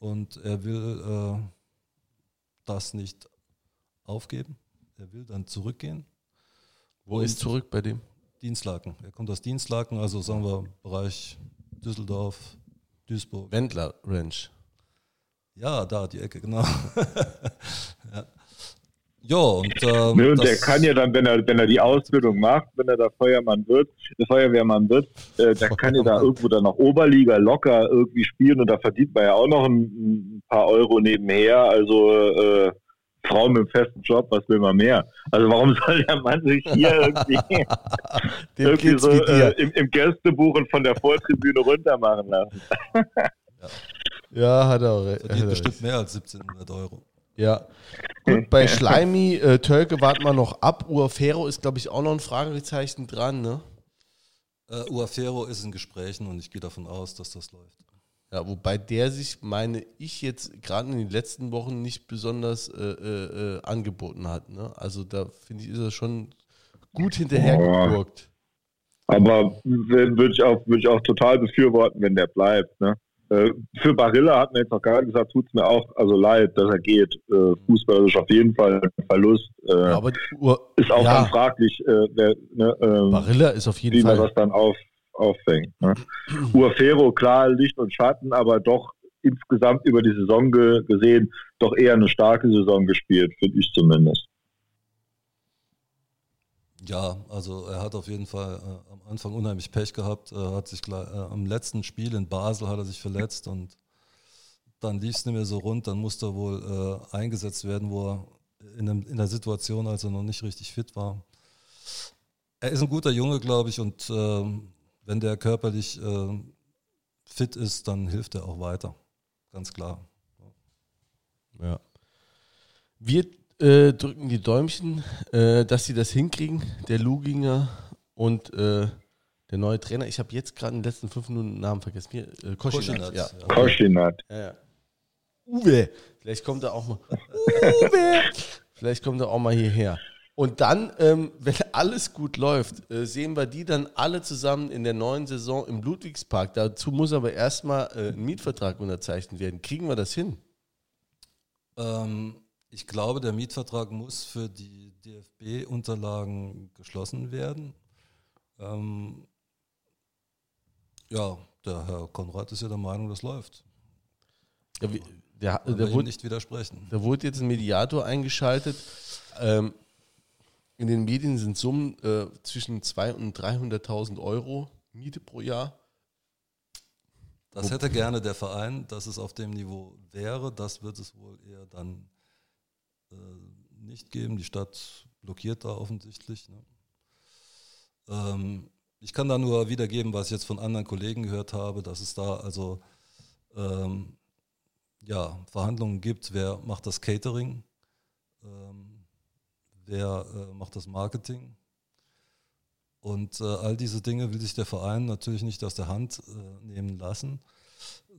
und er will äh, das nicht aufgeben. Er will dann zurückgehen. Wo ist zurück bei dem? Dienstlaken. Er kommt aus Dienstlaken, also sagen wir Bereich Düsseldorf, Duisburg. Wendler Ranch. Ja, da, die Ecke, genau. [LAUGHS] ja. Ja, und, ähm, ne, und der kann ja dann, wenn er, wenn er die Ausbildung macht, wenn er da Feuermann wird, der Feuerwehrmann wird, äh, der kann ja da irgendwo dann noch Oberliga locker irgendwie spielen und da verdient man ja auch noch ein, ein paar Euro nebenher. Also äh, Frau mit einem festen Job, was will man mehr? Also warum [LAUGHS] soll der Mann sich hier irgendwie, [LAUGHS] [LAUGHS] irgendwie so äh, im, im Gästebuch und von der Vortribüne runter machen lassen? ja. ja, hat er auch recht. Verdient bestimmt mehr als 1700 Euro. Ja. Gut, bei Schleimi, äh, Tölke warten wir noch ab. Uafero ist, glaube ich, auch noch ein Fragezeichen dran, ne? Uh, Uafero ist in Gesprächen und ich gehe davon aus, dass das läuft. Ja, wobei der sich, meine ich, jetzt gerade in den letzten Wochen nicht besonders äh, äh, äh angeboten hat. Ne? Also da finde ich, ist er schon gut hinterhergegurkt. Aber würde ich, auch, würd ich auch total befürworten, wenn der bleibt. Ne? Äh, für Barilla hat man jetzt noch gar nicht gesagt, tut es mir auch also leid, dass er geht. Äh, Fußball ist auf jeden Fall ein Verlust. Äh, ja, aber ist auch ja. dann fraglich, wer, ne, ähm, Barilla ist auf jeden Fall. Wie man das dann auf, auffängt. Ne? Uafero, klar, Licht und Schatten, aber doch insgesamt über die Saison ge gesehen doch eher eine starke Saison gespielt, finde ich zumindest. Ja, also er hat auf jeden Fall äh, am Anfang unheimlich Pech gehabt. Er hat sich äh, am letzten Spiel in Basel hat er sich verletzt und dann lief es nicht mehr so rund. Dann musste er wohl äh, eingesetzt werden, wo er in, einem, in der Situation, als er noch nicht richtig fit war. Er ist ein guter Junge, glaube ich, und ähm, wenn der körperlich äh, fit ist, dann hilft er auch weiter. Ganz klar. Ja. Wir äh, drücken die Däumchen, äh, dass sie das hinkriegen, der Luginger und äh, der neue Trainer. Ich habe jetzt gerade in den letzten fünf Minuten den Namen vergessen. Mir, äh, Koschinat. Ja. Koschinat. Ja, ja. Uwe. Vielleicht kommt er auch mal. Uwe. Vielleicht kommt er auch mal hierher. Und dann, ähm, [LAUGHS] wenn alles gut läuft, äh, sehen wir die dann alle zusammen in der neuen Saison im Ludwigspark. Dazu muss aber erstmal äh, ein Mietvertrag unterzeichnet werden. Kriegen wir das hin? Ähm, ich glaube, der Mietvertrag muss für die DFB-Unterlagen geschlossen werden. Ähm, ja, der Herr Konrad ist ja der Meinung, das läuft. Ja, wie, der, der wurde, nicht widersprechen. Da wurde jetzt ein Mediator eingeschaltet. Ähm, in den Medien sind Summen äh, zwischen 200.000 und 300.000 Euro Miete pro Jahr. Das hätte gerne der Verein, dass es auf dem Niveau wäre. Das wird es wohl eher dann äh, nicht geben. Die Stadt blockiert da offensichtlich. Ne? Ähm, ich kann da nur wiedergeben, was ich jetzt von anderen Kollegen gehört habe, dass es da also ähm, ja, Verhandlungen gibt, wer macht das Catering, ähm, wer äh, macht das Marketing. Und äh, all diese Dinge will sich der Verein natürlich nicht aus der Hand äh, nehmen lassen.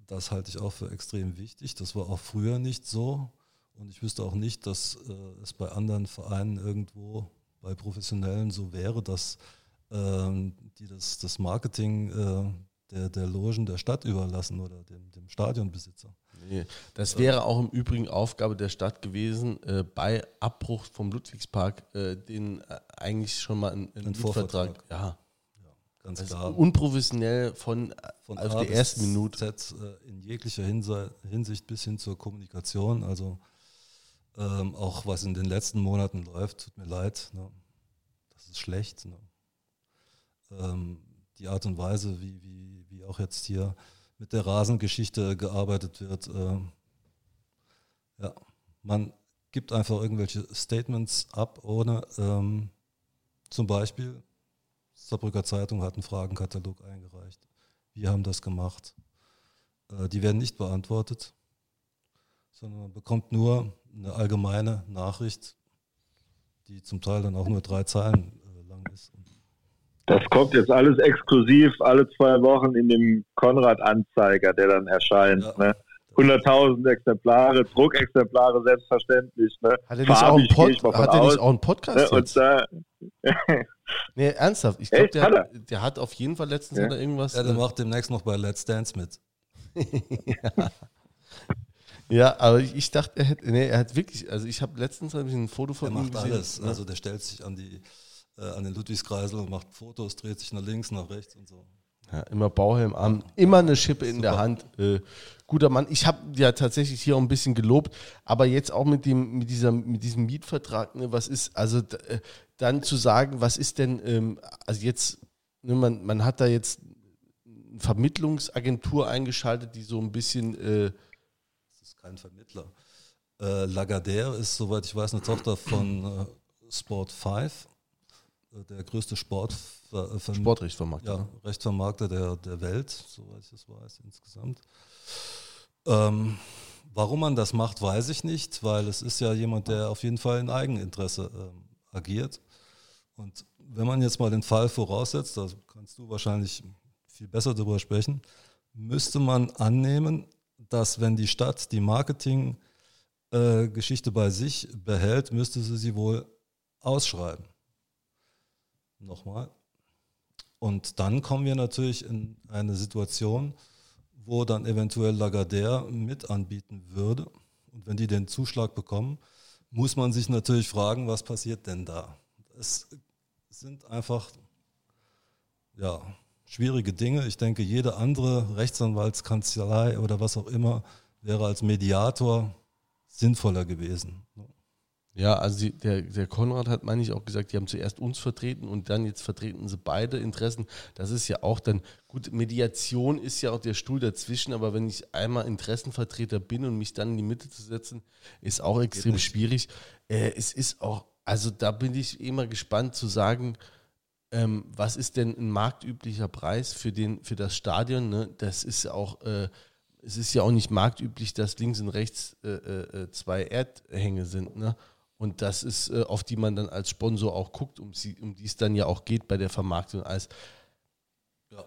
Das halte ich auch für extrem wichtig. Das war auch früher nicht so. Und ich wüsste auch nicht, dass äh, es bei anderen Vereinen irgendwo, bei Professionellen so wäre, dass ähm, die das, das Marketing äh, der, der Logen der Stadt überlassen oder dem, dem Stadionbesitzer. Das wäre auch im Übrigen Aufgabe der Stadt gewesen, äh, bei Abbruch vom Ludwigspark äh, den äh, eigentlich schon mal einen, einen Vorvertrag. Ja. ja. ganz also klar. Unprofessionell von, von auf der ersten Minute. Z, äh, in jeglicher Hinsicht bis hin zur Kommunikation. Also ähm, auch was in den letzten Monaten läuft, tut mir leid. Ne? Das ist schlecht. Ne? Ähm, die Art und Weise, wie, wie, wie auch jetzt hier mit der Rasengeschichte gearbeitet wird. Äh, ja, man gibt einfach irgendwelche Statements ab, ohne ähm, zum Beispiel, Saarbrücker Zeitung hat einen Fragenkatalog eingereicht. Wir haben das gemacht. Äh, die werden nicht beantwortet, sondern man bekommt nur eine allgemeine Nachricht, die zum Teil dann auch nur drei Zeilen äh, lang ist. Das kommt jetzt alles exklusiv alle zwei Wochen in dem Konrad-Anzeiger, der dann erscheint. Ja. Ne? 100.000 Exemplare, Druckexemplare selbstverständlich. Ne? Hat er nicht, auch einen, Pod hat er nicht auch einen Podcast ne? jetzt? Da [LAUGHS] nee, ernsthaft. Ich glaube, der, der, hat auf jeden Fall letztens ja. irgendwas. Ja, der äh, macht demnächst noch bei Let's Dance mit. ja. [LAUGHS] Ja, aber ich dachte, er hätte, nee, er hat wirklich, also ich habe letztens hab ich ein Foto von er ihm gesehen. alles, ne? also der stellt sich an die, an den Ludwigskreisel und macht Fotos, dreht sich nach links, nach rechts und so. Ja, immer Bauhelm an, immer eine Schippe in Super. der Hand. Äh, guter Mann. Ich habe ja tatsächlich hier auch ein bisschen gelobt, aber jetzt auch mit dem mit dieser mit diesem Mietvertrag, ne, was ist also äh, dann zu sagen, was ist denn ähm, also jetzt ne, man man hat da jetzt eine Vermittlungsagentur eingeschaltet, die so ein bisschen äh, Das ist kein Vermittler. Äh, Lagardère ist, soweit ich weiß, eine Tochter von äh, Sport 5, äh, der größte Sport, äh, Verm- Sportrechtsvermarkter. ja? Rechtsvermarkter der, der Welt, soweit ich das weiß, insgesamt. Ähm, warum man das macht, weiß ich nicht, weil es ist ja jemand, der auf jeden Fall in Eigeninteresse ähm, agiert. Und wenn man jetzt mal den Fall voraussetzt, da kannst du wahrscheinlich viel besser darüber sprechen, müsste man annehmen, dass wenn die Stadt die Marketing-Geschichte bei sich behält, müsste sie sie wohl ausschreiben. Nochmal. Und dann kommen wir natürlich in eine Situation, wo dann eventuell Lagardère mit anbieten würde. Und wenn die den Zuschlag bekommen, muss man sich natürlich fragen, was passiert denn da? Es sind einfach ja, schwierige Dinge. Ich denke, jede andere Rechtsanwaltskanzlei oder was auch immer wäre als Mediator sinnvoller gewesen. Ja, also die, der, der Konrad hat, meine ich, auch gesagt, die haben zuerst uns vertreten und dann jetzt vertreten sie beide Interessen. Das ist ja auch dann, gut, Mediation ist ja auch der Stuhl dazwischen, aber wenn ich einmal Interessenvertreter bin und mich dann in die Mitte zu setzen, ist auch extrem schwierig. Äh, es ist auch, also da bin ich immer gespannt zu sagen, ähm, was ist denn ein marktüblicher Preis für, den, für das Stadion? Ne? Das ist ja auch, äh, es ist ja auch nicht marktüblich, dass links und rechts äh, äh, äh, zwei Erdhänge sind. Ne? Und das ist, äh, auf die man dann als Sponsor auch guckt, um, sie, um die es dann ja auch geht bei der Vermarktung. Als, Ja.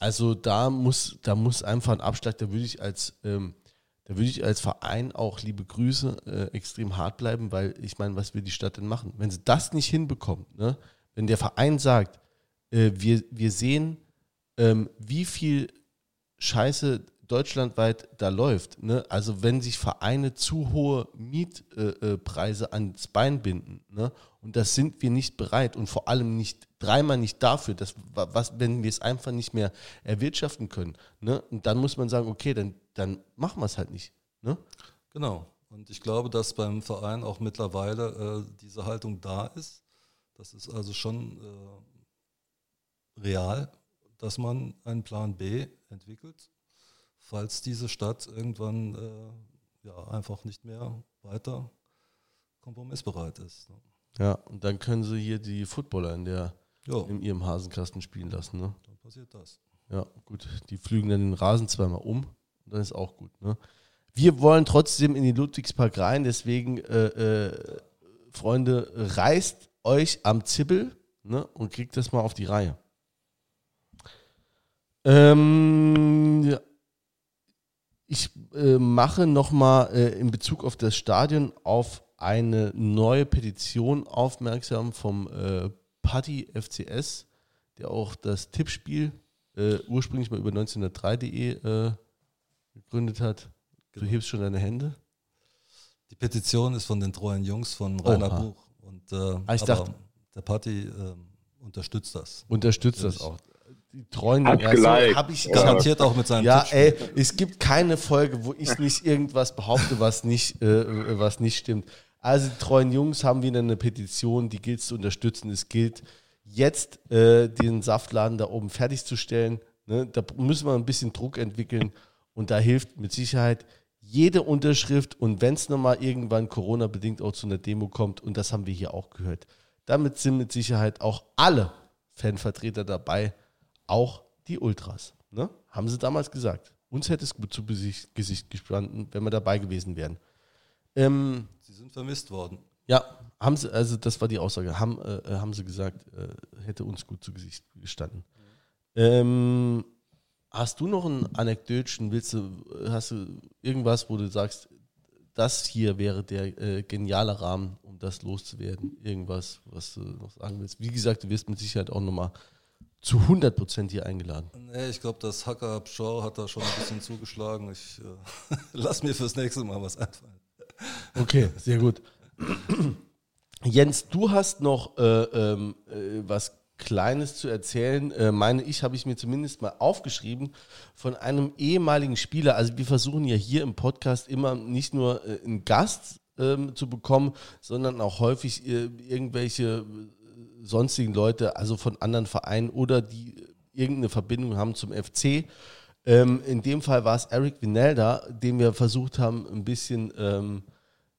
also da muss, da muss einfach ein Abschlag, da würde ich als, ähm, da würde ich als Verein auch liebe Grüße äh, extrem hart bleiben, weil ich meine, was will die Stadt denn machen? Wenn sie das nicht hinbekommt, ne? wenn der Verein sagt, äh, wir, wir sehen, ähm, wie viel Scheiße deutschlandweit da läuft. Ne? Also wenn sich Vereine zu hohe Mietpreise äh, Preise ans Bein binden, ne? und das sind wir nicht bereit und vor allem nicht dreimal nicht dafür, dass, wa- was, wenn wir es einfach nicht mehr erwirtschaften können. Ne? Und dann muss man sagen, okay, dann, dann machen wir es halt nicht. Ne? Genau. Und ich glaube, dass beim Verein auch mittlerweile äh, diese Haltung da ist. Das ist also schon äh, real, dass man einen Plan B entwickelt, falls diese Stadt irgendwann äh, ja, einfach nicht mehr weiter kompromissbereit ist. Ne? Ja, und dann können sie hier die Footballer in, der, in ihrem Hasenkasten spielen lassen. Ne? dann passiert das. Ja, gut. Die flügen dann den Rasen zweimal um und dann ist auch gut. Ne? Wir wollen trotzdem in den Ludwigspark rein, deswegen, äh, äh, Freunde, reißt euch am Zippel ne, und kriegt das mal auf die Reihe. Ähm, ja. Ich äh, mache nochmal äh, in Bezug auf das Stadion auf eine neue Petition aufmerksam vom äh, Patti FCS, der auch das Tippspiel äh, ursprünglich mal über 1903.de äh, gegründet hat. Du Genau. hebst schon deine Hände. Die Petition ist von den treuen Jungs von Rainer Oha. Buch. Und, äh, Ah, ich dachte- der Party ähm, unterstützt das. Unterstützt das auch. Die treuen Hat's ja, so geliked. hab ich Ja. Garantiert auch mit seinem Ja, ey, es gibt keine Folge, wo ich nicht irgendwas behaupte, was nicht, äh, was nicht stimmt. Also die treuen Jungs haben wieder eine Petition, die gilt zu unterstützen. Es gilt jetzt äh, den Saftladen da oben fertigzustellen. Ne? Da müssen wir ein bisschen Druck entwickeln und da hilft mit Sicherheit jede Unterschrift und wenn es nochmal irgendwann Corona-bedingt auch zu einer Demo kommt, und das haben wir hier auch gehört, damit sind mit Sicherheit auch alle Fanvertreter dabei, auch die Ultras. Ne? Haben sie damals gesagt. Uns hätte es gut zu Gesicht, gestanden, wenn wir dabei gewesen wären. Ähm, Sie sind vermisst worden. ja, haben sie, also das war die Aussage, haben, äh, äh, haben sie gesagt, äh, hätte uns gut zu Gesicht gestanden. Ähm, hast du noch ein Anekdötchen, willst du, hast du irgendwas, wo du sagst, das hier wäre der äh, geniale Rahmen, um das loszuwerden? Irgendwas, was du noch sagen willst? Wie gesagt, du wirst mit Sicherheit auch nochmal zu 100% hier eingeladen. Nee, ich glaube, das Hacker Shaw hat da schon ein bisschen zugeschlagen. Ich äh, [LAUGHS] lass mir fürs nächste Mal was einfallen. Okay, sehr gut. Jens, du hast noch äh, ähm, äh, was Kleines zu erzählen. Äh, meine ich, habe ich mir zumindest mal aufgeschrieben von einem ehemaligen Spieler. Also wir versuchen ja hier im Podcast immer nicht nur äh, einen Gast ähm, zu bekommen, sondern auch häufig äh, irgendwelche sonstigen Leute, also von anderen Vereinen oder die irgendeine Verbindung haben zum FC. Ähm, in dem Fall war es Eric Vinelda, den wir versucht haben, ein bisschen, ähm,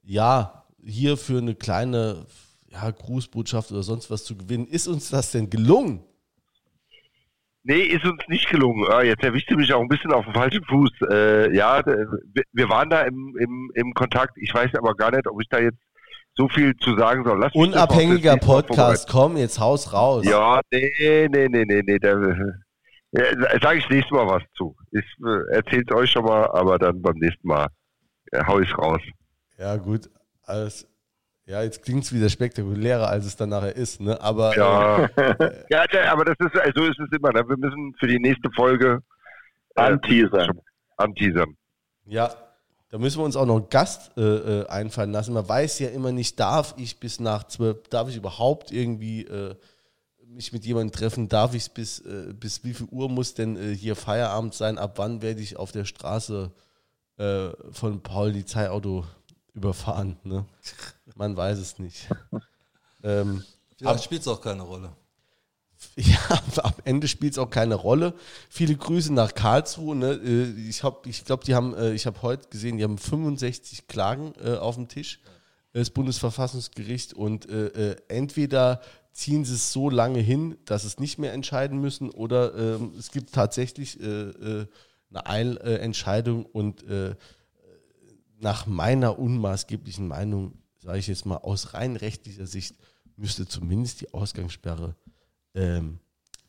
ja, hier für eine kleine ja, Grußbotschaft oder sonst was zu gewinnen. Ist uns das denn gelungen? Nee, ist uns nicht gelungen. Ah, jetzt erwischt du mich auch ein bisschen auf dem falschen Fuß. Äh, ja, wir waren da im, im, im Kontakt. Ich weiß aber gar nicht, ob ich da jetzt so viel zu sagen soll. Lass Unabhängiger Podcast, komm, jetzt haus raus. Ja, nee, nee, nee, nee, nee. Da ja, sage ich nächstes Mal was zu. Ich äh, erzählt euch schon mal, aber dann beim nächsten Mal ja, hau ich raus. Ja, gut. Alles, ja, jetzt klingt es wieder spektakulärer, als es dann nachher ist, ne? Aber ja, [LAUGHS] äh, ja aber das ist so ist es immer. Ne? Wir müssen für die nächste Folge äh, anteasern. anteasern. Ja, da müssen wir uns auch noch einen Gast äh, äh, einfallen lassen. Man weiß ja immer nicht, darf ich bis nach zwölf, darf ich überhaupt irgendwie äh, mich mit jemandem treffen, darf ich bis, äh, bis wie viel Uhr muss denn hier Feierabend sein, ab wann werde ich auf der Straße von Paul die Zeitauto überfahren. Ne? Man weiß es nicht. [LAUGHS] ähm, Vielleicht spielt es auch keine Rolle. Ja, [LAUGHS] am Ende spielt es auch keine Rolle. Viele Grüße nach Karlsruhe. Ne? Äh, ich, ich glaube, die haben, äh, ich habe heute gesehen, die haben 65 Klagen äh, auf dem Tisch, das Bundesverfassungsgericht. Und äh, entweder ziehen sie es so lange hin, dass es nicht mehr entscheiden müssen, oder ähm, es gibt tatsächlich äh, eine Eilentscheidung und nach meiner unmaßgeblichen Meinung, sage ich jetzt mal aus rein rechtlicher Sicht, müsste zumindest die Ausgangssperre ähm,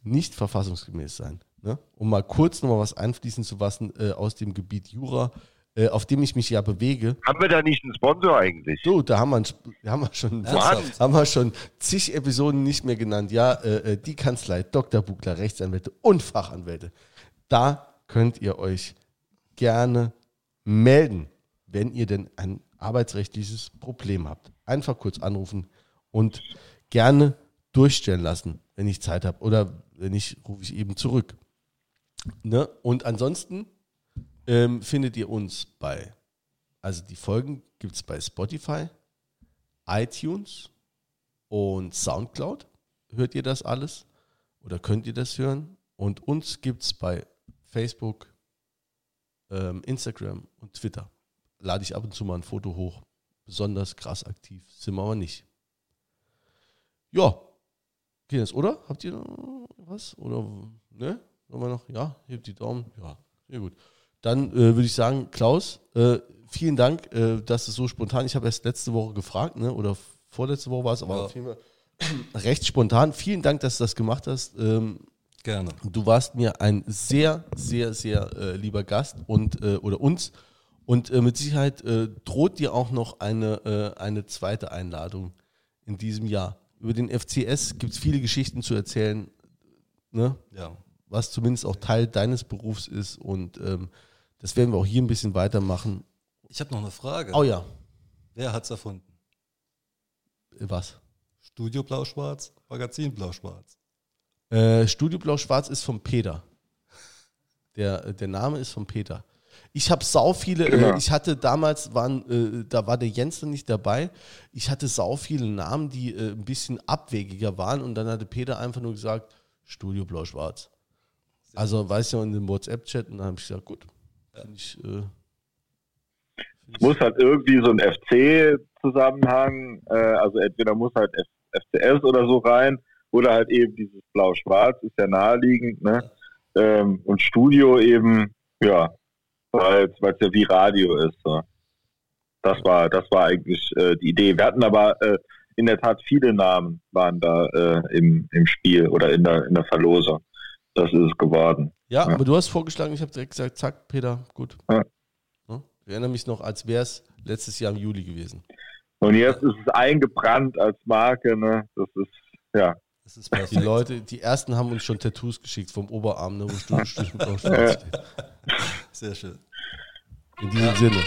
nicht verfassungsgemäß sein. Ne? Um mal kurz nochmal was einfließen zu lassen äh, aus dem Gebiet Jura, äh, auf dem ich mich ja bewege. Haben wir da nicht einen Sponsor eigentlich? So, da haben wir, haben wir, schon, haben wir schon zig Episoden nicht mehr genannt. Ja, äh, äh, die Kanzlei, Dr. Bugler, Rechtsanwälte und Fachanwälte. Da könnt ihr euch gerne melden wenn ihr denn ein arbeitsrechtliches Problem habt. Einfach kurz anrufen und gerne durchstellen lassen, wenn ich Zeit habe. Oder wenn nicht, rufe ich eben zurück. Ne? Und ansonsten ähm, findet ihr uns bei, also die Folgen gibt es bei Spotify, iTunes und Soundcloud. Hört ihr das alles? Oder könnt ihr das hören? Und uns gibt es bei Facebook, ähm, Instagram und Twitter lade ich ab und zu mal ein Foto hoch. Besonders krass aktiv sind wir aber nicht. Ja, geht das, oder? Habt ihr noch was? Oder, ne? Wir noch? Ja, hebt die Daumen. Ja, sehr gut. Dann äh, würde ich sagen, Klaus, äh, vielen Dank, äh, dass es so spontan, ich habe erst letzte Woche gefragt, ne? oder vorletzte Woche war es, aber ja. auf jeden Fall [CLEARS THROAT] recht spontan. Vielen Dank, dass du das gemacht hast. Ähm, Gerne. Du warst mir ein sehr, sehr, sehr äh, lieber Gast und äh, oder uns und äh, mit Sicherheit äh, droht dir auch noch eine, äh, eine zweite Einladung in diesem Jahr. Über den FCS gibt es viele Geschichten zu erzählen, ne? ja. was zumindest auch Teil deines Berufs ist. Und ähm, das werden wir auch hier ein bisschen weitermachen. Ich habe noch eine Frage. Oh ja. Wer hat es erfunden? Was? Studio Blau-Schwarz, Magazin Blau-Schwarz. Äh, Studio Blau-Schwarz ist vom Peter. Der, der Name ist von Peter. Ich habe sau viele, äh, genau. äh, ich hatte damals, waren, äh, da war der Jens noch nicht dabei, ich hatte sau viele Namen, die äh, ein bisschen abwegiger waren und dann hatte Peter einfach nur gesagt, Studio Blau-Schwarz. Also, weißt du, in dem WhatsApp-Chat und dann habe ich gesagt, gut, ja. ich, äh, es muss halt irgendwie so ein FC-Zusammenhang, äh, also entweder muss halt F FCS oder so rein oder halt eben dieses Blau-Schwarz, ist ja naheliegend, ne? Ja. Ähm, und Studio eben, ja, weil es ja wie Radio ist. So. Das war, das war eigentlich äh, die Idee. Wir hatten aber äh, in der Tat viele Namen waren da äh, im, im Spiel oder in der, in der Verlosung. Das ist es geworden. Ja, ja. aber du hast vorgeschlagen, ich habe direkt gesagt, zack, Peter, gut. Ja. Ich erinnere mich noch, als wäre es letztes Jahr im Juli gewesen. Und jetzt ist es eingebrannt als Marke, ne? Das ist, ja. Das ist die Leute, die ersten haben uns schon Tattoos geschickt vom Oberarm, ne, wo Studio, Studio Blau steht. Sehr schön. In diesem ja. Sinne.